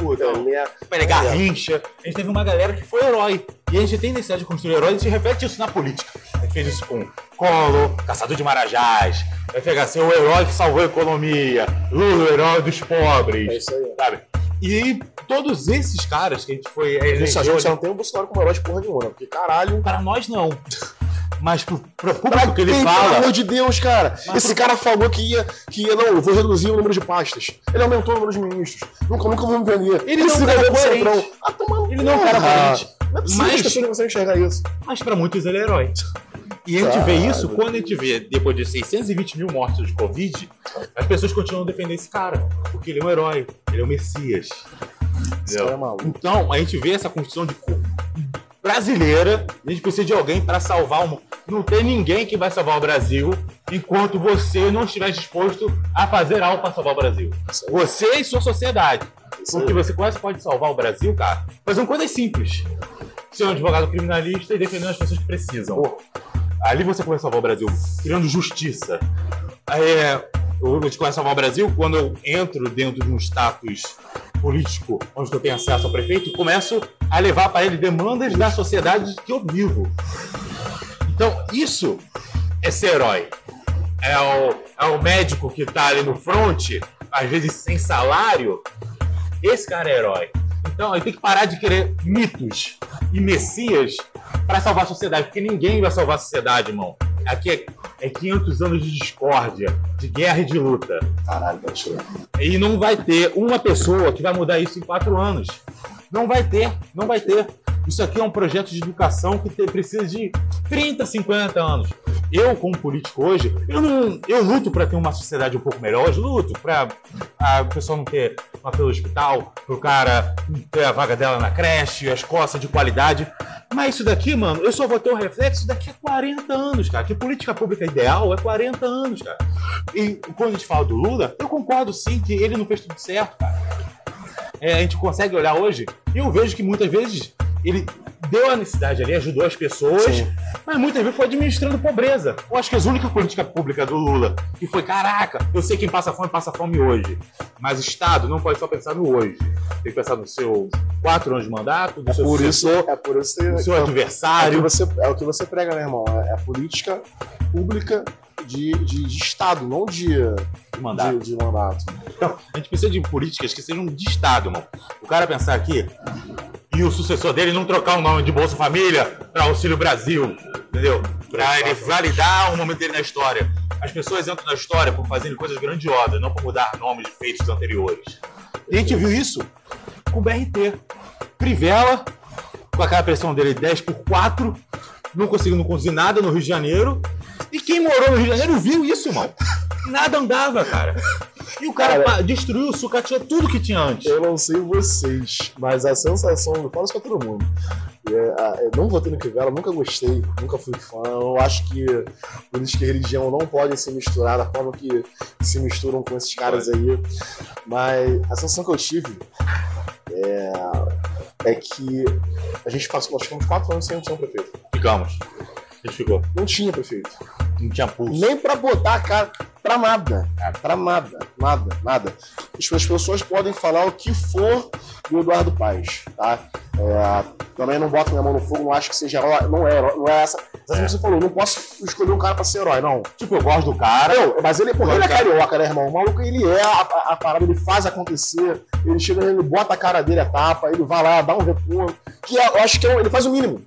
Pelé. Pelé Garrincha, a gente teve uma galera que foi herói. E a gente tem necessidade de construir heróis e a gente reflete isso na política. A gente fez isso com Collor, Caçador de Marajás, vai pegar ser o herói que salvou a economia, Lula, o herói dos É pobres, isso aí. sabe? E todos esses caras que a gente foi Isso, a elegeu gente só ali, não tem o Bolsonaro como herói de porra nenhuma, porque caralho. para nós não. Mas pro, pro Pra público que ele quem, fala, Pelo amor de Deus, cara. Mas Esse pro- cara falou que ia, que ia, não, eu vou reduzir o número de pastas. Ele aumentou o número de ministros. Nunca, nunca vou me vender. Ele não é um cara coerente. Ah, toma no Ele não é um cara coerente. Não é possível Mas- as pessoas não conseguem enxergar isso. mas para muitos ele é herói. E a gente vê isso quando a gente vê, depois de 620 mil mortos de Covid, as pessoas continuam defendendo esse cara. Porque ele é um herói, ele é o Messias. É maluco. Então, a gente vê essa construção de brasileira, a gente precisa de alguém para salvar o mundo. Não tem ninguém que vai salvar o Brasil enquanto você não estiver disposto a fazer algo para salvar o Brasil. Você e sua sociedade. Porque você quase pode salvar o Brasil, cara, fazendo coisas simples. Ser um advogado criminalista e defendendo as pessoas que precisam. Ali você começa a salvar o Brasil, criando justiça. É, eu- começa a salvar o Brasil quando eu entro dentro de um status político onde eu tenho acesso ao prefeito começo a levar para ele demandas da sociedade que eu vivo. Então, isso é ser herói. É o, é o médico que tá ali no front, às vezes sem salário. Esse cara é herói. Então, a gente tem que parar de querer mitos e messias para salvar a sociedade, porque ninguém vai salvar a sociedade, irmão. Aqui é, é 500 anos de discórdia, de guerra e de luta. Caralho, tá. E não vai ter uma pessoa que vai mudar isso em quatro anos. Não vai ter, não vai ter. Isso aqui é um projeto de educação que precisa de 30, 50 anos. Eu, como político hoje, eu, não, eu luto para ter uma sociedade um pouco melhor. Hoje luto para a pessoa não ter uma pelo hospital, para o cara ter a vaga dela na creche, as costas de qualidade. Mas isso daqui, mano, eu só vou ter o reflexo daqui a 40 anos, cara. Que política pública ideal é 40 anos, cara. E quando a gente fala do Lula, eu concordo sim que ele não fez tudo certo, cara. É, a gente consegue olhar hoje e eu vejo que muitas vezes ele deu a necessidade ali, ajudou as pessoas, Sim. mas muitas vezes foi administrando pobreza. Eu acho que as únicas políticas públicas do Lula que foi, caraca, eu sei quem passa fome, passa fome hoje. Mas Estado não pode só pensar no hoje. Tem que pensar no seu quatro anos de mandato, do seu Por isso, sucessor, é por isso seu é, é, o adversário. você, é o que você prega, né, irmão? É, é política pública de, de, de Estado, não de, de mandato. de, de mandato. Então, a gente precisa de políticas que sejam de Estado, irmão. O cara pensar aqui e o sucessor dele não trocar o nome de Bolsa Família para Auxílio Brasil, entendeu? Para ele validar o momento dele na história. As pessoas entram na história por fazerem coisas grandiosas, não por mudar nomes de feitos anteriores. E a gente viu isso com o BRT. Crivella, com aquela pressão dele 10 por 4, não conseguindo conduzir nada no Rio de Janeiro. E quem morou no Rio de Janeiro viu isso, irmão. Nada andava, cara. E o cara, Cara- destruiu, sucateou tudo que tinha antes. Eu não sei vocês, mas a sensação, eu falo isso pra todo mundo. É, eu não votei no Crivella, nunca gostei, nunca fui fã. Eu acho que política e religião não podem se misturar da forma que se misturam com esses caras aí. Mas a sensação que eu tive é, é que a gente passou, nós ficamos quatro anos sem um prefeito. Ficamos. Ficou. Não tinha prefeito. Não tinha pulso. Nem pra botar a cara. Pra nada. Pra nada. Nada. Nada. As as pessoas podem falar o que for do Eduardo Paes, tá? É, também não boto minha mão no fogo, não acho que seja herói. Não é herói. Não é essa. Mas É. você falou, não posso escolher um cara pra ser herói, não. Tipo, eu gosto do cara. Eu, mas ele, porra, ele é carioca, né, irmão? O maluco, ele é a, a- a parada, ele faz acontecer, ele chega, ele bota a cara dele, a tapa, ele vai lá, dá um retorno. Que é- eu acho que é ele faz o mínimo.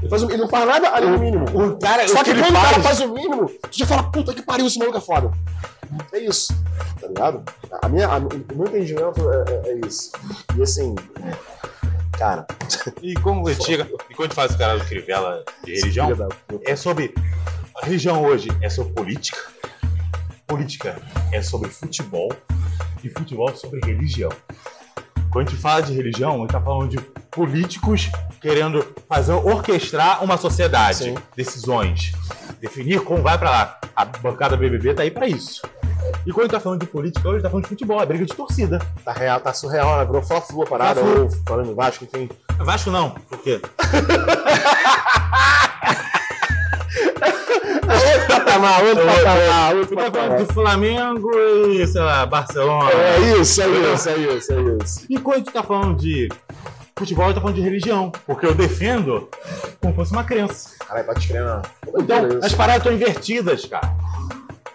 Ele, faz o- ele não faz nada além do mínimo. O cara, Só o que que ele quando o cara faz. faz o mínimo, tu já fala, puta que pariu, esse maluco é foda. É isso, tá ligado? A minha, a- o meu entendimento é, é- é isso. E assim, cara, E como a gente chega. E quando faz o cara do Crivella de religião, é sobre. A religião hoje é sobre política. Política é sobre futebol. E futebol é sobre religião. Quando a gente fala de religião, a gente tá falando de políticos querendo fazer orquestrar uma sociedade, Sim. decisões, definir como vai pra lá. A bancada BBB tá aí pra isso. E quando a gente tá falando de política, hoje tá falando de futebol, é briga de torcida. Tá real, tá surreal, né? Virou fla flu a parada, Fla-flu. ou falando Vasco, enfim. Vasco não, por quê? Outro patamar, outro patamar, outro tá falando patamar. de Flamengo e, sei lá, Barcelona. É isso, é isso, é isso, é isso. E quando a gente tá falando de futebol, gente tá falando de religião. Porque eu defendo como fosse uma crença. Caralho, pode crer, não. Então, as paradas estão invertidas, cara.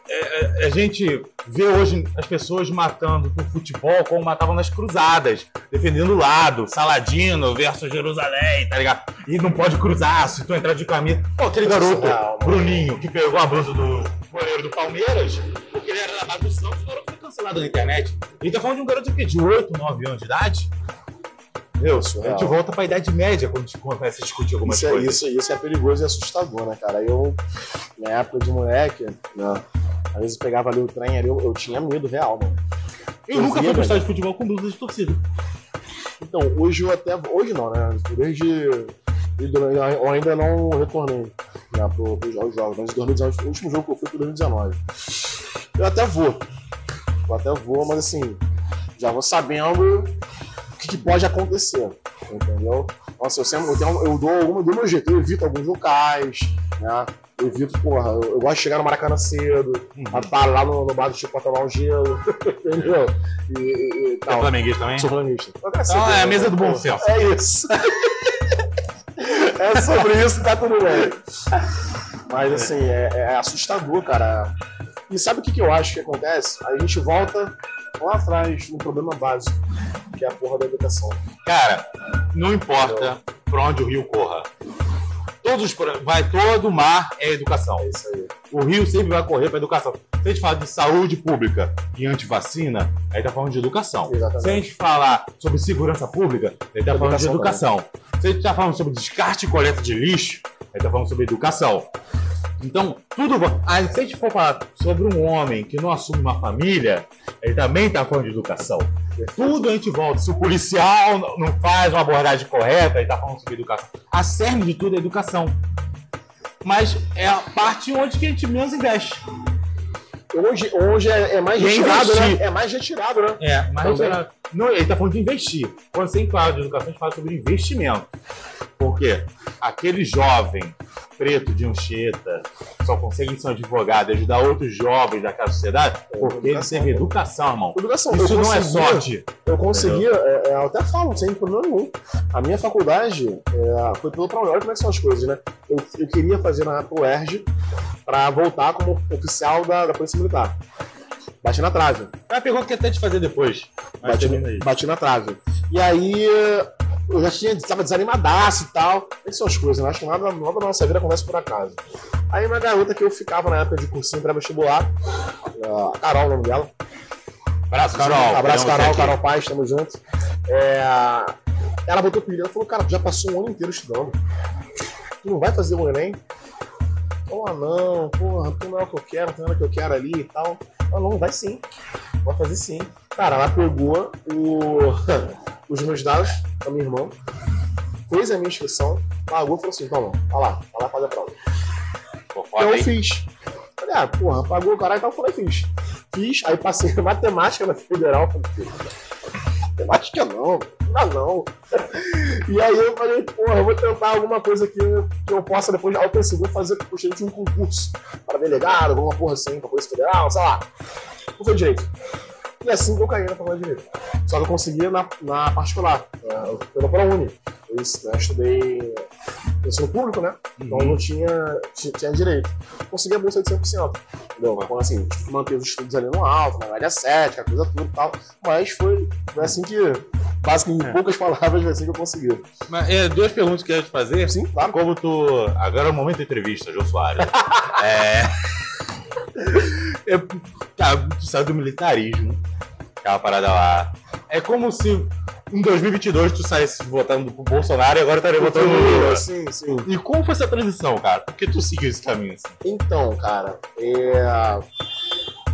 É, é, a gente vê hoje as pessoas matando por futebol como matavam nas cruzadas, defendendo o lado, Saladino versus Jerusalém, tá ligado? E não pode cruzar, se tu entrar de camisa. Pô, aquele garoto, mano. Bruninho, que pegou a blusa do goleiro do Palmeiras, porque ele era da do Santos, o garoto foi cancelado na internet. Ele tá falando de um garoto? De 8, 9 anos de idade? Meu, a gente volta pra idade média quando a gente começa a discutir algumas Isso é, coisas. isso, isso é perigoso e assustador, né, cara? Eu, na época de moleque, né, às vezes eu pegava ali o trem ali, eu, eu tinha medo real, mano. Eu Eu nunca fui pro velho. estádio de futebol com blusa de torcida. Então, hoje eu até. Hoje não, né? Desde. Eu ainda não retornei né, pro, pros aos jogos, mas em 2019, o último jogo que eu fui foi 2019. Eu até vou. Eu até vou, mas assim, já vou sabendo que, pode acontecer. Entendeu? Nossa, eu sempre eu, tenho- eu dou alguma do meu jeito, eu evito alguns locais, né? Eu evito, porra, eu, eu gosto de chegar no Maracanã cedo, pra parar lá no, no bar do Chico pra tomar um gelo, entendeu? E, e, e É tal. flamenguista também? Sou flamenguista. Então é a mesa do bom senso. É isso. é sobre isso, tá tudo bem. Mas assim, é, é assustador, cara. E sabe o que, que eu acho que acontece? A gente volta lá atrás no problema básico, que é a porra da educação. Cara, não importa pra onde o rio corra. Todos, os vai todo mar é educação. É isso aí. O rio sempre vai correr pra educação. Se a gente fala de saúde pública e antivacina, aí tá falando de educação. Exatamente. Se a gente falar sobre segurança pública, aí tá falando de Educação educação. Se a gente tá falando sobre descarte e coleta de lixo, aí tá falando sobre educação. Então, tudo. Aí, se a gente for falar sobre um homem que não assume uma família, ele também tá falando de educação. Tudo a gente volta. Se o policial não faz uma abordagem correta, ele tá falando sobre educação. A cerne de tudo é educação. Mas é a parte onde que a gente menos investe. Hoje, hoje é, é mais E é retirado, investir. né? É mais retirado, né? É, mas Também. será- não, ele tá falando de investir. Quando você fala de educação, a gente fala sobre investimento. Por quê? Aquele jovem preto de Anchieta só consegue ser um advogado e ajudar outros jovens daquela sociedade É, porque ele teve educação, irmão. Educação. Isso eu não é sorte. Eu conseguia, é, é, eu até falo, sem problema nenhum. A minha faculdade é, foi pelo Olha como é que são as coisas, né? Eu, eu queria fazer na UERJ pra voltar como oficial da, da Polícia Militar. Bati na trave. É uma pergunta que até te fazer depois. Bati, bati na trave. E aí eu já tinha, tava desanimadaço e tal. Essas são as coisas, né? Acho que nada, nada da nossa vida acontece por acaso. Aí uma garota que eu ficava na época de cursinho pré-vestibular, a Carol, o nome dela. Abraço, Carol. Abraço, Carol, aqui. Carol Paz, tamo junto. É, ela botou pilha, ela falou, cara, tu já passou um ano inteiro estudando. Tu não vai fazer o Enem? Falou, ah, não, porra, tu não é o que eu quero, tu não é o que eu quero ali e tal. Ah, não, vai sim. Pode fazer sim. Cara, ela pegou o... os meus dados da minha irmã, fez a minha inscrição, pagou e falou assim, toma, vai lá, vai lá fazer a prova. Pô, Então eu fiz. Falei, ah, porra, pagou o caralho, então eu falei, fiz. Fiz, aí passei matemática na federal, falei, "Pô, matemática não, não dá não. E aí eu falei, porra, eu vou tentar alguma coisa que, que eu possa depois, pensei, vou fazer gostei de um concurso para delegado, alguma porra assim, pra Polícia Federal, sei lá. Não foi direito. E assim que eu caí na faculdade de Direito. Só que eu consegui na, na particular, né, eu- pela ProUni. Eu, né, estudei ensino público, né? Então não tinha, tinha, direito. Consegui a bolsa de 100%. Entendeu? Mas, assim, manter os estudos ali no alto, na área 7, a coisa tudo e tal. Mas foi, foi assim que, basicamente, em poucas palavras, foi assim que eu consegui. Mas, é, duas perguntas que eu ia te fazer. Sim, claro. Como tu. Agora é o momento da entrevista, Jô Soares. é... é. Cara, tu saiu do militarismo, aquela parada lá. É como se em 2022 tu saísse votando pro Bolsonaro e agora estaria votando no Lula. Sim, sim. E como foi essa transição, cara? Por que tu seguiu esse caminho assim? Então, cara, é...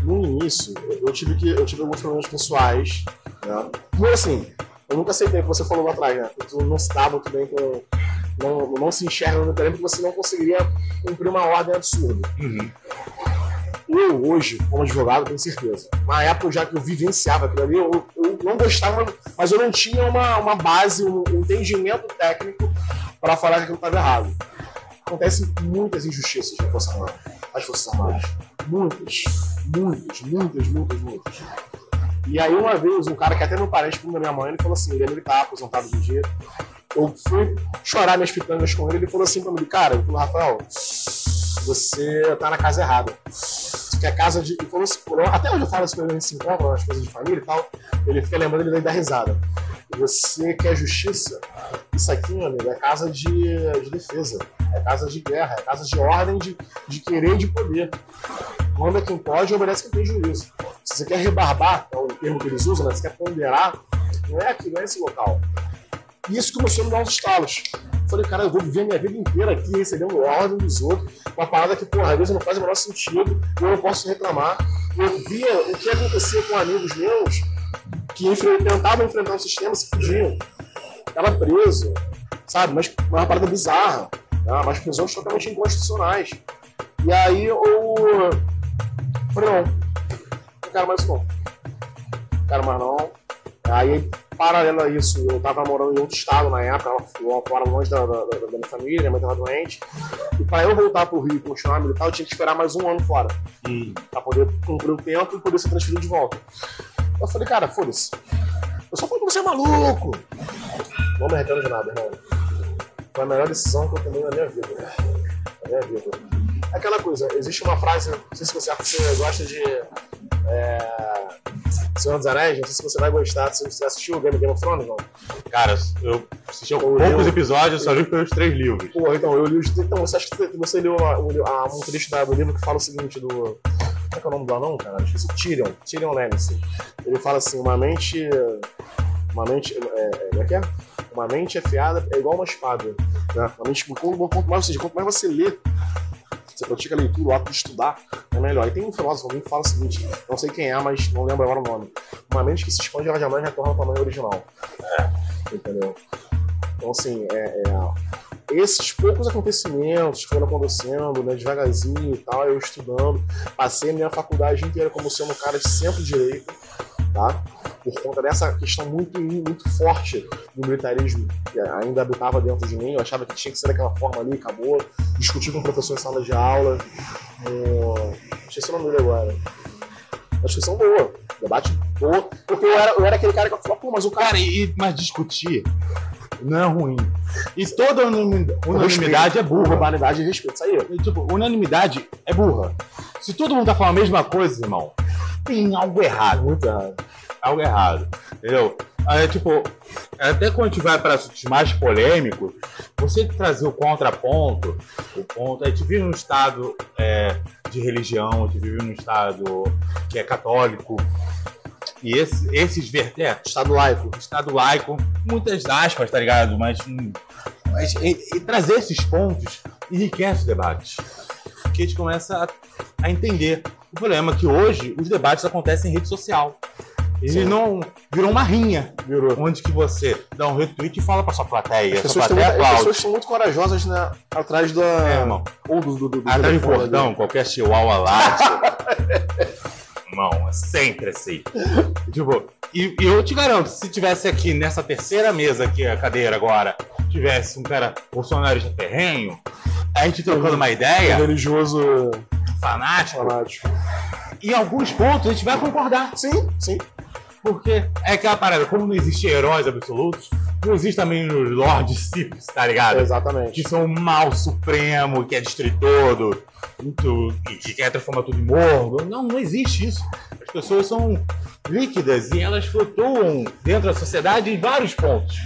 no início, eu tive, que, eu tive alguns problemas pessoais. Né? Primeiro, assim, eu nunca aceitei o que você falou lá atrás, né? Que tu não se dá muito bem com. Não, não se enxerga no terreno porque você não conseguiria cumprir uma ordem absurda. Uhum. Eu, hoje, como advogado, tenho certeza. Na época, já que eu vivenciava aquilo ali, eu, eu não gostava, mas eu não tinha uma, uma base, um, um entendimento técnico para falar que aquilo estava errado. Acontecem muitas injustiças na Força Armada, nas Forças Armadas. Muitas, muitas, muitas, muitas, muitas. E aí, uma vez, um cara que até meu parente, primo da minha mãe, ele falou assim: ele é militar, aposentado de um dia. Eu fui chorar minhas pitangas com ele, ele falou assim pra mim: cara, ele falou, Rafael, você tá na casa errada que é casa de. Falou assim, até hoje eu falo isso quando a gente se encontra nas coisas de família e tal. Ele fica lembrando ele dá risada. Você quer justiça? Isso aqui, meu amigo, é casa de, de defesa. É casa de guerra, é casa de ordem, de, de querer e de poder. Manda quem pode e obedece quem tem juízo. Se você quer rebarbar, é o termo que eles usam, né? Você quer ponderar, não é aqui, não é esse local. E isso começou a me dar uns estalos. Falei, cara, eu vou viver minha vida inteira aqui recebendo ordem dos outros, uma parada que, porra, às vezes não faz o menor sentido, eu não posso reclamar. Eu via o que acontecia com amigos meus que tentavam enfrentar o sistema, se fugiam. Ficava preso, sabe? Mas uma parada bizarra, tá? mas prisões totalmente inconstitucionais. E aí eu falei, não, não quero mais isso não. Não quero mais não. Aí, paralelo a isso, eu tava morando em outro estado na época, eu fora longe da, da, da- minha família, minha mãe tava doente. E para eu voltar pro Rio e continuar militar, eu tinha que esperar mais um ano fora. Pra poder cumprir o tempo e poder ser transferido de volta. Eu falei, cara, foda-se. Eu só falei que você é maluco. Não me arrependo de nada, irmão. Foi a melhor decisão que eu tomei na minha vida. né? Na minha vida. É Aquela coisa, existe uma frase, não sei se você, você gosta de. É, Senhor dos Anéis, não sei se você vai gostar, se você assistiu o Game, Game of Thrones, não. Cara, eu assisti a Eu- poucos eu- episódios, só li pelos três livros. Pô, então, eu li os. Então, você acha que você leu a, a, um trecho da- do livro que fala o seguinte: do. Como é que é o nome do anão, cara? Esqueci. Tyrion. Tyrion Lannister. Ele fala assim: uma mente. Uma mente. É, é, como é que é? Uma mente afiada é igual uma espada. Né? Uma mente, quanto mais, ou seja, quanto mais você lê, você pratica a leitura, o ato de estudar, é melhor. E tem um filósofo que fala o seguinte: não sei quem é, mas não lembro agora o nome. Uma mente que se expande, ela jamais retorna ao tamanho original. Entendeu? Então, assim, é, é, esses poucos acontecimentos que foram acontecendo, né, devagarzinho e tal, eu estudando, passei a minha faculdade inteira como sendo um cara de centro-direita, tá? Por conta dessa questão muito, muito forte do militarismo que ainda habitava dentro de mim, eu achava que tinha que ser daquela forma ali, acabou. Discuti com o professor em sala de aula, no... esqueci o nome dele agora. Uma discussão boa, debate boa, porque eu era, eu era aquele cara que falava, pô, mas o cara Cara, e, mas discutir não é ruim. E toda unanimidade, unanimidade é burra. Urbanidade e respeito, isso aí. E, Tipo, unanimidade é burra. Se todo mundo tá falando a mesma coisa, irmão, tem algo errado. Muito errado. Algo errado. Entendeu? Aí, tipo, até quando a gente vai para assuntos mais polêmicos, você trazer o contraponto, o ponto. A gente vive num estado é, de religião, a gente vive num estado que é católico. E esse- esses vertentes Estado laico. Estado laico, muitas aspas, tá ligado? Mas, mas e, e trazer esses pontos enriquece o debate. que a gente começa a, a entender. O problema é que hoje os debates acontecem em rede social. Ele Sim. não virou uma rinha, Virou. onde que você dá um retweet e fala pra sua plateia. As pessoas, plateia as aplaude. pessoas são muito corajosas né, atrás da. É, irmão. ou do, do, do, do Atrás do telefone cordão, ali. qualquer chihuahua late. Irmão, é sempre assim. Tipo, e, e eu te garanto, se tivesse aqui nessa terceira mesa aqui, a cadeira agora, tivesse um cara bolsonarista ferrenho, a gente trocando uma ideia, religioso fanático, fanático. em alguns pontos a gente vai concordar. Sim, sim. Porque é aquela parada, como não existe heróis absolutos, não existe também os Lords Sith, tá ligado? Exatamente. que são o mal supremo, que é destruir todo, que quer transformar tudo em mordo. Não, não existe isso. As pessoas são líquidas e elas flutuam dentro da sociedade em vários pontos.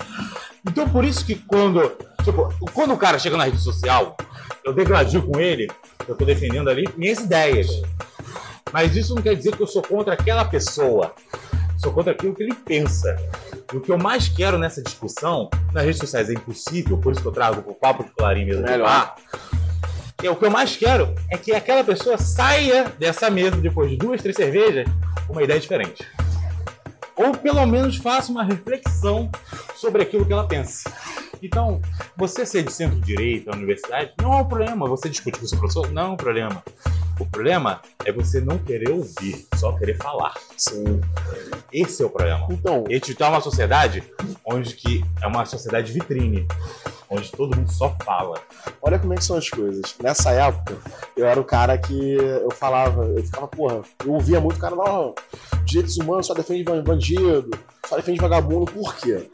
Então por isso que quando, tipo, quando o cara chega na rede social, eu degladio com ele, eu tô defendendo ali minhas ideias. Mas isso não quer dizer que eu sou contra aquela pessoa. Sou contra aquilo que ele pensa. E o que eu mais quero nessa discussão, nas redes sociais é impossível, por isso que eu trago o papo de colarinho mesmo. Melhor. que é o que eu mais quero é que aquela pessoa saia dessa mesa depois de duas, três cervejas com uma ideia diferente. Ou pelo menos faça uma reflexão sobre aquilo que ela pensa. Então, você ser de centro-direita na universidade não é um problema. Você discute com o seu professor, não é um problema. O problema é você não querer ouvir, só querer falar. Sim. Esse é o problema. Então, E a gente tá uma sociedade onde que é uma sociedade vitrine, onde todo mundo só fala. olha como é que são as coisas. Nessa época, eu era o cara que eu falava, eu ficava, porra, eu ouvia muito o cara, não, direitos humanos só defende bandido, só defende vagabundo, por quê?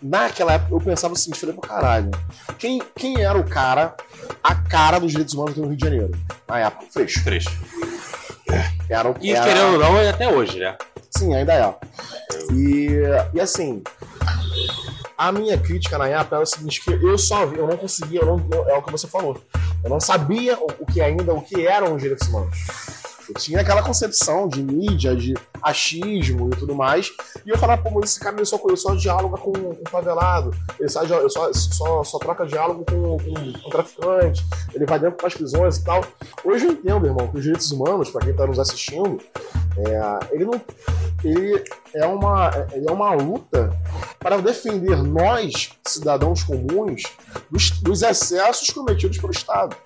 Naquela época eu pensava o seguinte, falei, pô, caralho, quem, quem era o cara, a cara dos direitos humanos no Rio de Janeiro? Na época, Freixo. Trecho. Era o E era- querendo ou não, é até hoje, né? Sim, ainda é. E, e assim, a minha crítica na época era o seguinte, que eu só vi, eu não conseguia, eu não, eu- é o que você falou. Eu não sabia o, o que ainda, o que eram os direitos humanos. Eu tinha aquela concepção de mídia, de achismo e tudo mais. E eu falava, pô, mas esse cara ele só, ele só dialoga com, o favelado, ele só, ele só, só, só troca diálogo com, com traficante, ele vai dentro das prisões e tal. Hoje eu entendo, irmão, que os direitos humanos, pra quem tá nos assistindo, é, ele não. Ele é uma, é uma luta para defender nós, cidadãos comuns, dos, dos excessos cometidos pelo Estado.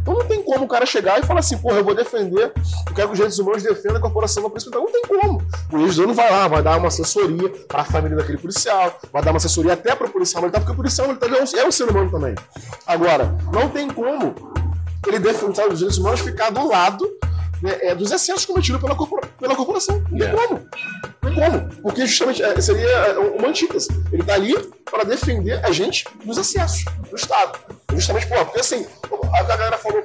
Então não tem como o cara chegar e falar assim, porra, eu vou defender, eu quero que os direitos humanos defendam a corporação da polícia. Não tem como. O juiz do ano vai lá, vai dar uma assessoria para a família daquele policial, vai dar uma assessoria até para o policial militar, porque o policial militar é um, é um ser humano também. Agora, não tem como ele defender os direitos humanos ficar do lado né, é, dos excessos cometidos pela, corpora- pela corporação. Não tem É. como. Não tem como. Porque justamente é, seria é, uma antítese. Ele tá ali para defender a gente dos excessos do Estado. Justamente, pô, porque assim, a galera falou,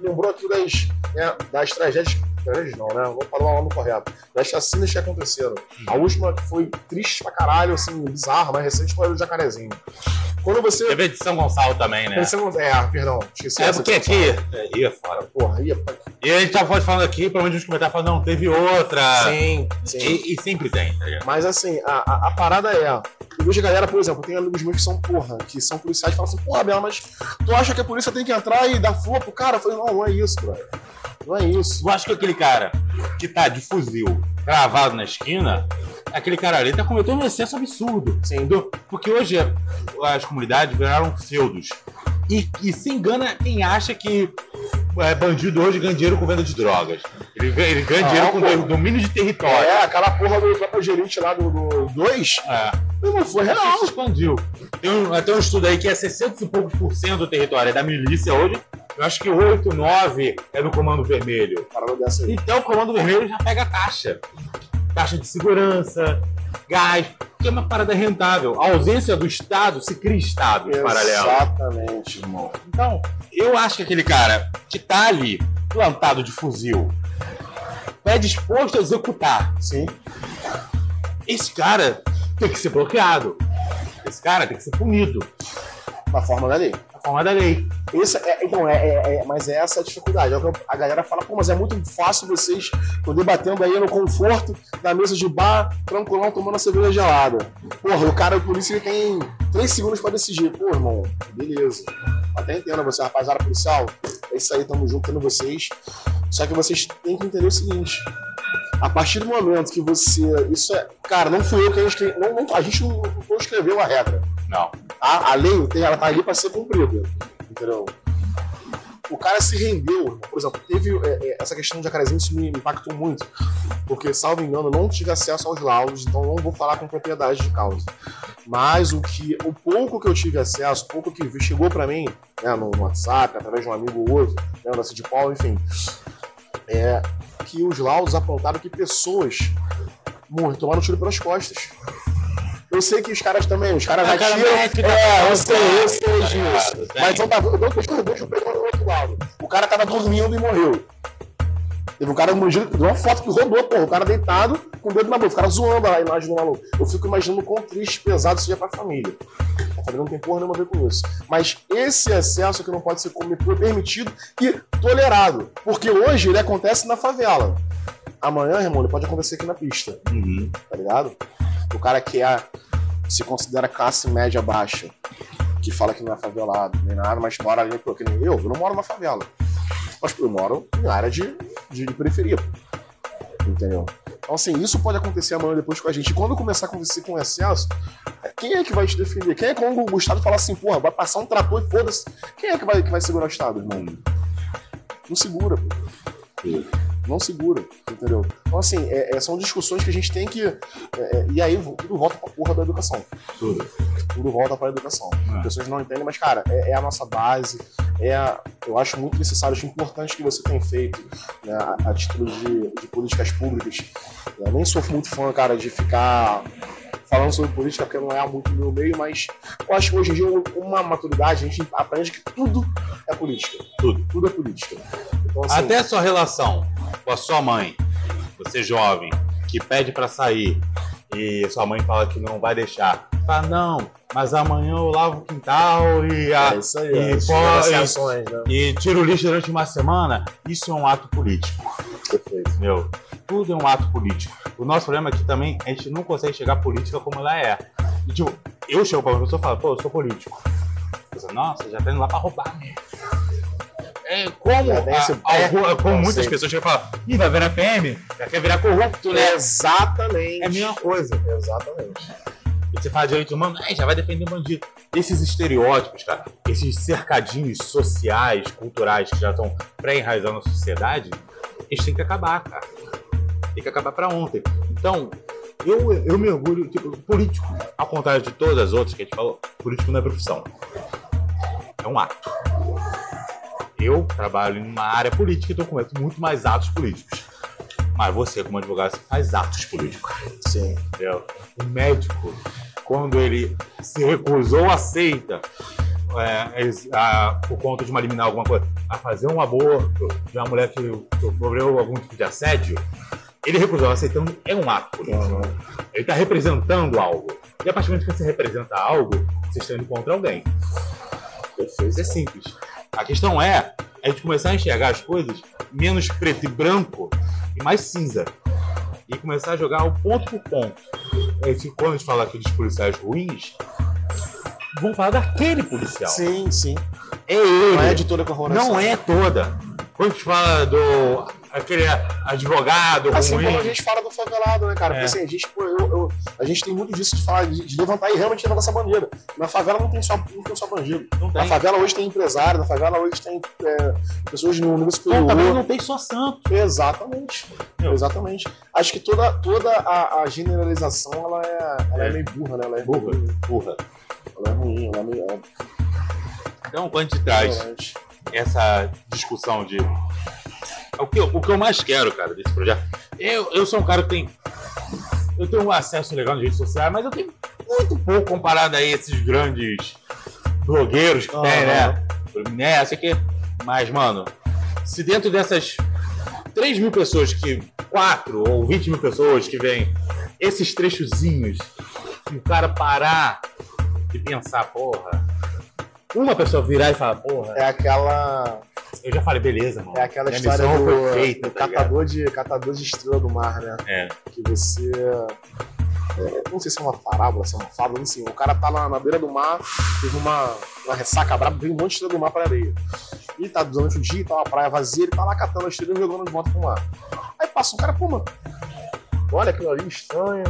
lembrou aqui das, né, das tragédias. Tragédias não, né? Vou falar o nome correto. Das chacinas que aconteceram. A última que foi triste pra caralho, assim, bizarra, mais recente foi do Jacarezinho. Quando você. Teve de São Gonçalo também, né? Não- é, perdão, esqueci É porque que aqui. É, ia fora. Porra, ia. E a gente tava falando aqui, provavelmente nos comentários falando, não, teve outra. Sim, sim. E, e sempre tem, tá ligado? Mas assim, a, a, a parada é. Eu vejo a galera, por exemplo, tem amigos meus que são, porra, que são policiais e falam assim, porra, Bela, mas tu acha que a polícia tem que entrar e dar flor pro cara? Eu falei, não, não é isso, brother. Não é isso. Eu acho que aquele cara que tá de fuzil cravado na esquina, aquele cara ali tá cometendo um excesso absurdo. Sim. Do- Porque hoje as comunidades viraram feudos. E, e se engana quem acha que é, bandido hoje ganha dinheiro com venda de drogas. Ele, ganha- ele ganha Não, dinheiro com pô. do- domínio de território. É, aquela porra do próprio gerente lá do 2, É. não foi real. se expandiu. Tem um, tem um estudo aí que é 60 e poucos por cento do território é da milícia hoje. Eu acho que 8, 9 é do Comando Vermelho. Então o Comando Vermelho já pega a taxa. Taxa de segurança, gás, que é uma parada rentável. A ausência do Estado se cria Estado paralelo. Exatamente, irmão. Então, eu acho que aquele cara que tá ali, plantado de fuzil, é disposto a executar. Sim. Esse cara tem que ser bloqueado. Esse cara tem que ser punido. Da forma da lei. Na forma da lei. Esse é, então, é, é- é- mas é essa a dificuldade. É A galera fala, pô, mas é muito fácil vocês estão debatendo aí no conforto da mesa de bar, tranquilão, tomando a cerveja gelada. Porra, o cara, o polícia, ele tem três segundos pra decidir. Pô, irmão, beleza. Até entendo você, rapaziada policial, é isso aí, tamo junto, tendo vocês. Só que vocês têm que entender o seguinte. A partir do momento que você. Isso é. Cara, não fui eu que escrevi. Não, não, a gente não, não escreveu a regra. Não. A, a lei tem, ela tá ali para ser cumprida. Entendeu? O cara se rendeu. Por exemplo, teve é, é, essa questão de jacarezinho, isso me impactou muito. Porque, salvo engano, eu não tive acesso aos laudos, então não vou falar com propriedade de causa. Mas o que, o pouco que eu tive acesso, o pouco que chegou para mim, né, no WhatsApp, através de um amigo ou outro, né, da Cid Paulo, enfim, é que os laudos apontaram que pessoas morreram, tomaram tiro pelas costas. Eu sei que os caras também, os caras cara, atiram. tá É, eu bom, sei, eu sei tá disso. Mas tá, eu deixa eu do outro lado. O cara tava dormindo e morreu. Teve um cara deu uma foto que rodou, pô, o cara deitado com o dedo na boca, o cara zoando a imagem do maluco. Eu fico imaginando o quão triste, pesado seja pra família. A família não tem porra nenhuma a ver com isso. Mas esse excesso que não pode ser permitido e tolerado. Porque hoje ele acontece na favela. Amanhã, irmão, ele pode acontecer aqui na pista Uhum. tá ligado? O cara que é, se considera classe média baixa, que fala que não é favelado, nem nada, mas mora ali, pô, que nem eu, eu não moro na favela. Mas moro em área de, de, de periferia. Entendeu? Então, assim, isso pode acontecer amanhã depois com a gente. E quando começar a acontecer com excesso, quem é que vai te defender? Quem é que quando o Estado falar assim, porra, vai passar um trator e foda-se? Quem é que vai, que vai segurar o Estado, irmão? Não segura, pô não segura, entendeu? Então, assim, é- é- são discussões que a gente tem que. é, é, e aí tudo volta pra porra da educação. Tudo. Tudo volta pra educação. É. As pessoas não entendem, mas, cara, é, é a nossa base. É a- eu acho muito necessário, acho importante que você tem feito né, a, a título de, de políticas públicas. Eu nem sou muito fã, cara, de ficar falando sobre política, porque não é muito meu meio, mas eu acho que hoje em dia, com uma maturidade, a gente aprende que tudo é política. Tudo. Tudo é política. Então, assim, Até a sua relação com a sua mãe, você jovem, que pede pra sair e sua mãe fala que não vai deixar. Fala, não, mas amanhã eu lavo o quintal e, a- é isso aí. e as pô, negociações, né? e tiro o lixo durante uma semana. Isso é um ato político, Perfeito. entendeu? Tudo é um ato político. O nosso problema aqui também, a gente não consegue chegar à política como ela é. E, tipo, eu chego pra uma pessoa e falo, pô, eu sou político. A Nossa, já tá indo lá pra roubar mesmo. É, como, esse a- alguma- como muitas pessoas chegam e falam, ih, vai virar PM, já quer virar corrupto, né? Exatamente. É a mesma coisa. Exatamente. E você fala direito humano, "Ai, já vai defender bandido. Esses estereótipos, cara, esses cercadinhos sociais, culturais que já estão pré-enraizando na sociedade, eles têm que acabar, cara. Tem que acabar pra ontem. Então, eu, eu me orgulho, tipo, político, ao contrário de todas as outras que a gente falou, político não é profissão. É um ato. Eu trabalho em uma área política, então eu cometo muito mais atos políticos. Mas você, como advogado, você faz atos políticos. Sim. Entendeu? O médico, quando ele se recusou, aceita, é, a- por conta de uma liminar alguma coisa, a fazer um aborto de uma mulher que sofreu algum tipo de assédio, ele recusou, aceitando, é um ato político. Ele está representando algo. E a partir do momento que você representa algo, você está indo contra alguém. Perfeito. Isso é simples. A questão é a gente começar a enxergar as coisas menos preto e branco e mais cinza. E começar a jogar o ponto por ponto. É, tipo, quando a gente fala aqui dos policiais ruins, vamos falar daquele policial. Sim, sim. É ele. Não é de toda a corporação. Não é toda. Quando a gente fala do aquele advogado Assim ruim. como a gente fala do favelado, né, cara? É. Porque assim, a gente, pô, eu, eu- a gente tem muito disso de falar, de, de levantar e realmente levantar essa bandeira. Na favela não tem só, não tem só bandido. Não Na tem. favela hoje tem empresário, na favela hoje tem é, pessoas no nível superior. Não, também não tem só santo. Exatamente. Meu. Exatamente. Acho que toda, toda a, a generalização ela é, ela é. É. meio burra, né? Ela é Burra. Porra. Ela é ruim, ela é meio. É Então, quando gente traz essa discussão de. O que, eu- o que eu mais quero, cara, desse projeto. Eu, eu sou um cara que tem. Eu tenho um acesso legal nas redes sociais, mas eu tenho muito pouco comparado a esses grandes blogueiros que tem, né? Né, sei que. Mas, mano, se dentro dessas 3 mil pessoas que. 4 ou 20 mil pessoas que veem esses trechozinhos, e o cara parar e pensar, porra. Uma pessoa virar e falar, porra, É aquela. Eu já falei, beleza, mano. É aquela Minha história do, foi feita, do tá ligado? catador, de, catador de estrela do mar, né? É. Que você. é, não sei se é uma parábola, se é uma fábula, assim, o cara tá na, na beira do mar, teve uma, uma ressaca braba, veio um monte de estrela do mar pra areia. E tá durante o dia, tá uma praia vazia, ele tá lá catando a estrela e jogando de volta pro mar. Aí passa um cara, pô, mano, olha aquilo ali estranho.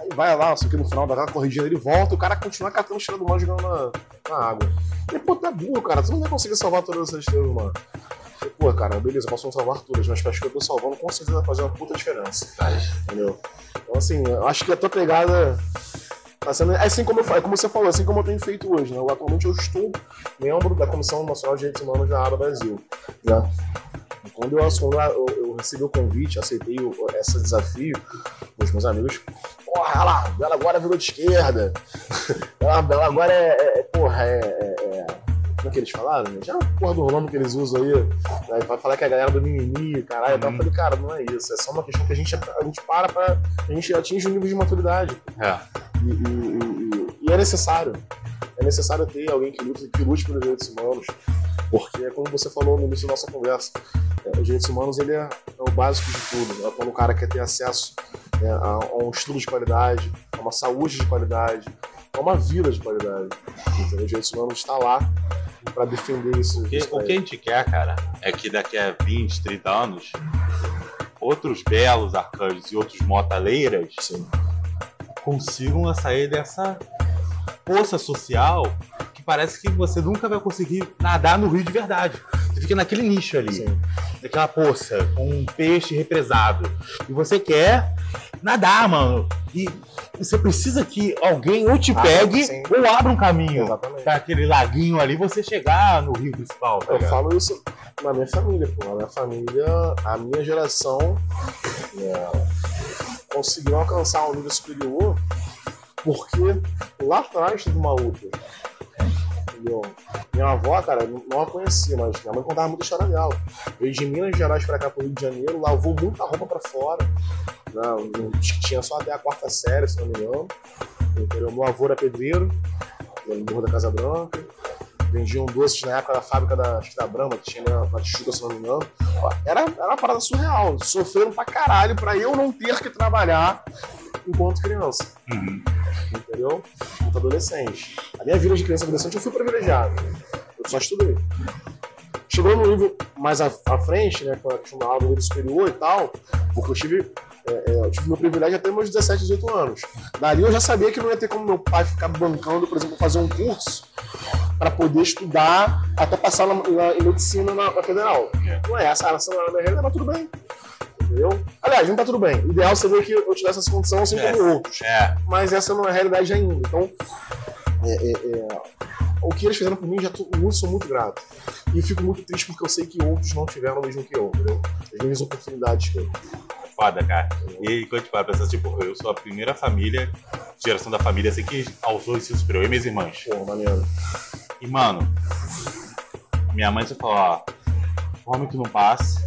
Aí vai lá, só que no final daquela corridinha ele volta, o cara continua catando estrela do mar jogando na, na água. E, pô, é burro, cara, tu não vai conseguir salvar todas essas estrelas do mar. E, pô, cara, beleza, posso não salvar todas, mas acho que eu tô salvando com certeza vai fazer uma puta diferença. Entendeu? Então, assim, eu acho que a tua pegada tá sendo. É assim como, eu, é como você falou, assim como eu tenho feito hoje, né? Eu, atualmente eu estou membro da Comissão Nacional de Direitos Humanos da ABA Brasil. Né? E quando eu, eu, eu recebi o convite, aceitei o, esse desafio, os meus amigos, porra, lá, ela agora virou de esquerda. ela, ela agora é, é- é, porra, é, é- é- Como é que eles falaram? gente? É uma porra do nome que eles usam aí. Né? Vai falar que é a galera do mimimi, caralho. Então eu falei, cara, não é isso. É só uma questão que a gente, a gente para pra. A gente atinge um nível de maturidade. É. E, e- e- e- é necessário. É necessário ter alguém que lute, que lute pelos direitos humanos. Porque, como você falou no início da nossa conversa, é, os direitos humanos ele é, é o básico de tudo. É quando o cara quer ter acesso né, a, a um estudo de qualidade, a uma saúde de qualidade, a uma vida de qualidade. Então, os direitos humanos está lá para defender isso. Porque isso o que a gente quer, cara, é que daqui a 20, 30 anos, outros belos arcanjos e outros motaleiras Sim. consigam sair dessa poça social que parece que você nunca vai conseguir nadar no rio de verdade. Você fica naquele nicho ali, Sim. naquela poça, com um peixe represado. E você quer nadar, mano. E você precisa que alguém ou te Ah, pegue sim. ou abra um caminho Exatamente. pra aquele laguinho ali você chegar no rio principal. tá Eu ligado? falo isso na minha família, pô. Na minha família, a minha geração é, conseguiu alcançar um nível superior porque lá atrás teve uma outra. Entendeu? Minha avó, cara, eu não a conhecia, mas minha mãe contava muita história dela. Veio de Minas Gerais pra cá pro Rio de Janeiro, lavou muita roupa pra fora. Não, que tinha só até a quarta série, se não me engano. Entendeu? Meu avô era pedreiro, no Morro da Casa Branca vendiam doces na época da fábrica da, da Brahma, que tinha na, na Tijuca, se não me engano. Era, era uma parada surreal. Sofreram pra caralho pra eu não ter que trabalhar enquanto criança. Uhum. Entendeu? Enquanto adolescente. A minha vida de criança adolescente eu fui privilegiado. Eu só estudei. Chegou no nível mais à, à frente, né, com a questão da aula superior e tal, porque eu tive, é, é, eu tive meu privilégio até meus 17, 18 anos. Dali eu já sabia que não ia ter como meu pai ficar bancando, por exemplo, fazer um curso para poder estudar até passar na, na- em medicina na, na federal. Não é essa, essa não era a minha realidade, mas tudo bem. Entendeu? Aliás, não tá tudo bem. O ideal seria que eu tivesse essa condição assim É. como outros. É, Mas essa não é a realidade ainda. Então, é, é, é, o que eles fizeram por mim, já tô, muito, sou muito grato. E eu fico muito triste porque eu sei que outros não tiveram o mesmo que eu, entendeu? As mesmas oportunidades que eu. foda, cara. E quando a gente para pensar, tipo, eu sou a primeira família, geração da família assim que alçou ensino superior, eu e minhas irmãs. Pô, maneiro. E, mano, minha mãe só falou, ó, come que não passe.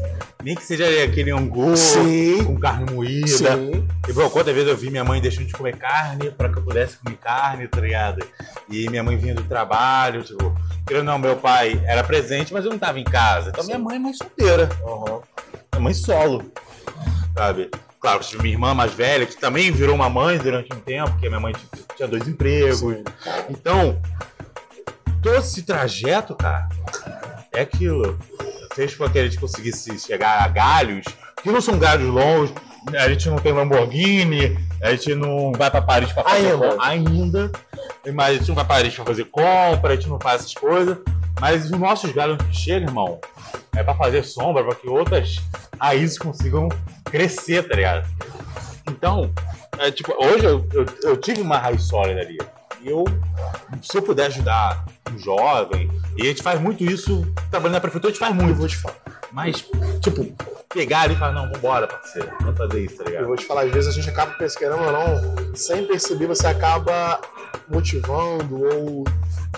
Nem que seja aquele angu Sim. com carne moída. Sim. E, bro, quantas vezes eu vi minha mãe deixando de comer carne pra que eu pudesse comer carne, tá ligado? E minha mãe vinha do trabalho, tipo, querendo não, meu pai era presente, mas eu não tava em casa. Então minha mãe é mãe solteira, Aham. minha mãe solo, sabe? Claro, tive minha irmã mais velha, que também virou uma mãe durante um tempo, porque minha mãe tinha dois empregos. Sim. Então, todo esse trajeto, cara, é aquilo. Fez com que a gente conseguisse chegar a galhos, que não são galhos longos, a gente não tem Lamborghini, a gente não vai pra Paris pra fazer Ainda. compra. Ainda. Mas a gente não vai pra Paris pra fazer compra, a gente não faz essas coisas. Mas os nossos galhos que chegam, irmão, é pra fazer sombra, pra que outras raízes consigam crescer, tá ligado? Então, é, tipo, hoje eu, eu, eu tive uma raiz sólida ali. Eu, se eu puder ajudar um jovem, e a gente faz muito isso, trabalhando na prefeitura, a gente faz Eu muito. vou te falar. Mas, tipo, pegar ali e falar, não, vambora, parceiro, vamos fazer isso, tá Eu ligado? vou te falar, às vezes a gente acaba, querendo ou não, sem perceber, você acaba motivando ou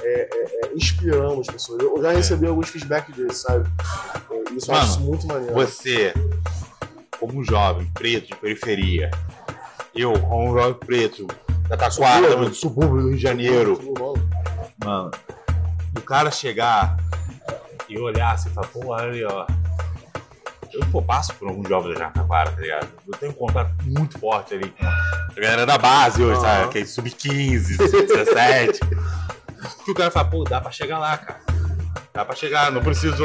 é, é, é, inspirando as pessoas. Eu já recebi alguns feedbacks desses, sabe? É, Isso eu Mano, acho muito maneiro. Você, como um jovem preto de periferia, eu, um jovem preto da Taquara, do subúrbio do Rio de Janeiro, mano, o cara chegar e olhar assim e falar, pô, olha ali, ó. Eu pô, passo por alguns jovens da Jacaquara, tá ligado? Eu tenho um contato muito forte ali com, A galera da base hoje, Aham. sabe? Que é sub-15, sub-17. que o cara fala, pô, dá pra chegar lá, cara. Dá pra chegar, não preciso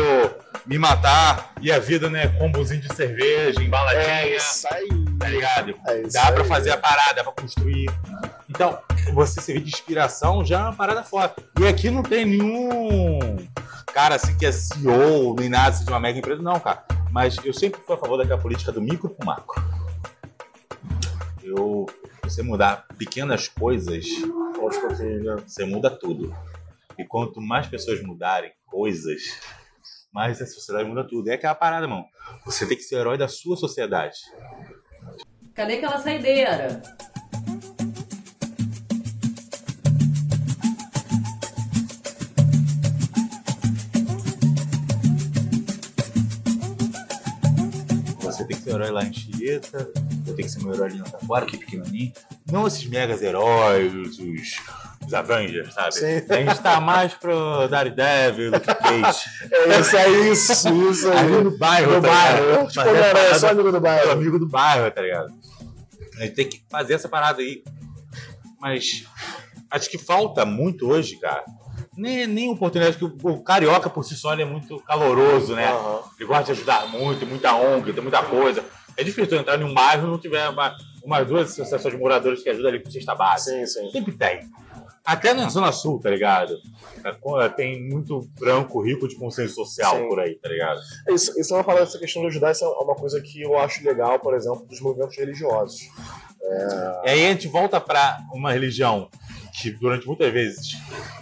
me matar. E a vida, né? Combozinho de cerveja, embaladinha. É isso aí. Tá ligado? É Dá pra aí. fazer a parada, dá pra construir. Então, você servir de inspiração já é uma parada foda. E aqui não tem nenhum cara assim que é CEO, nem nada assim, de uma mega empresa, não, cara. Mas eu sempre fui a favor daquela política do micro pro macro. Eu, você mudar pequenas coisas, você muda tudo. E quanto mais pessoas mudarem coisas, mais a sociedade muda tudo. É aquela parada, mano. Você tem que ser o herói da sua sociedade. Cadê aquela saideira? Você tem que ser o herói lá em Chieta, eu tenho que ser meu herói ali na Taquara, que é pequenininho. Não esses megas heróis, os, os Avengers, sabe? Sim. A gente tá mais pro Daredevil, Luke Cage. É isso aí, isso, isso aí. Ali no bairro, No tá bairro. Tipo, sou parada- amigo do é bairro. amigo do bairro, tá ligado? A gente tem que fazer essa parada aí. Mas acho que falta muito hoje, cara. Nem, nem oportunidade, que o, o carioca por si só ele é muito caloroso, né? Aham. Ele gosta de ajudar muito, muita ONG, tem muita coisa. É difícil entrar em um bairro e não tiver uma, umas duas associações de moradores que ajudam ali com cesta básica. Sim, sim. Sempre tem. Até na Zona Sul, tá ligado? É, Tem muito branco rico de consenso social Sim. por aí, tá ligado? Isso, isso é uma parada, essa questão de ajudar, isso é uma coisa que eu acho legal, por exemplo, dos movimentos religiosos. E aí a gente volta pra uma religião que durante muitas vezes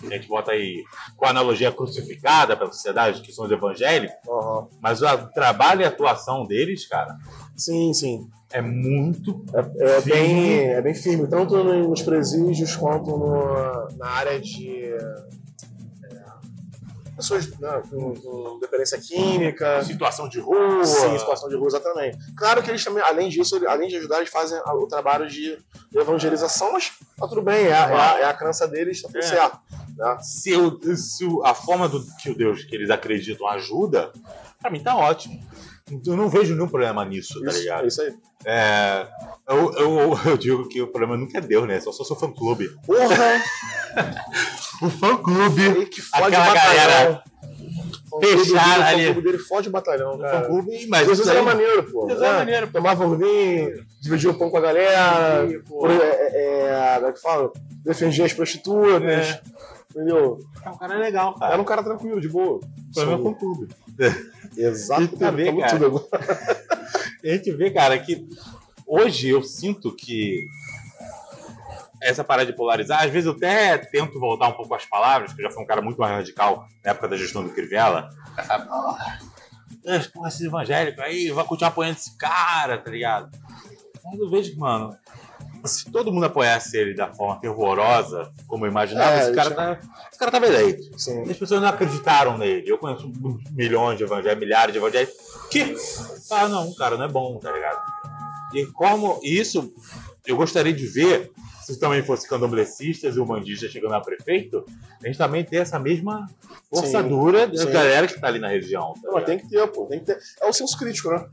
a gente bota aí com a analogia crucificada pela sociedade, que são os evangélicos, Aham. mas o trabalho e a atuação deles, cara, Sim, sim. é muito É, é Firme. bem, é bem firme, tanto nos presídios quanto no- na área de. É, pessoas né, com, com dependência química. situação de rua. Sim, situação de rua, exatamente. Claro que eles também, além disso, além de ajudar, eles fazem o trabalho de evangelização, mas tá tudo bem, é, a- é a, é a crença deles, tá tudo É. certo. Né? Se, o- se a forma do, que o Deus que eles acreditam ajuda, pra mim tá ótimo. Eu não vejo nenhum problema nisso, tá Isso, ligado? é isso aí. É, eu, eu, eu digo que o problema nunca é Deus, né? Só sou seu fã clube. Porra! O fã clube. Aí que fode Aquela batalhão. galera O fã-clube fechada dele- o ali. fã-clube dele fode o batalhão, O fã cara. clube, mas Às vezes isso era maneiro, pô. Isso era maneiro. Tomava um vinho, dividia o pão com a galera, por- é, é, como é que fala? Defendia as prostitutas, É. entendeu? É um cara legal, cara. Era um cara tranquilo, de boa. O problema é o fã clube. Exato, E tu vê, a gente vê, cara, que hoje eu sinto que essa parada de polarizar, às vezes eu até tento voltar um pouco às palavras, que eu já fui um cara muito mais radical na época da gestão do Crivella. Falava, porra, esse- porra, esse evangélico aí vai continuar apoiando esse cara, tá ligado? Mas eu vejo que, mano, se todo mundo apoiasse ele da forma fervorosa, como eu imaginava, É, esse, cara já- tá, esse cara tava eleito. Sim. E as pessoas não acreditaram nele. Eu conheço milhões de evangélicos, milhares de evangélicos que ah, não, o cara não é bom, tá ligado? E como isso, eu gostaria de ver, se também fosse candomblecistas e umbandistas chegando a prefeito, a gente também ter essa mesma força Sim, dura da galera que tá ali na região. Tá tem que ter, pô. Tem que ter. É o senso crítico, né?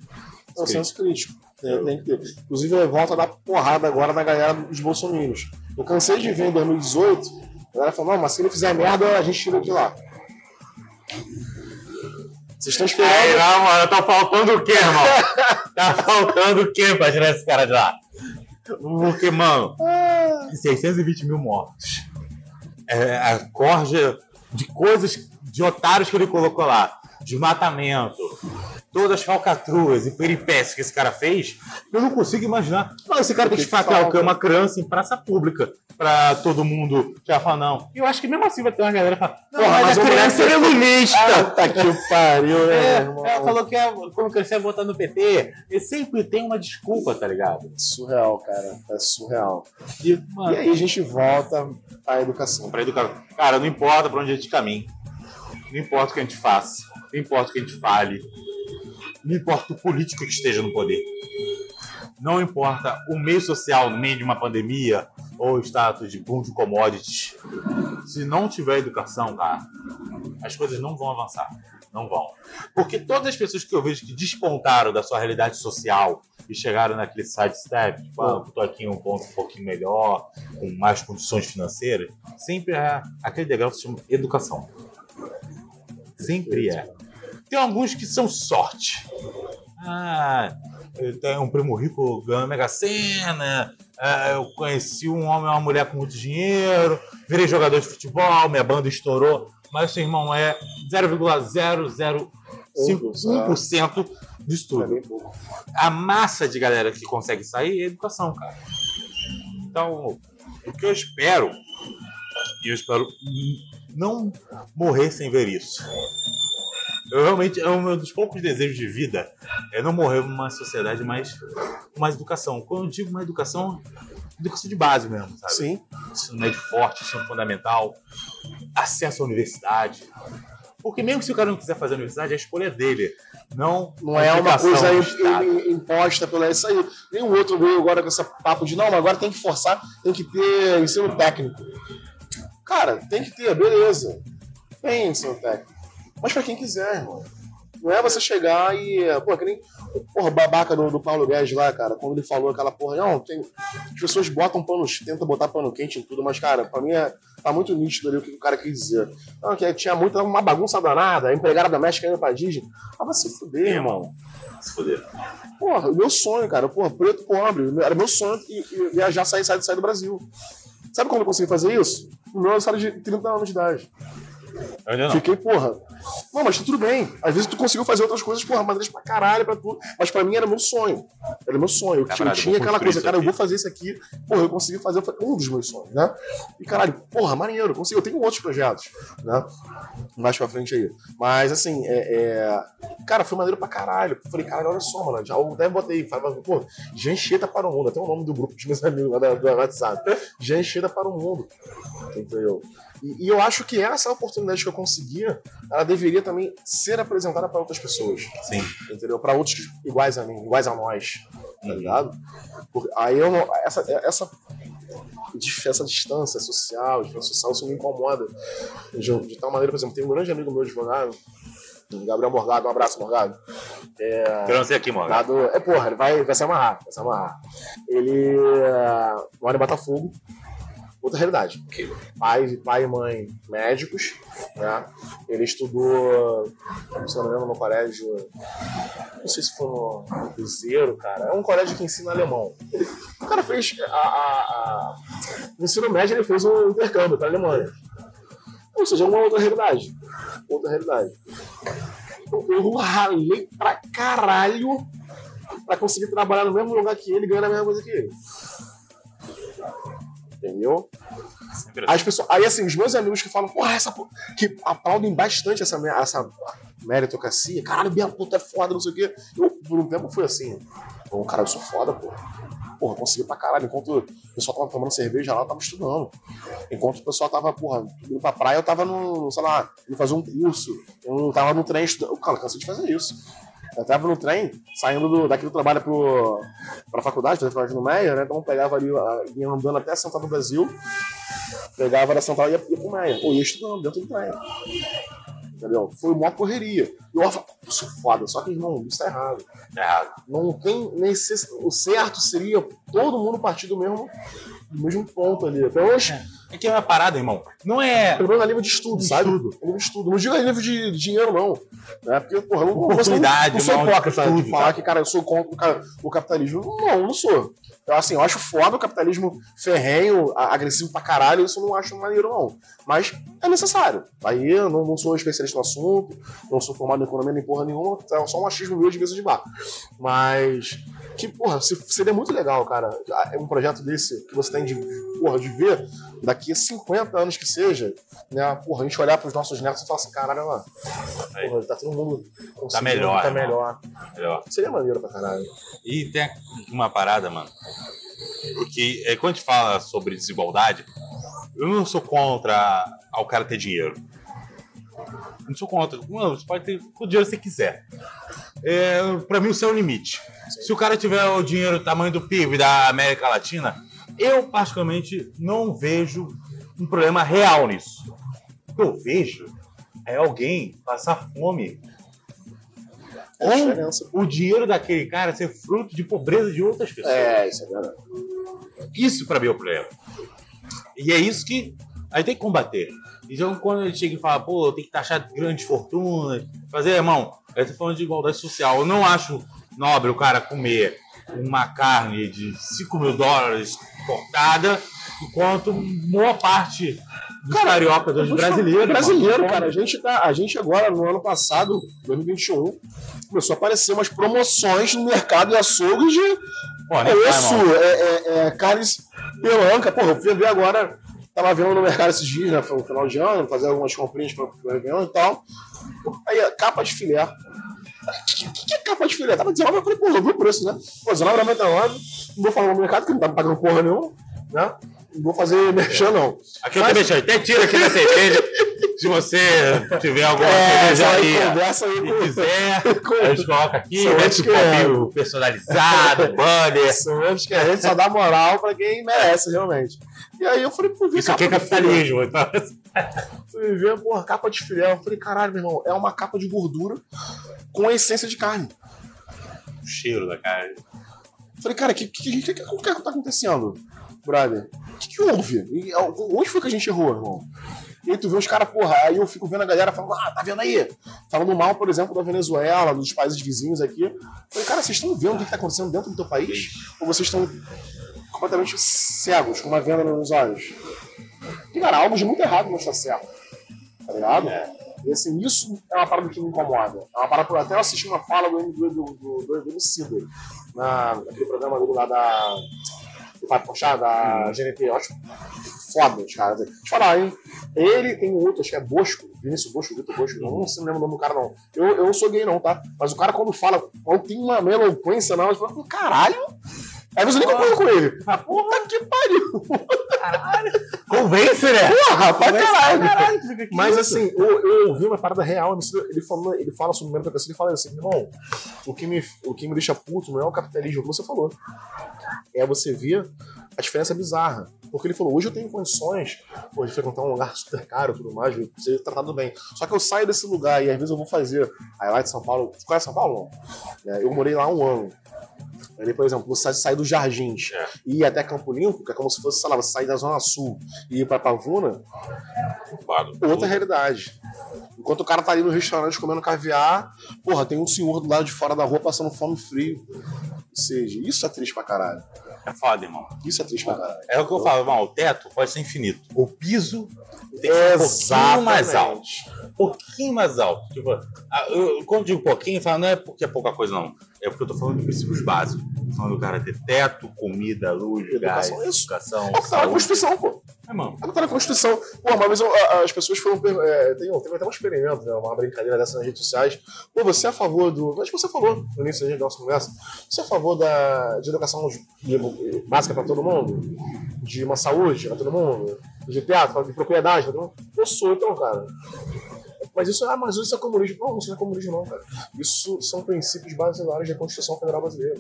É o senso crítico. Tem, tem que ter. Inclusive, volta a dar porrada agora na galera dos bolsominions. Eu cansei de ver em 2018, a galera falou, não, mas se ele fizer merda, a gente tira de lá. Vocês estão Aí, esperando. não, mano, tá faltando o quê, irmão? tá faltando o quê pra tirar esse cara de lá? Porque, mano, 620 mil mortos. É, a corja de coisas, de otários que ele colocou lá. Desmatamento. Todas as falcatruas e peripécias que esse cara fez, eu não consigo imaginar. Não, esse cara tem que Que esfaquear o? Uma criança em praça pública pra todo mundo já falar não. E eu acho que mesmo assim vai ter uma galera que fala, não, mas, mas a o criança é iluminista. Tá que pariu, né? É, ela falou que é, quando crescer vai votar no PT. E sempre tem uma desculpa, tá ligado? Surreal, cara. É surreal. E, mano, E aí a gente volta à educação. pra educar. Cara, não importa pra onde a gente caminha. Não importa o que a gente faça. Não importa o que a gente fale. Não importa o político que esteja no poder. Não importa o meio social no meio de uma pandemia ou status de boom de commodities. Se não tiver educação, cara, as coisas não vão avançar. Não vão. Porque todas as pessoas que eu vejo que despontaram da sua realidade social e chegaram naquele sidestep, tipo, ah, eu tô aqui em um ponto um pouquinho melhor, com mais condições financeiras, sempre é aquele degrau que se chama educação. Sempre é. Tem alguns que são sorte. Ah, eu tenho um primo rico ganhando Mega Sena, ah, eu conheci um homem e uma mulher com muito dinheiro, virei jogador de futebol, minha banda estourou, mas seu irmão é 0,005% disso É tudo. pouco. A massa de galera que consegue sair é educação, cara. Então, o que eu espero, e eu espero não morrer sem ver isso. Eu realmente, é um dos poucos desejos de vida, é não morrer numa sociedade mais com mais educação. Quando eu digo mais educação, educação de base mesmo, sabe? Sim. ensino médio forte, ensino fundamental, acesso à universidade. Porque mesmo se o cara não quiser fazer a universidade, a escolha é dele. Não, Não é uma coisa imposta pela isso aí. Nenhum outro veio agora com esse papo de não, mas agora tem que forçar, tem que ter ensino técnico. Cara, tem que ter, beleza. Tem ensino técnico. Mas pra quem quiser, irmão. Não é você chegar e. Pô, que nem. Porra, babaca do, do Paulo Guedes lá, cara, quando ele falou aquela porra, não, tem. As pessoas botam pano, tentam botar pano quente em tudo, mas, cara, pra mim é, tá muito nítido ali o que o cara quis dizer. Não, que tinha muita uma bagunça danada, a empregada doméstica indo pra Disney. Ah, vai se fuder, irmão. Se fuder. Porra, meu sonho, cara. Porra, preto pobre. Era meu sonho e, e viajar, sair, sair, sair do Brasil. Sabe como eu consegui fazer isso? No meu aniversário de 30 anos de idade. Eu ainda não. Fiquei, porra. Não, mas tá tudo bem. Às vezes tu conseguiu fazer outras coisas, porra, maneiras pra caralho, pra tudo. Mas pra mim era meu sonho. Era meu sonho. Eu, tinha- eu tinha aquela coisa, cara, eu vou fazer isso aqui. Porra, eu consegui fazer um dos meus sonhos, né? E caralho, porra, maneiro, eu consegui. Eu tenho outros projetos, né? Mais pra frente aí. Mas assim, é. é- Cara, foi maneiro pra caralho. Eu falei, caralho, olha só, mano. Já eu até botei, falava, pô, Jancheta para o mundo. Até o nome do grupo dos meus amigos lá do WhatsApp. Jancheta para o mundo. Entendeu? E, e eu acho que essa oportunidade que eu conseguia, ela deveria também ser apresentada para outras pessoas, Sim. entendeu? Para outros iguais a mim, iguais a nós, tá ligado? Porque aí eu não, essa, essa, essa distância social, distância social, isso me incomoda de, de tal maneira, por exemplo, tem um grande amigo meu advogado, Gabriel Morgado, um abraço, Morgado. Não sei aqui, mano. Morgado, é porra, ele vai, vai se amarrar, vai se amarrar. Ele eh, mora em Botafogo, outra realidade. Pai, pai e mãe médicos, né? Ele estudou, se não me engano, no colégio, não sei se foi no, no Cruzeiro, cara. É um colégio que ensina alemão. Ele- o cara fez a, a, a- no ensino médio, ele fez um intercâmbio para a Alemanha. Ou seja, é uma outra realidade. Outra realidade. Eu, eu ralei pra caralho pra conseguir trabalhar no mesmo lugar que ele e ganhar a mesma coisa que ele. Entendeu? As pessoas, aí assim, os meus amigos que falam, porra, essa porra, que aplaudem bastante essa, essa meritocracia, caralho, minha puta é foda, não sei o quê. Eu, por um tempo, fui assim, pô, cara, eu sou foda, porra. Porra, consegui pra caralho. Enquanto o pessoal tava tomando cerveja lá, eu tava estudando. Enquanto o pessoal tava, porra, indo pra praia, eu tava no, sei lá, indo fazer um curso. Eu tava no trem estudando. Cara, cansei de fazer isso. Eu tava no trem, saindo do, daqui do trabalho pro, pra faculdade, fazer faculdade no Meia, né? Então pegava ali, ia andando até a Central do Brasil, pegava da Central e ia, ia pro Meia. Pô, ia estudando dentro do trem. Entendeu? Foi uma correria. E eu falava, eu sou foda, só que, irmão, isso tá errado. Errado. Não tem necess... O certo seria todo mundo partir do mesmo, do mesmo ponto ali. Pelo menos, É que é uma parada, irmão. Não é. pelo menos a nível de estudo, De sabe? estudo. A nível de estudo. Não digo a nível de dinheiro, não. Né? Porque, porra, eu não, Oportunidade, não sou de hipócrita de estudo, falar tá? que, cara, eu sou contra o ca- o capitalismo. Não, eu não sou. Eu, assim, eu acho foda o capitalismo ferrenho, agressivo pra caralho, isso eu não acho maneiro, não. Mas é necessário. Aí eu não, não sou especialista no assunto, não sou formado em economia nem porra nenhuma, é só um achismo meu de mesa de bar. Mas que, porra, se- seria muito legal, cara. É um projeto desse que você tem de, porra, de ver daqui a 50 anos que seja, né? Porra, a gente olhar pros nossos netos e falar assim, caralho. Aí. Porra, tá todo mundo conseguindo, melhor, Tá irmão. melhor. Melhor. Seria maneiro pra caralho. E tem uma parada, mano. Que é, quando a gente fala sobre desigualdade, eu não sou contra ao cara ter dinheiro. Não sou contra. Mano, você pode ter o dinheiro que você quiser. É, pra mim, o seu é o limite. Se o cara tiver o dinheiro do tamanho do PIB da América Latina, eu, particularmente, não vejo um problema real nisso. O que eu vejo é alguém passar fome. É diferença. Ou o dinheiro daquele cara ser fruto de pobreza de outras pessoas. É, isso é verdade. Isso pra mim é o problema. E é isso que a gente tem que combater. Então, quando a gente chega e fala, pô, tem que taxar grandes fortunas, fazer, irmão, eu tô falando de igualdade social. Eu não acho nobre o cara comer uma carne de 5 mil dólares cortada, enquanto boa parte dos cariocas, dos brasileiros. Brasileiro, mano, cara. A gente, tá, a gente agora, no ano passado, 2021, começou a aparecer umas promoções no mercado de açougues de osso, irmão. é, é, é, carnes pelanca. Porra, eu fui ver agora, tava vendo no mercado esses dias, né? Foi no final de ano, fazer algumas comprinhas para o Réveillon e tal. Aí, capa de filé. O que, que, é capa de filé? Tava 19, eu falei, pô, eu vi o preço, né? Pô, 19,99. Não vou falar no mercado, que não tá me pagando porra nenhuma, né? Não vou fazer merchan, não. Aqui eu Mas- também chamo. Até tira aqui da cerveja. Se você tiver alguma É, só aí cervejaria conversa aí com quiser, com- a gente coloca aqui, mete antes que é. copinho personalizado, banner. São anos que a gente só dá moral pra quem merece, realmente. E aí eu falei, pô, vi Isso aqui é capitalismo. Então, Fui ver, porra, capa de filé. Eu falei, caralho, meu irmão, é uma capa de gordura com essência de carne. o cheiro da carne. Falei, cara, o que, que, que, que, que tá acontecendo, brother? O que, que houve? E, onde foi que a gente errou, irmão? E aí tu vê os caras, porra, aí eu fico vendo a galera falando, ah, tá vendo aí? Falando mal, por exemplo, da Venezuela, dos países vizinhos aqui. Falei, cara, vocês estão vendo o que tá acontecendo dentro do teu país? Ou vocês estão completamente cegos, com uma venda nos olhos? E, cara, algo de muito errado não está certo. Tá ligado? E assim, isso é uma parada que me incomoda. É uma parada que eu até assisti uma fala do, do, do, do, do, Emicida, na, naquele programa dele lá da. Do Pai Pochá, da GNT. Eu acho foda, os caras. Deixa eu falar, hein? Ele tem outro, acho que é Bosco, Vinícius Bosco, Vitor Bosco, não sei lembro o nome do cara, não. Eu, eu não sou gay, não, tá? Mas o cara, quando fala, tem uma eloquência, não, eu falo, caralho! Aí você nem concorda com ele. Ah, Puta que pariu! Convence, né? Porra, pra caralho! Caralho, Mas isso. assim, eu, eu ouvi uma parada real, ele, falou, ele fala sobre o meritocracia, ele fala assim, irmão, o que, me, o que me deixa puto não é o capitalismo, o que você falou. É você ver a diferença bizarra. Porque ele falou, hoje eu tenho condições pô, de frequentar um lugar super caro e tudo mais, de ser tratado bem. Só que eu saio desse lugar e às vezes eu vou fazer. Aí lá de São Paulo, tu conhece São Paulo? É, eu morei lá um ano. Aí, por exemplo, você sair dos Jardins É. e ir até Campo Limpo, que é como se fosse, sei lá, você sair da Zona Sul e ir pra Pavuna, outra realidade. Enquanto o cara tá ali no restaurante comendo caviar, porra, tem um senhor do lado de fora da rua passando fome e frio. Ou seja, isso é triste pra caralho. É foda, irmão. Isso é triste pra caralho. É o que eu falo, irmão. O teto pode ser infinito. O piso tem que ser um pouquinho mais alto. Um pouquinho mais alto. Tipo, eu- quando digo pouquinho, eu falo, não é porque é pouca coisa, não. É porque eu tô falando de princípios básicos. Tô falando do cara ter teto, comida, luz, Educação, gás, isso. educação, É o que tá na. Constituição, pô. É, mano. É o que tá na Constituição. Pô, uma vez as pessoas foram. É, tem, teve até um experimento, né, uma brincadeira dessa nas redes sociais. Pô, você é a favor do. Acho que você falou no início da nossa conversa. Você é a favor da, de educação básica pra todo mundo? De uma saúde pra todo mundo? De teatro, de propriedade pra todo mundo? Eu sou, então, cara. Mas isso, ah, mas isso é comunismo. Não, isso não é comunismo, não, cara. Isso são princípios basilares da Constituição Federal Brasileira.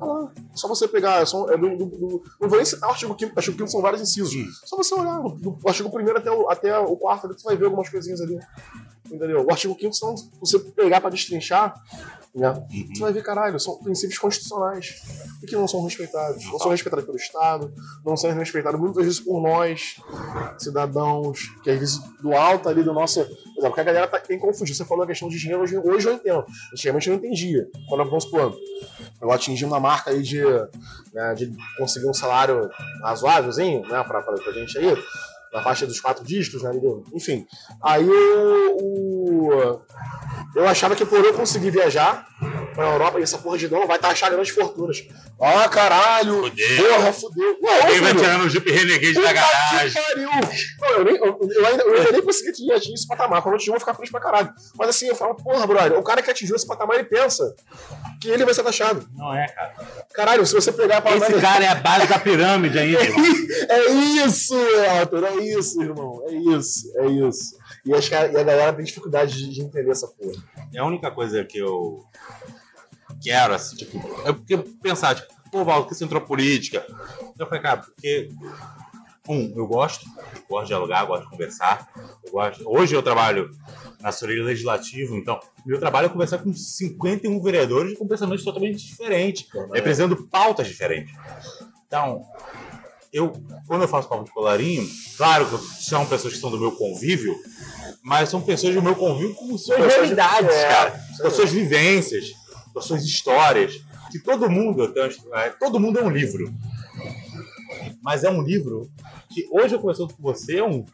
Ah lá, só você pegar, só, é do, do- do- não vou nem citar o artigo 5 o artigo 5 são vários incisos. Hum. Só você olhar, do, do artigo 1 até o, até o 4 você vai ver algumas coisinhas ali. Entendeu? O artigo 5 são, se você pegar pra destrinchar, né, você vai ver, caralho, são princípios constitucionais e que não são respeitados. Não são respeitados pelo Estado, não são respeitados muitas vezes por nós, cidadãos, que às vezes do alto ali do nosso. Por exemplo, porque a galera tá, tem confundido. Você falou a questão de dinheiro, hoje, hoje eu entendo. Antigamente eu não entendia. Quando, vamos supor, eu atingi uma marca aí de, né, de conseguir um salário razoávelzinho, né, pra, pra, pra gente aí, na faixa dos quatro dígitos, né, enfim. Aí o, o- eu achava que por eu conseguir viajar pra Europa, e essa porra de não vai taxar grandes fortunas. Ah, caralho! Fudeu. Porra, fudeu! Não, Alguém vai filho, tirando o Jeep Renegade da garagem. pariu! Não, eu, nem, eu, eu ainda, eu ainda nem consegui atingir, atingir esse patamar. Quando eu atingir, eu vou ficar feliz pra caralho. Mas assim, eu falo, porra, brother, o cara que atingiu esse patamar, ele pensa que ele vai ser taxado. Não é, cara. Caralho, se você pegar a Esse cara é a base da pirâmide ainda. É isso, Arthur, é isso, irmão. É isso, é isso. E, acho que a, e a galera tem dificuldade de, de entender essa porra. É a única coisa que eu quero, assim, tipo, é porque pensar, tipo, pô, Val, por que você entrou política? Eu falei, cara, porque um, eu gosto, gosto de dialogar, gosto de conversar. Eu gosto... Hoje eu trabalho na assessoria legislativa, então meu trabalho é conversar com 51 vereadores com pensamentos totalmente diferentes, representando pautas diferentes. Então, eu, quando eu faço papo de colarinho, claro que são pessoas que são do meu convívio, mas são pessoas do meu convívio com suas de- realidades, é, cara, isso com suas vivências, com suas histórias. Que todo mundo, é, todo mundo é um livro. Mas é um livro que hoje eu conversando com você é um.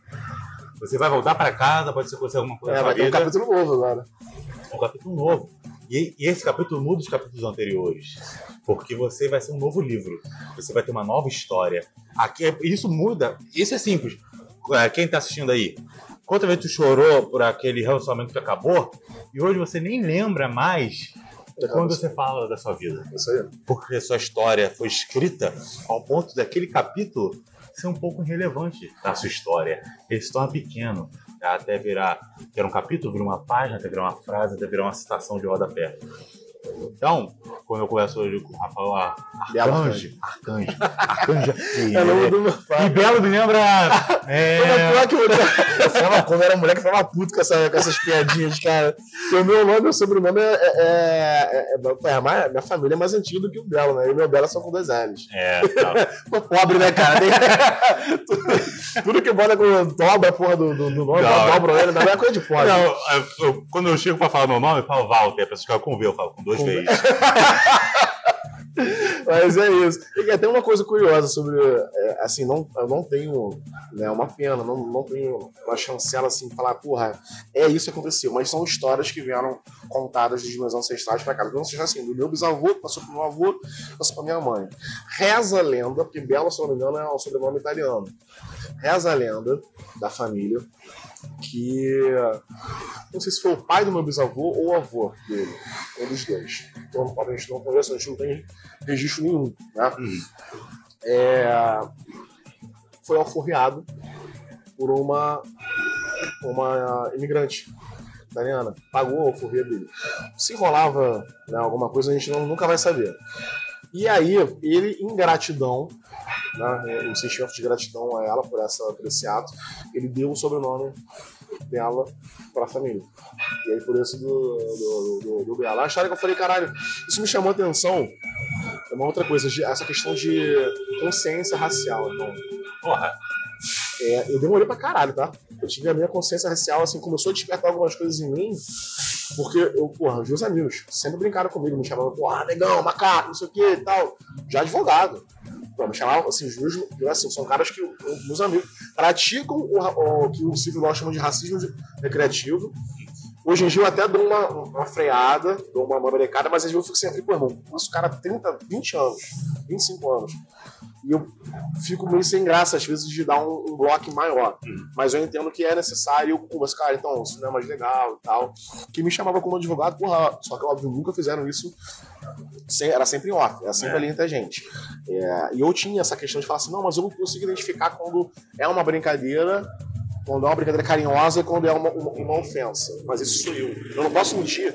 Você vai voltar para casa, pode ser acontecer alguma coisa É, vai ter um capítulo novo agora. um capítulo novo. E, e esse capítulo muda os capítulos anteriores. Porque você vai ser um novo livro. Você vai ter uma nova história. Aqui, é- isso muda. Isso é simples. É, Quem tá assistindo aí? Quantas vezes tu chorou por aquele relacionamento que acabou e hoje você nem lembra mais quando você fala da sua vida? Aí. Porque a sua história foi escrita ao ponto daquele capítulo ser um pouco irrelevante da sua história. Ele se torna pequeno, até virar, que era um capítulo, vira uma página, até virar uma frase, até virar uma citação de rodapé. Então, quando eu converso hoje com o Rafael Belo Arcanjo, Arcanjo, Arcanjo é feio, É o nome né? do meu E. Belo me lembra. É, que eu, eu ficava, quando eu era moleque, eu ficava puto com, essa- com essas piadinhas, cara. Porque o meu nome, meu sobrenome é. é, é, é- é mais- minha família é mais antiga do que o Belo, né? E o meu Belo são com dois L's. é, tá. Tô pobre, né, cara? Tem- tudo, tudo que bota com dobra a porra do, do, do nome, Não. dobra ele, não é coisa de pobre. Não, eu- eu- quando eu chego pra falar meu nome, eu falo Walter, a pessoa fica com V, eu falo com dois Com V. V's. Mas é isso. E tem uma coisa curiosa sobre. é, assim, não, eu não tenho né, uma pena, não, não tenho uma chancela assim de falar, porra, é isso que aconteceu. Mas são histórias que vieram contadas dos meus ancestrais cá. Dos meus ancestrais, assim, do meu bisavô, passou pro meu avô, passou pra minha mãe. Reza a lenda, porque Belo, se não me engano, é um sobrenome italiano. Reza a lenda da família que. Não sei se foi o pai do meu bisavô ou o avô dele. Um dos dois. Então, a gente não conhece, a gente não tem registro nenhum. Né? É, foi alforreado por uma, uma imigrante italiana. Pagou a alforria dele. Se rolava né, alguma coisa, a gente não- nunca vai saber. E aí, ele, em gratidão, né, o sentimento de gratidão a ela por, essa, por esse ato, ele deu o sobrenome dela para a família. E aí, por isso do, do, do, do Bela. A história que eu falei, caralho, isso me chamou a atenção. É uma outra coisa, essa questão de consciência racial. Então, Porra, é, eu demorei pra caralho, tá? Eu tive a minha consciência racial, assim, começou a despertar algumas coisas em mim, porque eu, porra, os meus amigos sempre brincaram comigo, me chamavam, porra, negão, macaco, não sei o que e tal. Já advogado. Me chamavam, assim, os meus, assim, são caras que meus amigos praticam o, o que o Silvio Ló chama de racismo recreativo. Hoje em dia eu até dou uma, uma freada, dou uma, uma brecada, mas às vezes eu fico sempre, pô, irmão, esse cara tem 30, 20 anos, 25 anos. E eu fico meio sem graça, às vezes, de dar um, um bloco maior. Mas eu entendo que é necessário, eu converso, cara, então, isso não é mais legal e tal. Que me chamava como advogado, porra, só que, óbvio, nunca fizeram isso, sem- era sempre em off, era sempre É. ali entre a gente. É, e eu tinha essa questão de falar assim, não, mas eu não consigo identificar quando é uma brincadeira, quando é uma brincadeira carinhosa e quando é uma, uma, uma ofensa. Mas isso sou eu. Eu não posso mentir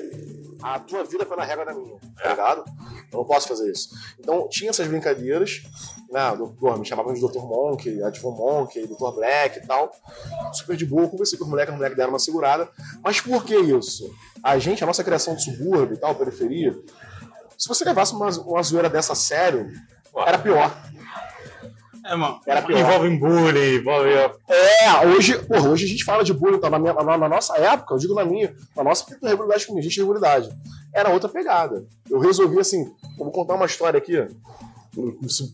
a tua vida pela regra da minha, tá ligado? Eu não posso fazer isso. Então, tinha essas brincadeiras, né? Pô, me chamavam de Dr. Monk, Advo Monk, Dr. Black e tal. Super de boa, conversei com os moleques, os moleques deram uma segurada. Mas por que isso? A gente, a nossa criação de subúrbio e tal, periferia, se você levasse uma, uma zoeira dessa a sério, era pior. É, mano. Era pior. Envolve bullying, envolve. É, hoje, porra, hoje a gente fala de bullying, tá? na, minha- na- na nossa época, eu digo na minha, na nossa, tem regularidade comigo, a gente tem regularidade. Era outra pegada. Eu resolvi assim, eu vou contar uma história aqui.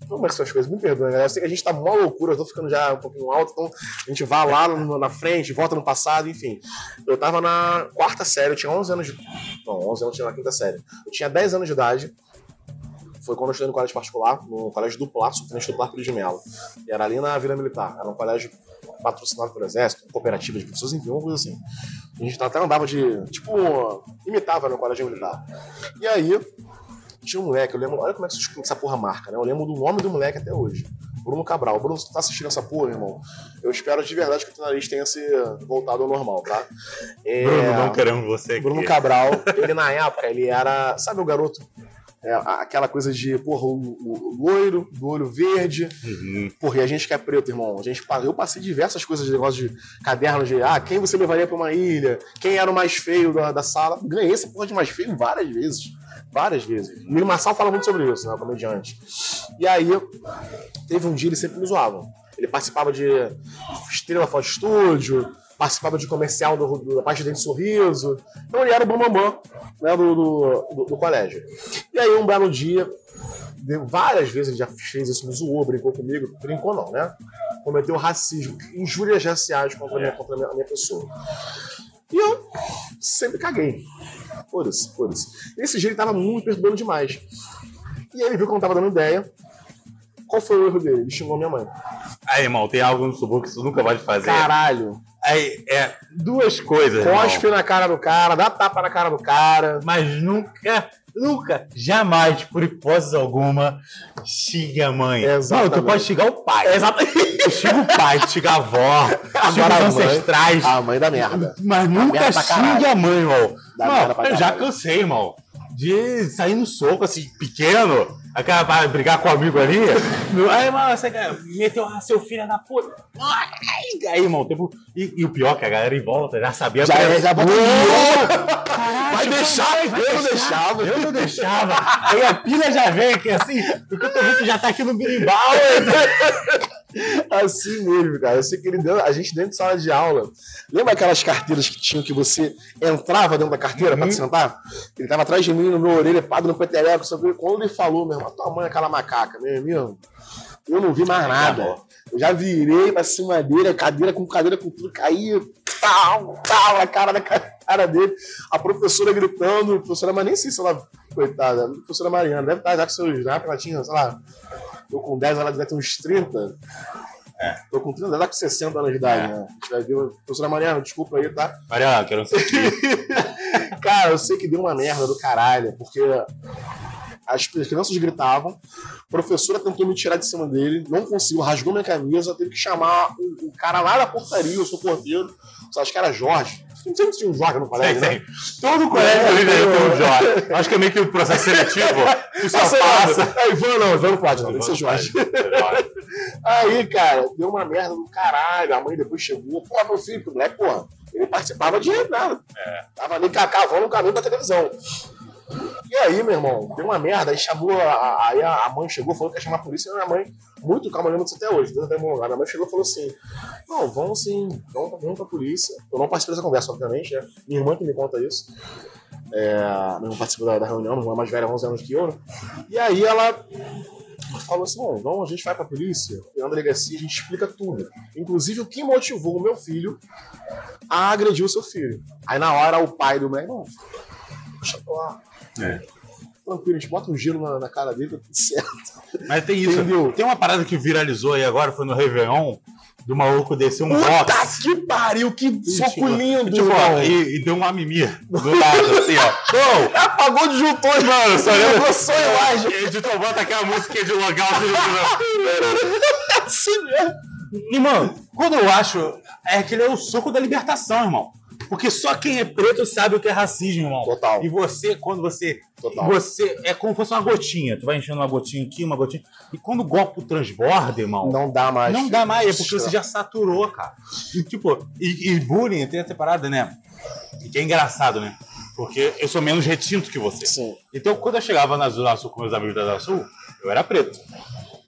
Como é que são as coisas? Me perdoe, galera. Eu sei que a gente tá mó loucura, eu tô ficando já um pouquinho alto, então a gente vai lá no- na frente, volta no passado, enfim. Eu tava na quarta série, eu tinha 11 anos de. Não, 11 anos eu tinha na quinta série. Eu tinha 10 anos de idade. Foi quando eu estudei no colégio particular, no colégio do Plato, Subtenente do Plato de Melo. E era ali na Vila Militar. Era um colégio patrocinado pelo Exército, cooperativa de professores, enfim, uma coisa assim. A gente até andava de. Tipo, imitava no colégio militar. E aí, tinha um moleque, eu lembro. Olha como é que essa porra marca, né? Eu lembro do nome do moleque até hoje. Bruno Cabral. Bruno, se tu tá assistindo essa porra, irmão, eu espero de verdade que o teu nariz tenha se voltado ao normal, tá? É, Bruno, não queremos você aqui. Bruno Cabral, ele na época, ele era. Sabe o garoto É, aquela coisa de, porra, o, o- loiro, do olho verde. Uhum. Porra, e a gente que é preto, irmão. A gente, eu passei diversas coisas de negócio de caderno de, ah, quem você levaria pra uma ilha? Quem era o mais feio da, da sala? Ganhei essa porra de mais feio várias vezes. Várias vezes. O Miro Marçal fala muito sobre isso, né? Comediante. E aí, teve um dia, ele sempre me zoava. Ele participava de Estrela Foto Estúdio, participava de comercial do, do, da parte de Dente Sorriso. Então ele era o bambambam né, do, do, do- colégio. E aí, um belo dia, várias vezes ele já fez isso, me zoou, brincou comigo. Brincou não, né? Cometeu racismo, injúrias raciais contra a minha, contra a minha, a minha pessoa. E eu sempre caguei. Foda-se, foda-se. Esse dia ele tava muito perturbando demais. E aí ele viu que eu não tava dando ideia. Qual foi o erro dele? Ele xingou minha mãe. Aí, irmão, tem algo no suborno que você nunca pode fazer. Caralho. Aí, é duas coisas, irmão. Cospe na cara do cara, dá tapa na cara do cara. Mas nunca, nunca, jamais, por hipótese alguma, xingue a mãe. Exatamente. Não, tu pode xingar o pai. Exatamente. Xinga o pai, xinga a avó, xinga os mãe- ancestrais. A mãe da merda. Mas nunca merda xingue a mãe, irmão. Não, eu já cansei, irmão, de sair no soco, assim, pequeno. Aquela vai brigar com o amigo ali. Aí, mano, você meteu ah, seu filho da puta. Ai, Aí, irmão, tempo. E, e o pior é que a galera em volta já sabia. Já é, já Caralho, Vai deixar, vai eu não deixava. Eu não deixava. Aí a pilha já vem aqui assim, porque eu tô vendo que já tá aqui no birimbau. Assim mesmo, cara. Eu sei que ele deu. A gente dentro de sala de aula. Lembra aquelas carteiras que tinham que você entrava dentro da carteira pra te sentar? Ele tava atrás de mim, no meu orelha, pado no peteleco. Só que quando ele falou, meu irmão, tua mãe é aquela macaca, meu amigo. Eu não vi mais nada. Eu já virei pra cima dele, a cadeira com cadeira com tudo, caía, tal, tal, a cara da cara dele. A professora gritando, a professora, mas nem sei se ela, coitada, professora Mariana, deve estar já com seus, né? Ela tinha, sei lá, eu com 10, ela deve ter uns 30. Tô com 30, ela tá com 60 anos de idade, né? A gente vai ver. Professora Mariana, desculpa aí, tá? Olha, quero não sei o quê. Cara, eu sei que deu uma merda do caralho, porque as crianças gritavam, a professora tentou me tirar de cima dele, não conseguiu, rasgou minha camisa, teve que chamar o, o cara lá da portaria, eu sou porteiro, acho que era Jorge. Não sei se tinha um Jorge no colégio, Sei, né? Todo colégio ali deve ter um Jorge. Acho que é meio que o processo seletivo. Tu só Passa passa. É, Ivan não, Ivan não pode, não, tem que ser Jorge. Aí, cara, deu uma merda do caralho. A mãe depois chegou, pô, meu filho, o moleque, porra, ele participava de nada. Tava ali cavando o caminho da televisão. E aí, meu irmão, deu uma merda, aí chamou, a- aí a, mãe chegou, falou que ia chamar a polícia, e a minha mãe, muito calma, eu lembro disso até hoje, Deus meu lugar. Minha mãe chegou e falou assim: Não, vamos sim, vamos, vamos pra polícia. Eu não participei dessa conversa, obviamente, né? Minha irmã que me conta isso. É, minha irmã participou da, da reunião, minha irmã é mais velha, 11 anos que eu, né? E aí ela falou assim: bom, vamos, a gente vai pra polícia, na delegacia a gente explica tudo. Inclusive o que motivou o meu filho a agredir o seu filho. Aí na hora o pai do moleque, não, deixa eu. É. Tranquilo, a gente bota um giro na, na cara dele, tá tudo certo. Mas tem isso. Entendeu? Tem uma parada que viralizou aí agora, foi no Réveillon, do maluco descer um Puta box. que pariu, que soco lindo, Tipo, ó, e, e deu uma mimimi do lado, assim, ó. Não, Apagou de juntou, mano. só lembra- só imagem. Editor, bota aquela música de local. Assim mesmo. Irmão, quando eu acho. É aquele é o soco da libertação, irmão. Porque só quem é preto sabe o que é racismo, irmão. Total. E você, quando você. Total. Você. É como se fosse uma gotinha. Tu vai enchendo uma gotinha aqui, uma gotinha. E quando o golpe transborda, irmão. Não dá mais. Não dá mais, é porque você já saturou, cara. E, tipo, e, e bullying tem essa parada, né? E que é engraçado, né? Porque eu sou menos retinto que você. Sim. Então, quando eu chegava na Zona Sul com meus amigos da Zona Sul, eu era preto.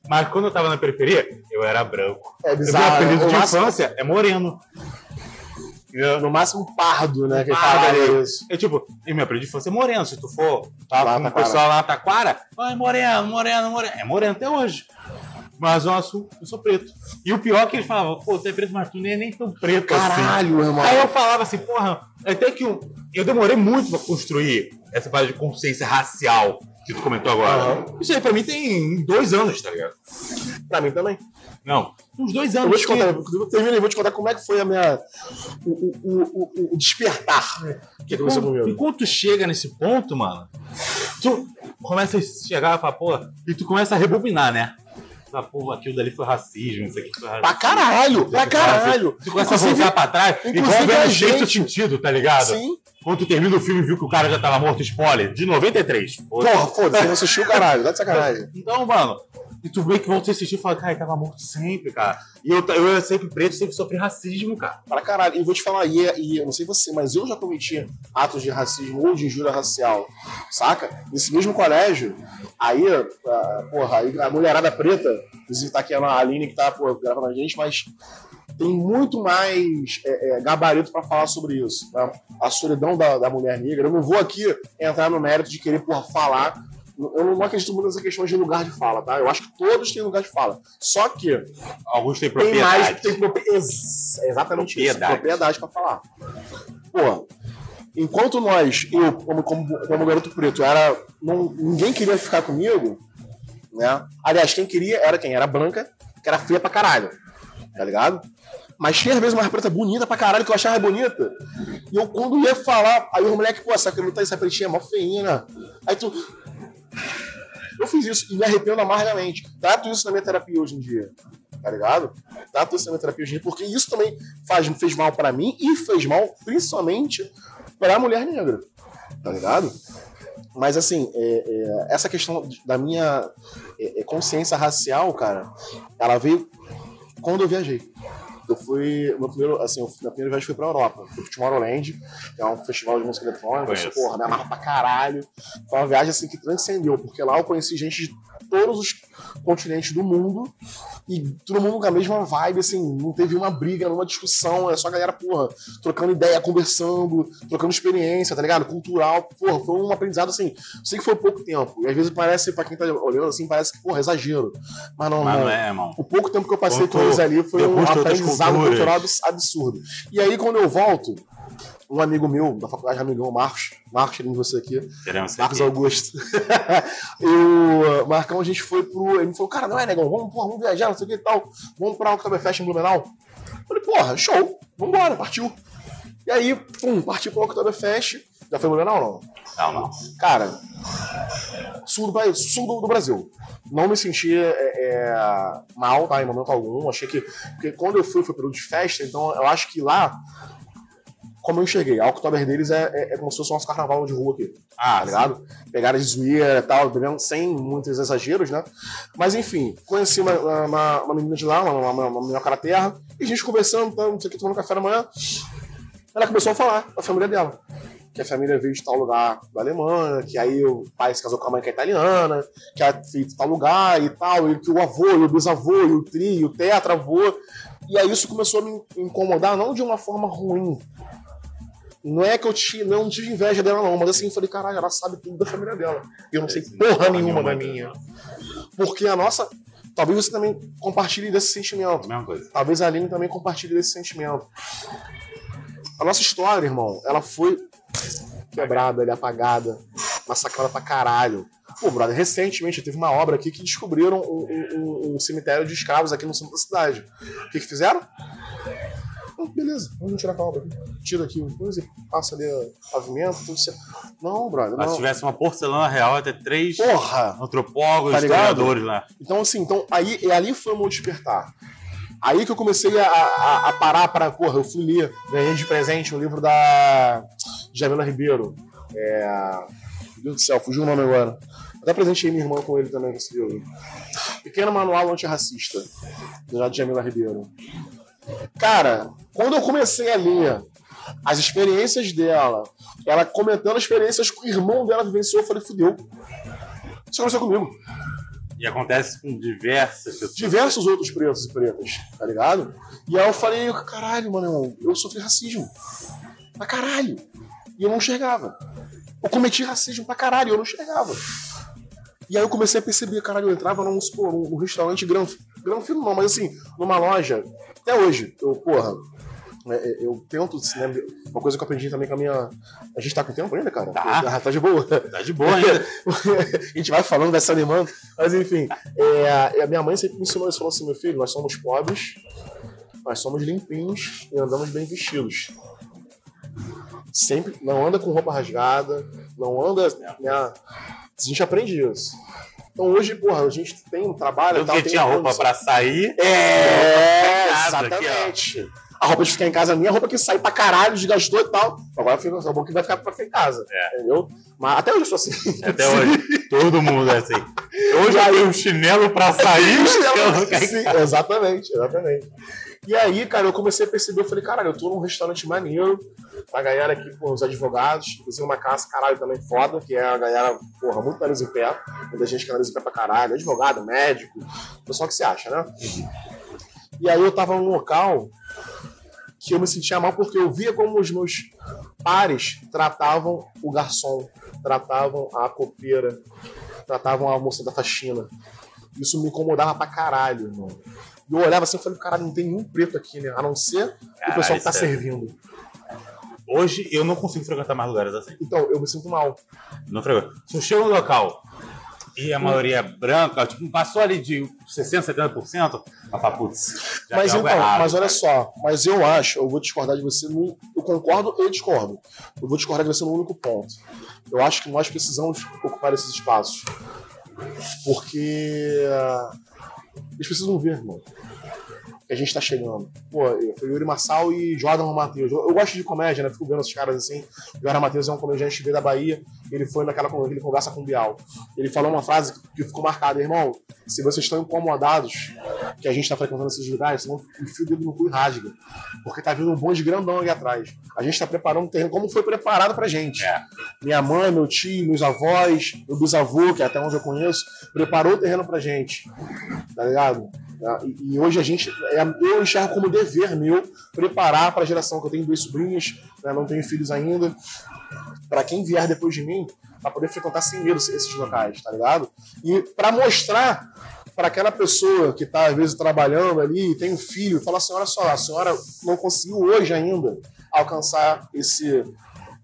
Mas quando eu tava na periferia, eu era branco. É Meu bizarro. apelido né? de No máximo- infância é moreno. Entendeu? No máximo pardo, né? Que fala ali. isso. É tipo, e meu apelido de infância é moreno. Se tu for tá, Lá com o pessoal lá na Taquara, ai, moreno, moreno, moreno. É moreno até hoje. Mas Zona Sul, eu sou preto. E o pior é que ele falava, pô, tu é preto, mas tu nem é nem tão preto assim. Caralho, irmão. Aí eu falava assim, porra, até que eu, eu demorei muito pra construir essa parada de consciência racial que tu comentou agora. Aham. Isso aí pra mim tem dois anos, tá ligado? Pra mim também. Não, uns dois Eu anos. vou te que- contar, eu termino e vou te contar como é que foi a minha. O, o, o, o- despertar que aconteceu comigo. enquanto tu chega nesse ponto, mano, tu começa a chegar e falar, pô, e tu começa a rebobinar, né? fala, pô, aquilo dali foi racismo, isso aqui foi racismo. Pra caralho, pra caralho. Tu começa a Inclusive- voltar pra trás, igual a vendo gente- sentido, tá ligado? Sim. Quando tu termina o filme e viu que o cara já tava morto, spoiler, de 93. Foda-se. Porra, foda-se, você assistiu o caralho, dá de sacanagem. Então, mano, e tu vê que vão te assistir e fala, cara, ele tava morto sempre, cara. E eu, eu era sempre preto, sempre sofri racismo, cara. Pra caralho. E vou te falar, e, é- e eu não sei você, mas eu já cometi atos de racismo ou de injúria racial, saca? Nesse mesmo colégio, aí, ah, porra, aí a mulherada preta, inclusive tá aqui a Aline que tá, pô, gravando a gente, mas tem muito mais é, é, gabarito pra falar sobre isso. Tá? A solidão da, da mulher negra. Eu não vou aqui entrar no mérito de querer, porra, falar. Eu não acredito muito nessa questão de lugar de fala, tá? Eu acho que todos têm lugar de fala. Só que Alguns têm tem mais, propriedade. tem propri- ex- exatamente isso, Propriedade. propriedade pra falar. Pô, enquanto nós, eu como, como, como garoto preto, era, não, ninguém queria ficar comigo, né? Aliás, quem queria era quem? Era branca, que era feia pra caralho, tá ligado? Mas tinha às vezes uma preta bonita pra caralho que eu achava bonita. E eu quando ia falar, aí o moleque, pô, essa caneta, essa pretinha é mó feinha, né? Aí tu. Eu fiz isso e me arrependo amargamente. Trato isso na minha terapia hoje em dia. Tá ligado? Trato isso na minha terapia hoje em dia, porque isso também faz, fez mal pra mim e fez mal principalmente pra mulher negra. Tá ligado? Mas assim, é, é, essa questão da minha é, é, consciência racial, cara, ela veio quando eu viajei. Eu fui, meu primeiro, assim, eu, minha primeira viagem foi pra Europa. Fui pro Tomorrowland, que é um festival de música eletrônica. Porra, me amarra pra caralho. Foi uma viagem assim que transcendeu, porque lá eu conheci gente de todos os continentes do mundo e todo mundo com a mesma vibe, assim, não teve uma briga, uma discussão, é só a galera, porra, trocando ideia, conversando, trocando experiência, tá ligado? Cultural, porra, foi um aprendizado assim, sei que foi pouco tempo, e às vezes parece, pra quem tá olhando assim, parece que, porra, exagero, mas não, Mas não. é, irmão. O pouco tempo que eu passei Quanto com eles ali foi um aprendizado cultural abs- absurdo. E aí, quando eu volto, um amigo meu, da faculdade, amigão, Marcos, Marcos, querendo você aqui, Queremos Marcos aqui. Augusto. eu, Marcão, a gente foi pro. Ele me falou, cara, não é, negão, vamos, porra, vamos viajar, não sei o que e tal. Vamos pra Oktoberfest em Blumenau. Eu falei, porra, show, vambora, partiu. E aí, pum, partiu pro Oktoberfest. Já foi em Blumenau, não? Não, não. Cara, sul do, país- sul do, do Brasil. Não me senti é, é, mal, tá? Em momento algum. Achei que. Porque quando eu fui, foi período de festa, então eu acho que lá. Como eu enxerguei, a Oktober deles é, é, é como se fosse o nosso carnaval de rua aqui Ah, tá ligado? Pegaram de zoeira e tal, bebendo sem muitos exageros, né? Mas enfim, conheci uma, uma, uma menina de lá, uma, uma, uma menina cara terra, e a gente conversando, tá, não sei o que, tomando café da manhã. Ela começou a falar da família dela. Que a família veio de tal lugar da Alemanha, que aí o pai se casou com a mãe que é italiana, que a filha de tal lugar e tal, e que o avô, e o bisavô, e o tri, e o tetravô. E aí isso começou a me incomodar, não de uma forma ruim, não é que eu ti- não tive inveja dela, não, mas assim, eu falei, caralho, ela sabe tudo da família dela. E eu não sei porra nenhuma da minha. Porque a nossa. Talvez você também compartilhe desse sentimento. Mesma coisa. Talvez a Aline também compartilhe desse sentimento. A nossa história, irmão, ela foi quebrada, ali, apagada, massacrada pra caralho. Pô, brother, recentemente teve uma obra aqui que descobriram um- um- um cemitério de escravos aqui no centro da cidade. O que, que fizeram? Beleza, vamos tirar a obra. Tira aqui uma coisa, passa ali o pavimento, tudo certo. Não, brother, Mas se não. tivesse uma porcelana real, até três Porra! antropólogos, Tá historiadores lá. Então, assim, então, aí, ali foi o meu despertar. Aí que eu comecei a, a, a parar para. Porra, eu fui ler, ganhei de presente um livro da Jamila Ribeiro. É. Meu Deus do céu, fugiu o nome agora. Até presenteei minha irmã com ele também, com esse livro. Pequeno Manual Antirracista, da Jamila Ribeiro. Cara, quando eu comecei a ler as experiências dela, ela comentando as experiências que o irmão dela vivenciou, eu falei, fudeu. Isso aconteceu comigo E acontece com diversas pessoas. diversos outros pretos e pretas, tá ligado? E aí eu falei, caralho, mano, eu, sofri racismo. Pra caralho. E eu não enxergava. Eu cometi racismo pra caralho, eu não enxergava. E aí eu comecei a perceber, caralho, eu entrava num, num, num restaurante gran, granfino não, mas assim, numa loja, até hoje, eu, porra, é, é, eu tento, né, uma coisa que eu aprendi também com a minha... A gente tá com tempo ainda, cara? Tá. tá de boa. Tá de boa ainda. a gente vai falando, vai se animando. Mas enfim, é, a minha mãe sempre me ensinou isso, falou assim, meu filho, nós somos pobres, nós somos limpinhos e andamos bem vestidos. Sempre, não anda com roupa rasgada, não anda. Né, a gente aprende isso. Então hoje, porra, a gente tem um trabalho. Eu tal, tinha roupa pra sair. É, casa aqui, exatamente. a roupa de ficar em casa minha, a roupa que sai pra caralho, desgastou e tal. Agora fica é bom que vai ficar pra ficar em casa. É. Entendeu? Mas até hoje eu sou assim. Até hoje. Todo mundo é assim. Hoje eu tenho um chinelo pra sair. não quero- Sim, exatamente, exatamente. E aí, cara, eu comecei a perceber, eu falei, caralho, eu tô num restaurante maneiro, a galera aqui, pô, os advogados, inclusive uma casa, caralho, também foda, que é a galera, porra, muito nariz em pé, muita gente que é nariz em pé pra caralho, advogado, médico, pessoal que se acha, né? E aí eu tava num local que eu me sentia mal porque eu via como os meus pares tratavam o garçom, tratavam a copeira, tratavam a moça da faxina. Isso me incomodava pra caralho, irmão. E eu olhava assim e falei, caralho, não tem nenhum preto aqui, né? A não ser o pessoal que tá sério. servindo. Hoje eu não consigo frequentar mais lugares assim. Então, eu me sinto mal. Não frequento. Se eu chego no local e a maioria é branca, tipo, passou ali de 60%, 70%, eu falo, putz, já mas então, errado. mas olha só, mas eu acho, eu vou discordar de você, no, eu concordo e discordo. Eu vou discordar de você no único ponto. Eu acho que nós precisamos ocupar esses espaços. Porque eles precisam ver, irmão. Que a gente tá chegando. Pô, foi Yuri Marçal e Jordan Matheus. Eu, eu gosto de comédia, né? Fico vendo esses caras assim. Jordan Matheus é um comediante que veio da Bahia. Ele foi naquela ele conversa com o Bial. Ele falou uma frase que ficou marcada, irmão. Se vocês estão incomodados que a gente tá frequentando esses lugares, senão enfia o dedo no cu e rasga. Porque tá vindo um bonde grandão ali atrás. A gente tá preparando o terreno como foi preparado pra gente. É. Minha mãe, meu tio, meus avós, meu bisavô, que é até onde eu conheço, preparou o terreno pra gente. Tá ligado? Tá? E, hoje a gente, é, eu enxergo como dever meu preparar para a geração que eu tenho dois sobrinhos, né, não tenho filhos ainda, para quem vier depois de mim, para poder frequentar sem medo esses locais, tá ligado? E para mostrar para aquela pessoa que está às vezes trabalhando ali, tem um filho, fala assim, olha só, a senhora não conseguiu hoje ainda alcançar esse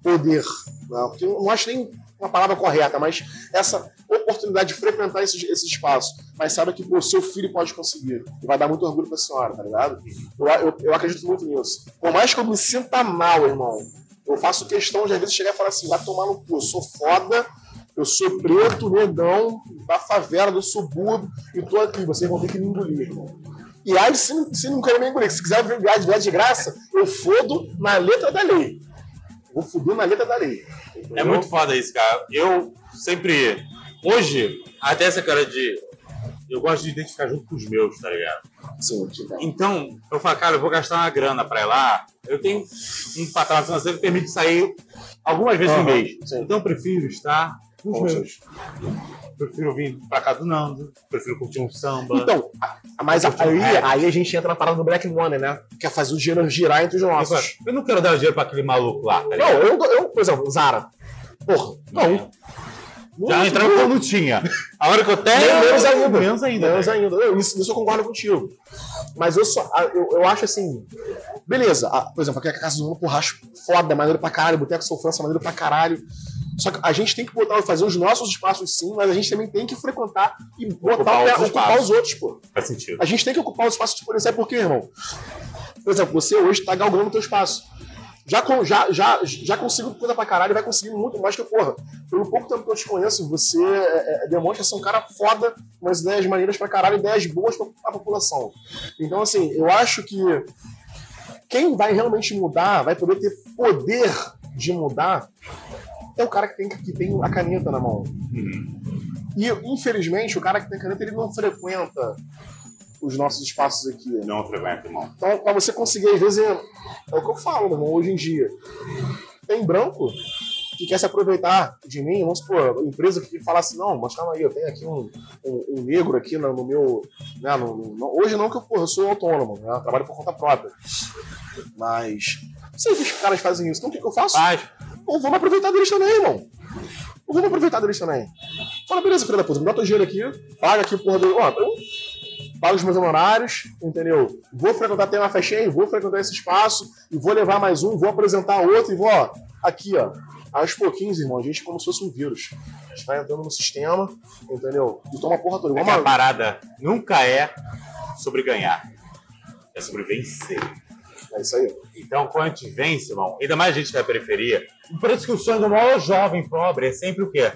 poder, né? porque eu não acho nem uma palavra correta, mas essa oportunidade de frequentar esse, esse espaço, mas sabe que o seu filho pode conseguir. E vai dar muito orgulho pra senhora, tá ligado? Eu, eu, eu acredito muito nisso. Por mais que eu me sinta mal, irmão, eu faço questão de às vezes chegar e falar assim, vai tomar no cu, eu sou foda, eu sou preto, negão, da favela, do subúrbio, e tô aqui, vocês vão ter que me engolir, irmão. E aí, se, se não querer me engolir, se quiser vier de, de graça, eu fodo na letra da lei. Vou foder na letra da lei. É entendeu? muito foda isso, cara. Eu sempre. Hoje, até essa cara de. Eu gosto de identificar junto com os meus, tá ligado? Sim, tipo, Então, eu falo, cara, eu vou gastar uma grana pra ir lá. Eu tenho um patrão financeiro que permite sair algumas vezes no mês. sim. Então, eu prefiro estar com os meus. Prefiro vir pra casa do Nando. Prefiro curtir um samba. Então, mas curti um aí, aí a gente entra na parada do Black Money, né? Que é fazer o dinheiro girar entre os nossos. eu não quero dar dinheiro pra aquele maluco lá, tá Não, ligado? eu, eu, por exemplo, Zara. Porra, não. Já entrava quando tinha. A hora que eu tenho. Menos ainda. Menos ainda. Menos ainda. Eu, isso, isso eu concordo contigo. Mas eu só. Eu, eu acho assim. Beleza, a- por exemplo, aqui a casa do mundo, porra, acho foda, maneiro pra caralho, Boteco Sou França, maneiro pra caralho. Só que a gente tem que botar, fazer os nossos espaços sim, mas a gente também tem que frequentar e botar Ocupar outros ocupar os outros, pô. Faz sentido. A gente tem que ocupar os espaços de policial, por quê, irmão? Por exemplo, você hoje tá galgando o teu espaço. Já, já, já, já consigo coisa pra caralho, vai conseguir muito mais que eu, porra. Pelo pouco tempo que eu te conheço, você é, é, demonstra ser um cara foda, umas ideias maneiras pra caralho, ideias boas pra, pra população. Então, assim, eu acho que quem vai realmente mudar, vai poder ter poder de mudar, é o cara que tem, que tem a caneta na mão. E, infelizmente, o cara que tem caneta, ele não frequenta os nossos espaços aqui. Não frequenta, irmão. Então, pra você conseguir, às vezes, é, é o que eu falo, meu irmão, hoje em dia. Tem branco que quer se aproveitar de mim, vamos supor, empresa que fala assim, não, mas calma aí, eu tenho aqui um, um, um negro aqui no, no meu. Né, no- no- hoje não, que eu, porra, eu sou autônomo, né, eu trabalho por conta própria. Mas. Sei que os caras fazem isso. Então o que, que eu faço? Faz. Me aproveitar deles também, irmão. Me aproveitar deles também. Fala, beleza, filha da puta, me dá teu dinheiro aqui, paga aqui, porra, do. Ó, eu pago os meus honorários, entendeu? Vou frequentar, tem uma festinha aí, vou frequentar esse espaço, e vou levar mais um, vou apresentar outro, e vou, ó, aqui, ó. Aos pouquinhos, irmão, a gente é como se fosse um vírus. A gente vai entrando no sistema, entendeu? E toma porra toda. É a uma... parada nunca é sobre ganhar. É sobre vencer. É isso aí. Então, quando a gente vence, irmão, ainda mais a gente da periferia, isso que o sonho do maior jovem pobre é sempre o quê?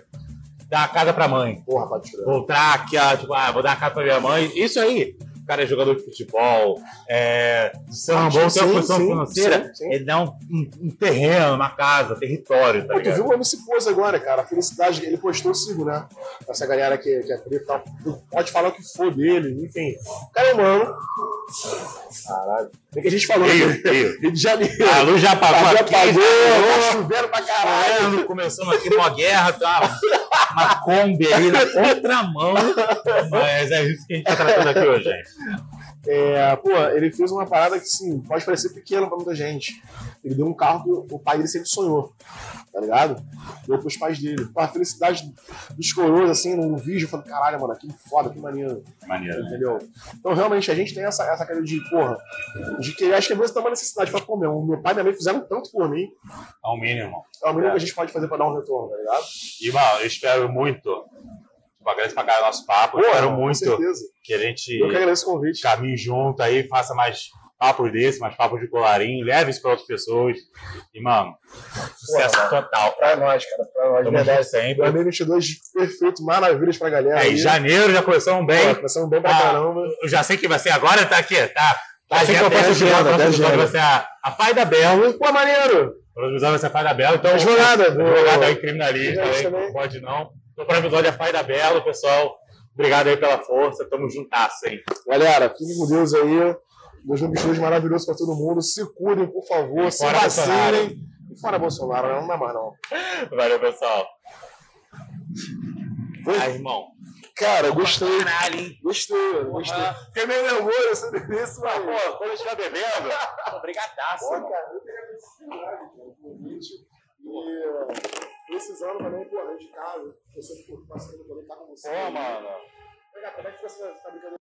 Dar a casa pra mãe. Porra, pode tirar. Vou tráquea, tipo, ah, vou dar a casa pra minha mãe. Isso aí. O cara é jogador de futebol, é, samba, ou tem uma posição financeira, sim, sim. ele dá um, um- um terreno, uma casa, território, tá Pô, tu viu o homem se pôs agora, cara. A felicidade, ele postou o sigo, né? Essa galera que, que é preta e tal. Tu Pode falar o que for dele, enfim. O cara é humano. Caralho. Bem que a gente falou. Rio, né? Rio. Rio de Janeiro. A luz já apagou Já aqui, apagou, já tá chovendo pra caralho. Começamos aqui numa guerra, tá? Uma Kombi aí na contramão. Mas é isso que a gente tá tratando aqui hoje, gente. É, pô, ele fez uma parada que, sim, pode parecer pequeno pra muita gente. Ele deu um carro que o pai dele sempre sonhou, tá ligado? Deu pros pais dele. Pô, a felicidade dos coroas, assim, no vídeo, eu falei, caralho, mano, que foda, que maneiro. Maneiro, né? Entendeu? Então, realmente, a gente tem essa, essa cara de, porra, de que acho que às vezes tem uma necessidade. Fala, pô, meu, meu pai e minha mãe fizeram tanto por mim, É o mínimo. é o mínimo que a gente pode fazer pra dar um retorno, tá ligado? E, mano, eu espero muito. Agradeço pra caralho o nosso papo. Eu espero com muito certeza. que a gente Eu que agradeço o convite. caminhe junto aí, faça mais papos desse, mais papos de colarinho, leve isso pra outras pessoas. E, mano, sucesso total. Pra nós, cara, pra nós, Tamo junto verdade. sempre. 2022, perfeito, maravilhas pra galera. É, em aí. janeiro já começamos bem. Pô, Começamos bem pra Ah, caramba. Eu já sei que vai ser agora, tá aqui, tá? Tá, sei que agenda, o próximo episódio- agenda, o próximo tá episódio agenda. vai ser a, a Faida Belo. Pô, maneiro! O próximo episódio vai ser a Faida Belo. Então, Advogada. Advogada aí, criminalista, aí, pode não. Então, para o episódio é a Faida Belo, pessoal. Obrigado aí pela força, tamo juntasso, hein? Galera, fiquem com Deus aí. 2022 maravilhoso pra todo mundo. Se cuidem, por favor. E Se vacinem. E fora Bolsonaro, né? não dá mais não. Valeu, pessoal. Vai, irmão. Cara, gostei. Caralho, hein? Gostei, gostei. Fiquei meio nervoso essa delícia, mas. Pô, quando eu estiver bebendo, obrigadaço, Pô, cara, eu queria agradecer demais, cara, o convite. E precisando também, pô, de casa, você por parceiro também tá com você. Pô, mano. Legal, como é que essa essa brincadeira?